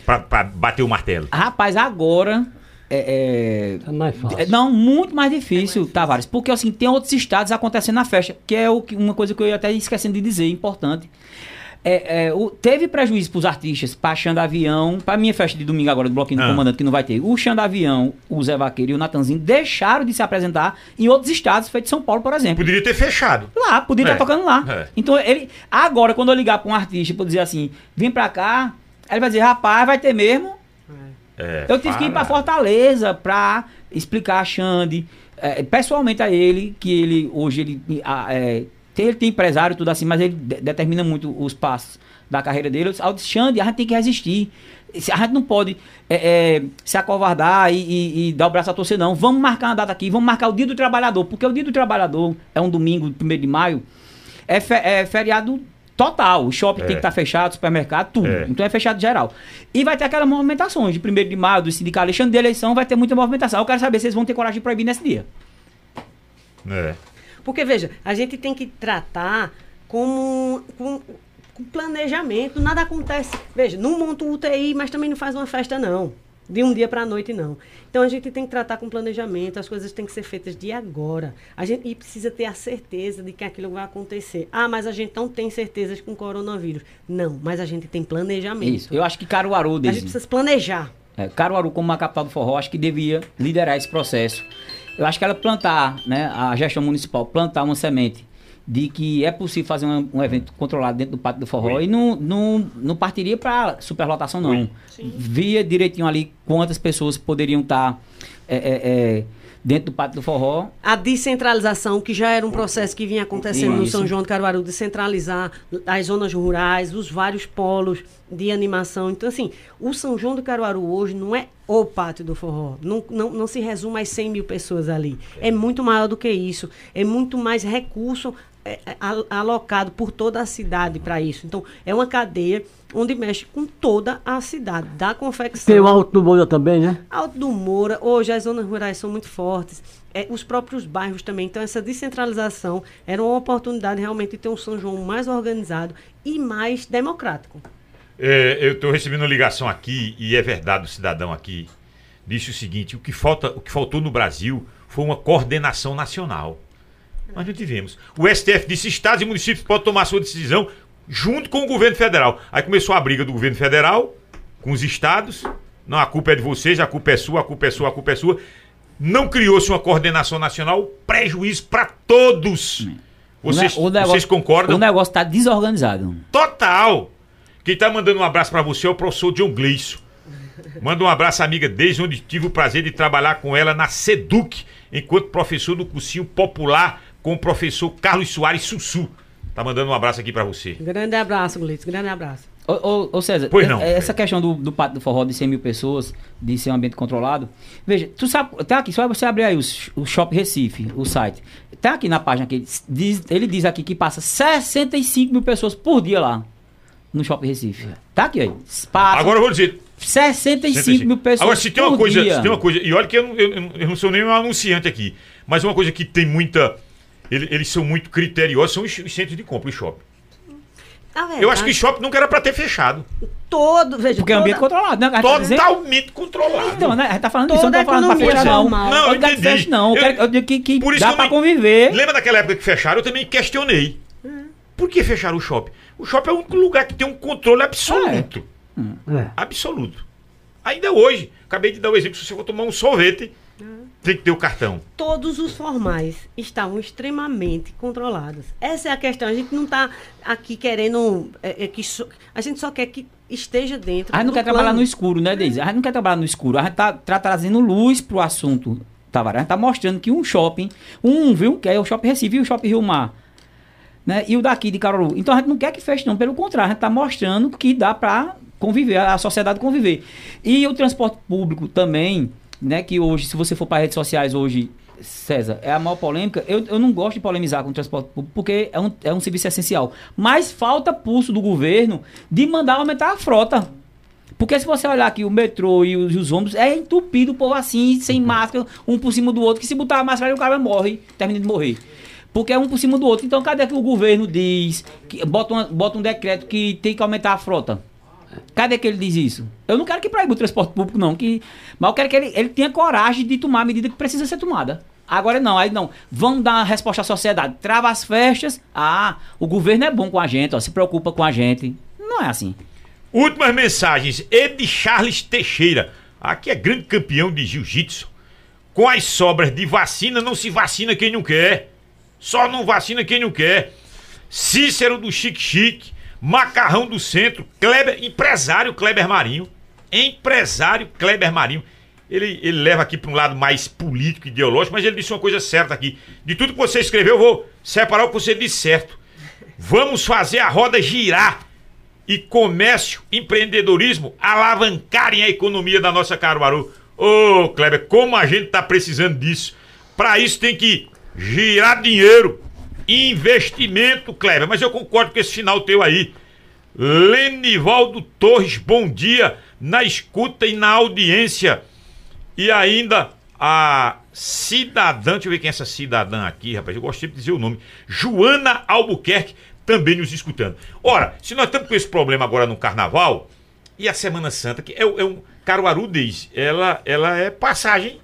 pra, pra bater o martelo? Rapaz, agora. É, É mais é- fácil. é- não, muito mais difícil, Tavares. Porque assim, tem outros estados acontecendo na festa, que é o uma coisa que eu ia até esquecendo de dizer, importante. É, é, o- teve prejuízo pros artistas, pra Xanda Avião, pra minha festa de domingo agora, do Bloquinho do Ah. Comandante, que não vai ter. O Xanda Avião, o Zé Vaqueiro e o Natanzinho deixaram de se apresentar em outros estados, feito São Paulo, por exemplo. Poderia ter fechado. Lá, podia estar É, tocando lá. é. Então, ele. Agora, quando eu ligar pra um artista e dizer assim, vem pra cá, ele vai dizer, rapaz, vai ter mesmo. É, Eu tive que ir pra Fortaleza pra explicar a Xande, é, pessoalmente a ele, que ele hoje ele, é, ele tem empresário e tudo assim, mas ele de- determina muito os passos da carreira dele. Eu disse, "Ah, eu disse, Xande, a gente tem que resistir. A gente não pode é, é, se acovardar e, e- e dar o braço a torcer, não. Vamos marcar uma data aqui, vamos marcar o dia do trabalhador, porque o dia do trabalhador é um domingo, 1 de maio, é, fe- é feriado total. O shopping É. tem que estar fechado, supermercado, tudo. É. Então é fechado geral. E vai ter aquelas movimentações de 1 de maio, do sindicato Alexandre de eleição, vai ter muita movimentação. Eu quero saber se eles vão ter coragem de proibir nesse dia. É. Porque, veja, a gente tem que tratar como com, com planejamento. Nada acontece. Veja, não monta um UTI, mas também não faz uma festa, não. De um dia para a noite, não. Então a gente tem que tratar com planejamento, as coisas têm que ser feitas de agora. A gente e precisa ter a certeza de que aquilo vai acontecer. Ah, mas a gente não tem certezas com o coronavírus. Não, mas a gente tem planejamento. Isso. Eu acho que Caruaru, A gente precisa planejar. é, Caruaru como uma capital do forró, acho que devia liderar esse processo. Eu acho que ela plantar, né, a gestão municipal, plantar uma semente de que é possível fazer um, um evento controlado dentro do pátio do forró Oi. e não, não, não partiria para superlotação, não. Via direitinho ali quantas pessoas poderiam estar é, é, é, dentro do Pátio do Forró. A descentralização, que já era um processo que vinha acontecendo no Isso. São João de Caruaru, descentralizar as zonas rurais, os vários polos de animação. Então, assim, o São João de Caruaru hoje não é o pátio do forró. Não, não, não se resume às 100 mil pessoas ali. É muito maior do que isso. É muito mais recurso alocado por toda a cidade para isso. Então, é uma cadeia onde mexe com toda a cidade, da confecção. Tem o Alto do Moura também, né? Alto do Moura, hoje as zonas rurais são muito fortes, é, os próprios bairros também. Então, essa descentralização era uma oportunidade realmente de ter um São João mais organizado e mais democrático. É, eu estou recebendo uma ligação aqui e é verdade o cidadão aqui disse o seguinte: o que falta, o que faltou no Brasil foi uma coordenação nacional. Nós não tivemos. O STF disse estados e municípios podem tomar sua decisão junto com o governo federal. Aí começou a briga do governo federal com os estados. Não, a culpa é de vocês, a culpa é sua, a culpa é sua, a culpa é sua. Não criou-se uma coordenação nacional, prejuízo para todos. Vocês, O ne- o negócio- vocês concordam? O negócio está desorganizado. Total! Quem tá mandando um abraço pra você é o professor John Gleison. Manda um abraço, amiga, desde onde tive o prazer de trabalhar com ela na SEDUC, enquanto professor do cursinho popular com o professor Carlos Soares Sussu. Tá mandando um abraço aqui pra você. Grande abraço, Glitz, grande abraço. Ô, ô, ô, César, Pois e- não, essa Fred. questão do, do Pátio do Forró de 100 mil pessoas, de ser um ambiente controlado. Veja, tu sabe, tá aqui, só você abrir aí o, o Shop Recife, o site. Tá aqui na página que ele diz, ele diz aqui que passa 65 mil pessoas por dia lá no Shop Recife. Tá aqui aí. Passa Agora eu vou dizer. 65 mil pessoas Agora, se tem uma por coisa. dia. Se tem uma coisa. E olha que eu não, eu, não- eu não sou nem um anunciante aqui. Mas uma coisa que tem muita. Ele- Eles são muito criteriosos, são os, os centros de compra, os shopping. Verdade, Eu acho que shopping nunca era pra ter fechado. todo, veja, Porque é um ambiente controlado, né? Tá Totalmente controlado. Então, né? A gente tá falando disso, eu não tô falando pra fechar, é não. Não, eu eu não que entendi. feche, não. Eu, Eu- eu digo que, que Por isso dá que eu pra nem- conviver. Lembra daquela época que fecharam? Eu também questionei. Por que fecharam o shopping? O shopping é o único lugar que tem um controle absoluto. É. Absoluto. Ainda hoje, acabei de dar o exemplo, se você for tomar um sorvete, tem que ter o cartão. todos os formais estavam extremamente controlados. Essa é a questão. A gente não está aqui querendo. é, é que só- a gente só quer que esteja dentro. A gente não quer trabalhar plano. no escuro, né, Deise? A gente não quer trabalhar no escuro. A gente tá, tá trazendo luz pro assunto, Tavares. A gente tá mostrando que um shopping, um, viu, que é o Shopping Recife e o Shopping Rio Mar, né, e o daqui de Caruaru. Então a gente não quer que feche, não. Pelo contrário, a gente tá mostrando que dá pra conviver, a sociedade conviver. E o transporte público também, né, que hoje, se você for para redes sociais hoje, César, é a maior polêmica. Eu, eu não gosto de polemizar com o transporte público, porque é um, é um serviço essencial. Mas falta pulso do governo de mandar aumentar a frota. Porque se você olhar aqui o metrô e os, os ônibus, é entupido o povo assim, sem máscara, um por cima do outro, que se botar a máscara, o cara morre, termina de morrer. Porque é um por cima do outro. Então, cadê que o governo diz, que bota, uma- bota um decreto que tem que aumentar a frota? Cadê que ele diz isso? Eu não quero que proíba o transporte público, não. Que, mas eu quero que ele, ele tenha coragem de tomar a medida que precisa ser tomada. Agora não, aí não. Vamos dar uma resposta à sociedade. Trava as festas. Ah, o governo é bom com a gente, ó, se preocupa com a gente. Não é assim. Últimas mensagens. Ed Charles Teixeira. Aqui é grande campeão de jiu-jitsu. Com as sobras de vacina, não se vacina quem não quer. Só não vacina quem não quer. Cícero do Chique Chique. Macarrão do Centro. Kleber, empresário Kleber Marinho. Empresário Kleber Marinho. Ele, ele leva aqui para um lado mais político, ideológico, mas ele disse uma coisa certa aqui. De tudo que você escreveu, eu vou separar o que você disse certo. Vamos fazer a roda girar e comércio, empreendedorismo alavancarem a economia da nossa Caruaru. Ô, Kleber, como a gente tá precisando disso. Para isso tem que girar dinheiro, investimento, Kleber. Mas eu concordo com esse final teu aí. Lenivaldo Torres, bom dia na escuta e na audiência. E ainda a cidadã, deixa eu ver quem é essa cidadã aqui, rapaz. Eu gostei de dizer o nome. Joana Albuquerque, também nos escutando. Ora, se nós estamos com esse problema agora no carnaval, e a Semana Santa, que é, é um. Caruaru diz, ela, ela é passagem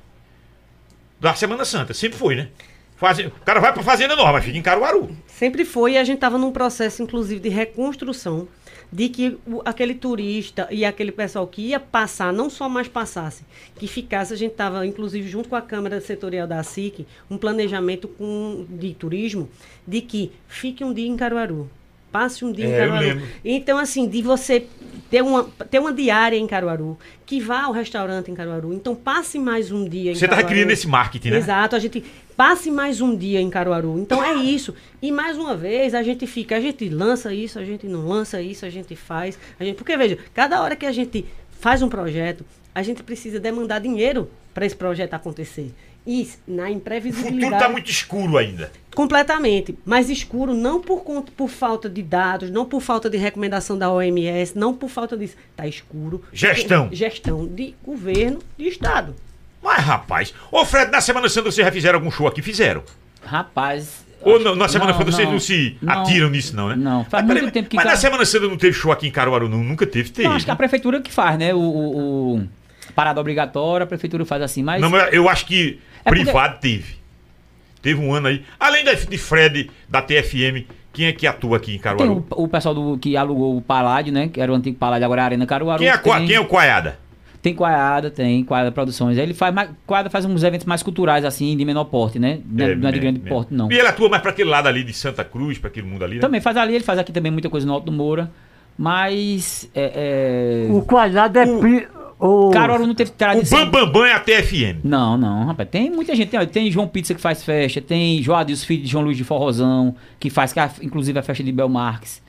da Semana Santa. Sempre foi, né? Faze- O cara vai pra Fazenda Nova, mas fica em Caruaru. Sempre foi e a gente estava num processo, inclusive, de reconstrução de que o- aquele turista e aquele pessoal que ia passar, não só mais passasse, que ficasse, a gente estava, inclusive, junto com a Câmara Setorial da SIC, um planejamento com, de turismo, de que fique um dia em Caruaru. Passe um dia em É, eu Caruaru. Então, assim, de você ter uma, ter uma diária em Caruaru, que vá ao restaurante em Caruaru. Então, passe mais um dia em Você Caruaru. criando esse marketing, né? Exato, a gente passe mais um dia em Caruaru. Então é isso. E mais uma vez a gente fica, a gente lança isso, a gente não lança isso, a gente faz. A gente, porque veja, cada hora que a gente faz um projeto, a gente precisa demandar dinheiro para esse projeto acontecer. E na O imprevisibilidade. futuro tá muito escuro ainda. Completamente. Mas escuro não por conta, por falta de dados, não por falta de recomendação da OMS, não por falta disso. Está escuro. Gestão. Gestão de governo, de Estado. Mas, rapaz, ô Fred, na Semana Santa vocês já fizeram algum show aqui? Fizeram. Rapaz. Ou não, na Semana Santa vocês não, se não. atiram nisso, não, né? Não, faz mas, muito tempo que Mas na Car- Semana Santa não teve show aqui em Caruaru, não? Nunca teve, teve. Não, acho que a prefeitura que faz, né? O, o- o parada obrigatória, a prefeitura faz assim, mas. Não, mas eu acho que É porque- privado teve. Teve um ano aí. Além da- de Fred, da TFM, quem é que atua aqui em Tem Caruaru? o, o pessoal do, que alugou o Paládio, né? Que era o antigo Paládio, agora é a Arena Caruaru. Quem é, Qua- tem, quem é o Coiada? tem Coiada, tem Coiada Produções. Ele faz mais, Coiada faz uns eventos mais culturais, assim, de menor porte, né? Não é, não é de né, grande né. porte, não. E ele atua mais pra aquele lado ali de Santa Cruz, pra aquele mundo ali, né? Também faz ali, ele faz aqui também muita coisa no Alto do Moura. Mas. É, é... O quadrado é. pri- O... Caruaru não teve O tradição. Bam Bam Bam é a TFM. Não, não, rapaz. Tem muita gente. Tem, tem João Pizza que faz festa. Tem Joadil, os filhos de João Luiz de Forrozão, que faz, que é inclusive, a festa de Bel Marques.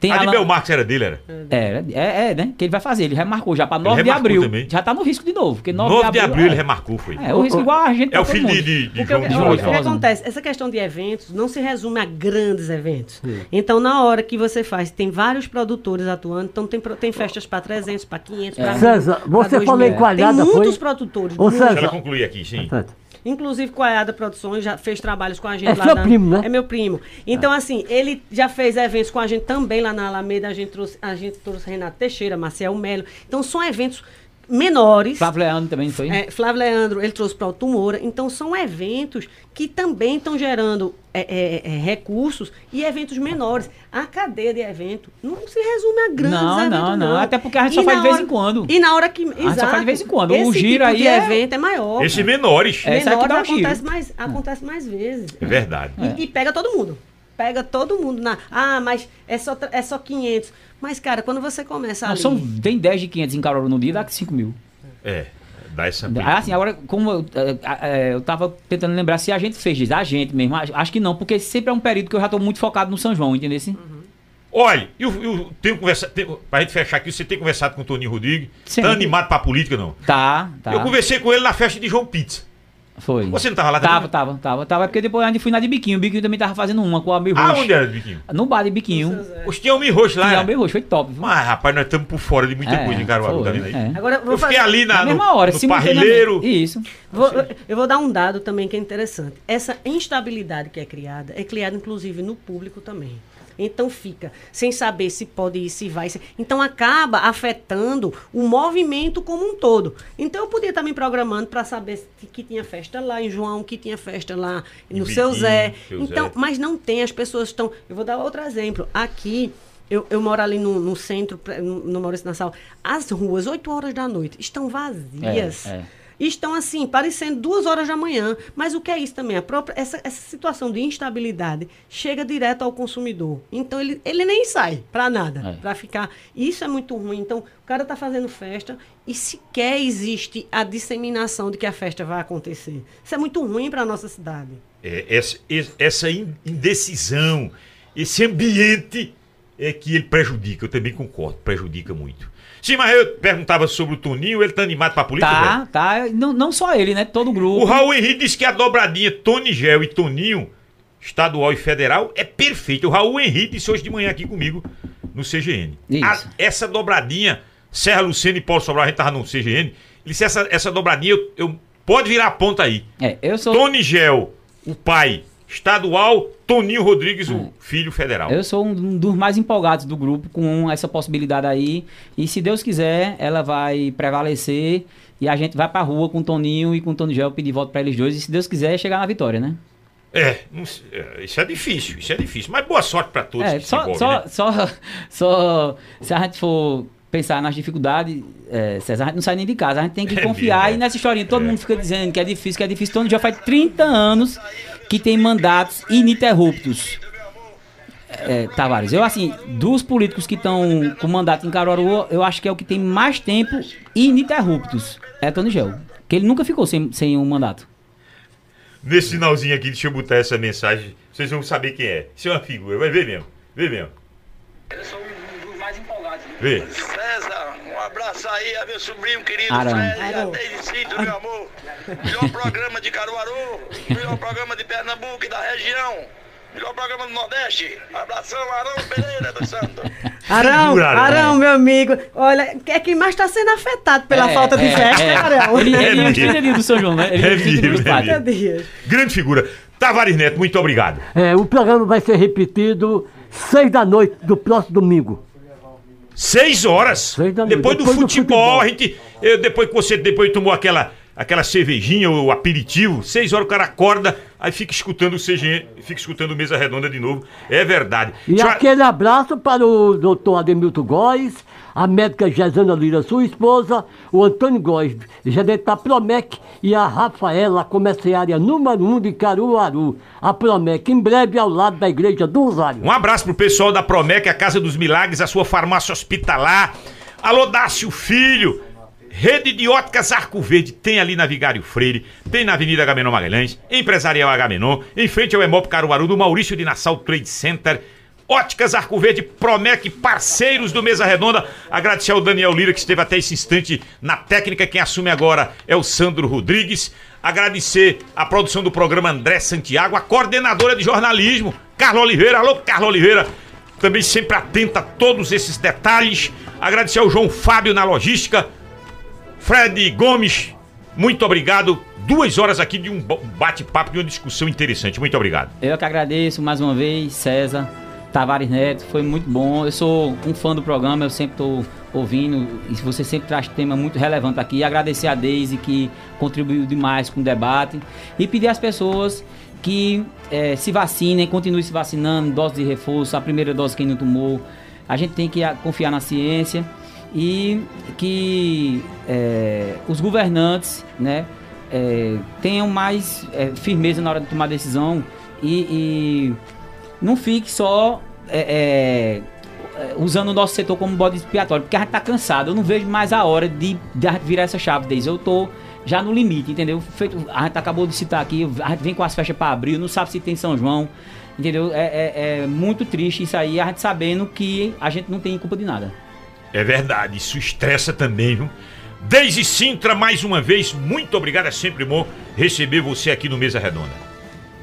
Tem a de Alan- Belmarx era dele, era? É, é, é, né? Que ele vai fazer. Ele já marcou já pra 9 de remarcou abril. também. Já tá no risco de novo. Porque 9, 9 de abril é. ele remarcou, foi. É, o risco igual a gente. É o todo filho de, de, de João o, de que- João o de que acontece? Essa questão de eventos não se resume a grandes eventos. Então, na hora que você faz, tem vários produtores atuando, então tem, tem festas para 300, para 500, para César, você falou em quadrada, Tem foi? muitos produtores. Ô, muitos. César, Deixa ela concluir aqui, sim. Certo. Inclusive, Coiada Produções já fez trabalhos com a gente É lá seu na- primo, né? É meu primo. Então, assim, ele já fez eventos com a gente também lá na Alameda. A gente trouxe, a gente trouxe Renato Teixeira, Marcel Melo. Então, são eventos menores. Flávio Leandro também foi. É, Flávio Leandro, ele trouxe para o Moura. Então, são eventos que também estão gerando é, é, é, recursos e eventos menores. A cadeia de evento não se resume a grandes Não, eventos, não, não. Até porque a gente E só faz de vez em quando. E na hora que. só faz de vez em quando. O Esse giro tipo aí de é- evento é maior. Esses menores. É, esse aqui menores dá o giro. acontece mais, acontece mais vezes. É verdade. E, e pega todo mundo. Pega todo mundo na. Ah, mas é só, é só 500. Mas, cara, quando você começa Não, ali. são, tem 10 de 500 em Caruaru no dia, dá 5 mil. É, dá essa Ah, assim, agora, como eu, é, é, eu tava tentando lembrar se a gente fez isso, a gente mesmo, acho, que não, porque sempre é um período que eu já tô muito focado no São João, entendeu? Assim? Olha, eu, eu tenho conversado, tenho, pra gente fechar aqui, você tem conversado com o Toninho Rodrigues? Sim. Tá animado pra política, não? Tá, tá. Eu conversei com ele na festa de João Pizza. Foi. Você não tava lá Tava, também? tava, tava, tava, porque depois a gente fui na de Biquinho, o Biquinho também tava fazendo uma com a Almir Ah, Roxo. onde era, Biquinho? No bar de Biquinho. Os tinha homem roxo lá. Tinha era? Almir Roxo, foi top. viu? Mas, rapaz, nós estamos por fora de muita É, coisa em Caruaru, tá foi, vendo aí? é. Agora, eu vou Eu fiquei fazer- ali na, Na no, mesma hora, no parrilheiro. Isso. Vou- eu vou dar um dado também que é interessante. Essa instabilidade que é criada, é criada inclusive no público também. Então fica sem saber se pode ir, se vai. se- Então acaba afetando o movimento como um todo. Então eu podia estar me programando para saber se- que tinha festa lá em João, que tinha festa lá no seu Zé. seu Então, Zé. mas não tem, as pessoas estão. Eu vou dar outro exemplo. Aqui, eu, eu moro ali no, no centro, no, no Maurício Nassau. As ruas, 8 horas da noite, estão vazias. É, é. Estão assim, parecendo duas horas da manhã. Mas o que é isso também? A própria, essa, essa situação de instabilidade chega direto ao consumidor. Então ele, ele nem sai para nada, É. para ficar. Isso é muito ruim. Então o cara está fazendo festa e sequer existe a disseminação de que a festa vai acontecer. Isso é muito ruim para nossa cidade. É, essa, es- essa in- indecisão, esse ambiente é que ele prejudica. Eu também concordo, prejudica muito. Sim, mas eu perguntava sobre o Toninho, ele tá animado pra política? Tá, velho? tá. Não, não só ele, né? Todo o grupo. O Raul Henrique disse que a dobradinha Tony Gel e Toninho, estadual e federal, é perfeita. O Raul Henrique disse hoje de manhã aqui comigo no CGN. Isso. A- essa dobradinha, Serra Luciano e Paulo Sobral, a gente tava no CGN. Ele disse: essa, essa dobradinha, eu, eu- pode virar a ponta aí. É, eu sou. Tony Gel, o pai estadual, Toninho Rodrigues, o filho federal. Eu sou um dos mais empolgados do grupo com essa possibilidade aí. E se Deus quiser, ela vai prevalecer. E a gente vai pra rua com o Toninho e com o Tony Gel pedir voto pra eles dois. E se Deus quiser, chegar na vitória, né? É, é, isso é difícil, isso é difícil. Mas boa sorte pra todos É, que se só, envolvem, só, né? só, só. Se a gente for pensar nas dificuldades, é, César, a gente não sai nem de casa. A gente tem que É confiar. mesmo. E nessa historinha, todo É. mundo fica dizendo que é difícil, que é difícil. Tony já faz 30 anos que tem mandatos ininterruptos. é, Tavares, eu assim, dos políticos que estão com mandato em Caruaru, eu acho que é o que tem mais tempo ininterruptos. É Tony Gel. Que ele nunca ficou sem, sem um mandato. Nesse finalzinho aqui, deixa eu botar essa mensagem. Vocês vão saber quem é. Isso é uma figura. Vai ver mesmo. Vê mesmo. Eu sou um dos mais empolgados. Vê. César, um abraço aí a meu sobrinho querido Arão. A Deise Cinto, meu amor. Melhor programa de Caruaru, melhor programa de Pernambuco e da região. Melhor programa do Nordeste. Abração, Arão Pereira do Santo. Arão, Arão. Arão, meu amigo, olha, é quem mais está sendo afetado pela É, falta de é, festa, é. Arão. Ele, ele É é mesmo. 30 dias do São João, né? Ele É é 30 dias mesmo, do é dias. Grande figura. Tavares Neto, muito obrigado. É, o programa vai ser repetido seis da noite do próximo domingo. Seis horas. Seis da noite. Depois do Depois do futebol, futebol. a gente. eu- depois que você depois tomou aquela, aquela cervejinha, o aperitivo, seis horas o cara acorda, aí fica escutando o CGN, fica escutando mesa redonda de novo. É verdade. E Deixa eu- aquele abraço para o doutor Ademilton Góes, a médica Gesana Lira, sua esposa, o Antônio Góes, gerente da Promec, e a Rafaela, comerciária número um de Caruaru. A Promec, em breve ao lado da Igreja do Rosário. Um abraço pro pessoal da Promec, a Casa dos Milagres, a sua farmácia hospitalar. Alô, Dácio Filho. Rede de óticas Arco Verde tem ali na Vigário Freire, tem na Avenida Agamenon Magalhães, Empresarial Agamenon, em frente ao Emop Caruaru, do Maurício de Nassau Trade Center. Óticas Arco Verde, Promec, parceiros do Mesa Redonda. Agradecer ao Daniel Lira, que esteve até esse instante na técnica. Quem assume agora é o Sandro Rodrigues. Agradecer a produção do programa André Santiago, a coordenadora de jornalismo, Carla Oliveira. Alô, Carla Oliveira também sempre atenta a todos esses detalhes. Agradecer ao João Fábio na logística, Fred Gomes, muito obrigado. Duas horas aqui de um bate-papo, de uma discussão interessante. Muito obrigado. Eu que agradeço mais uma vez, César, Tavares Neto, foi muito bom. Eu sou um fã do programa, eu sempre estou ouvindo e você sempre traz tema muito relevante aqui. Agradecer a Deise que contribuiu demais com o debate e pedir às pessoas que eh, se vacinem, continuem se vacinando, dose de reforço, a primeira dose quem não tomou. A gente tem que confiar na ciência e que eh, os governantes, né, eh, tenham mais eh, firmeza na hora de tomar decisão e, e não fique só é, é, é, usando o nosso setor como bode expiatório, porque a gente tá cansado. Eu não vejo mais a hora de, de virar essa chave desde. Eu tô já no limite, entendeu? Feito, a gente acabou de citar aqui, a gente vem com as festas para abril, não sabe se tem São João, entendeu? É, é- é muito triste isso aí, a gente sabendo que a gente não tem culpa de nada. É verdade, isso estressa também, viu? Deise Sintra, mais uma vez, muito obrigado. É sempre bom receber você aqui no Mesa Redonda.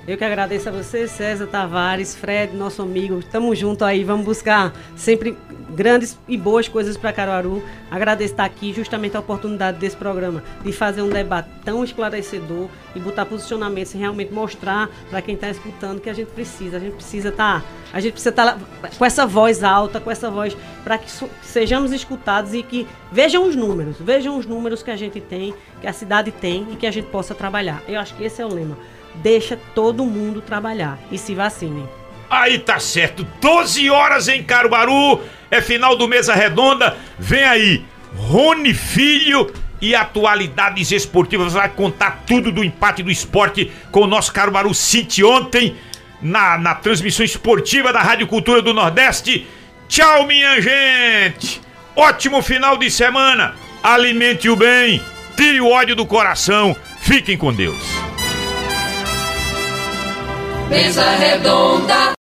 Eu que agradeço a você, César Tavares, Fred, nosso amigo. Tamo junto aí, vamos buscar sempre grandes e boas coisas para Caruaru. Agradeço estar aqui, justamente a oportunidade desse programa, de fazer um debate tão esclarecedor e botar posicionamentos e realmente mostrar para quem está escutando que a gente precisa. A gente precisa estar, a gente precisa estar com essa voz alta, com essa voz para que sejamos escutados e que vejam os números, vejam os números que a gente tem, que a cidade tem e que a gente possa trabalhar. Eu acho que esse é o lema. Deixa todo mundo trabalhar e se vacinem. Aí tá certo, 12 horas em Caruaru, é final do Mesa Redonda. Vem aí, Rony Filho e atualidades esportivas. Vai contar tudo do empate do esporte com o nosso Caruaru City ontem na, na transmissão esportiva da Rádio Cultura do Nordeste. Tchau, minha gente! Ótimo final de semana! Alimente o bem, tire o ódio do coração. Fiquem com Deus. Mesa redonda.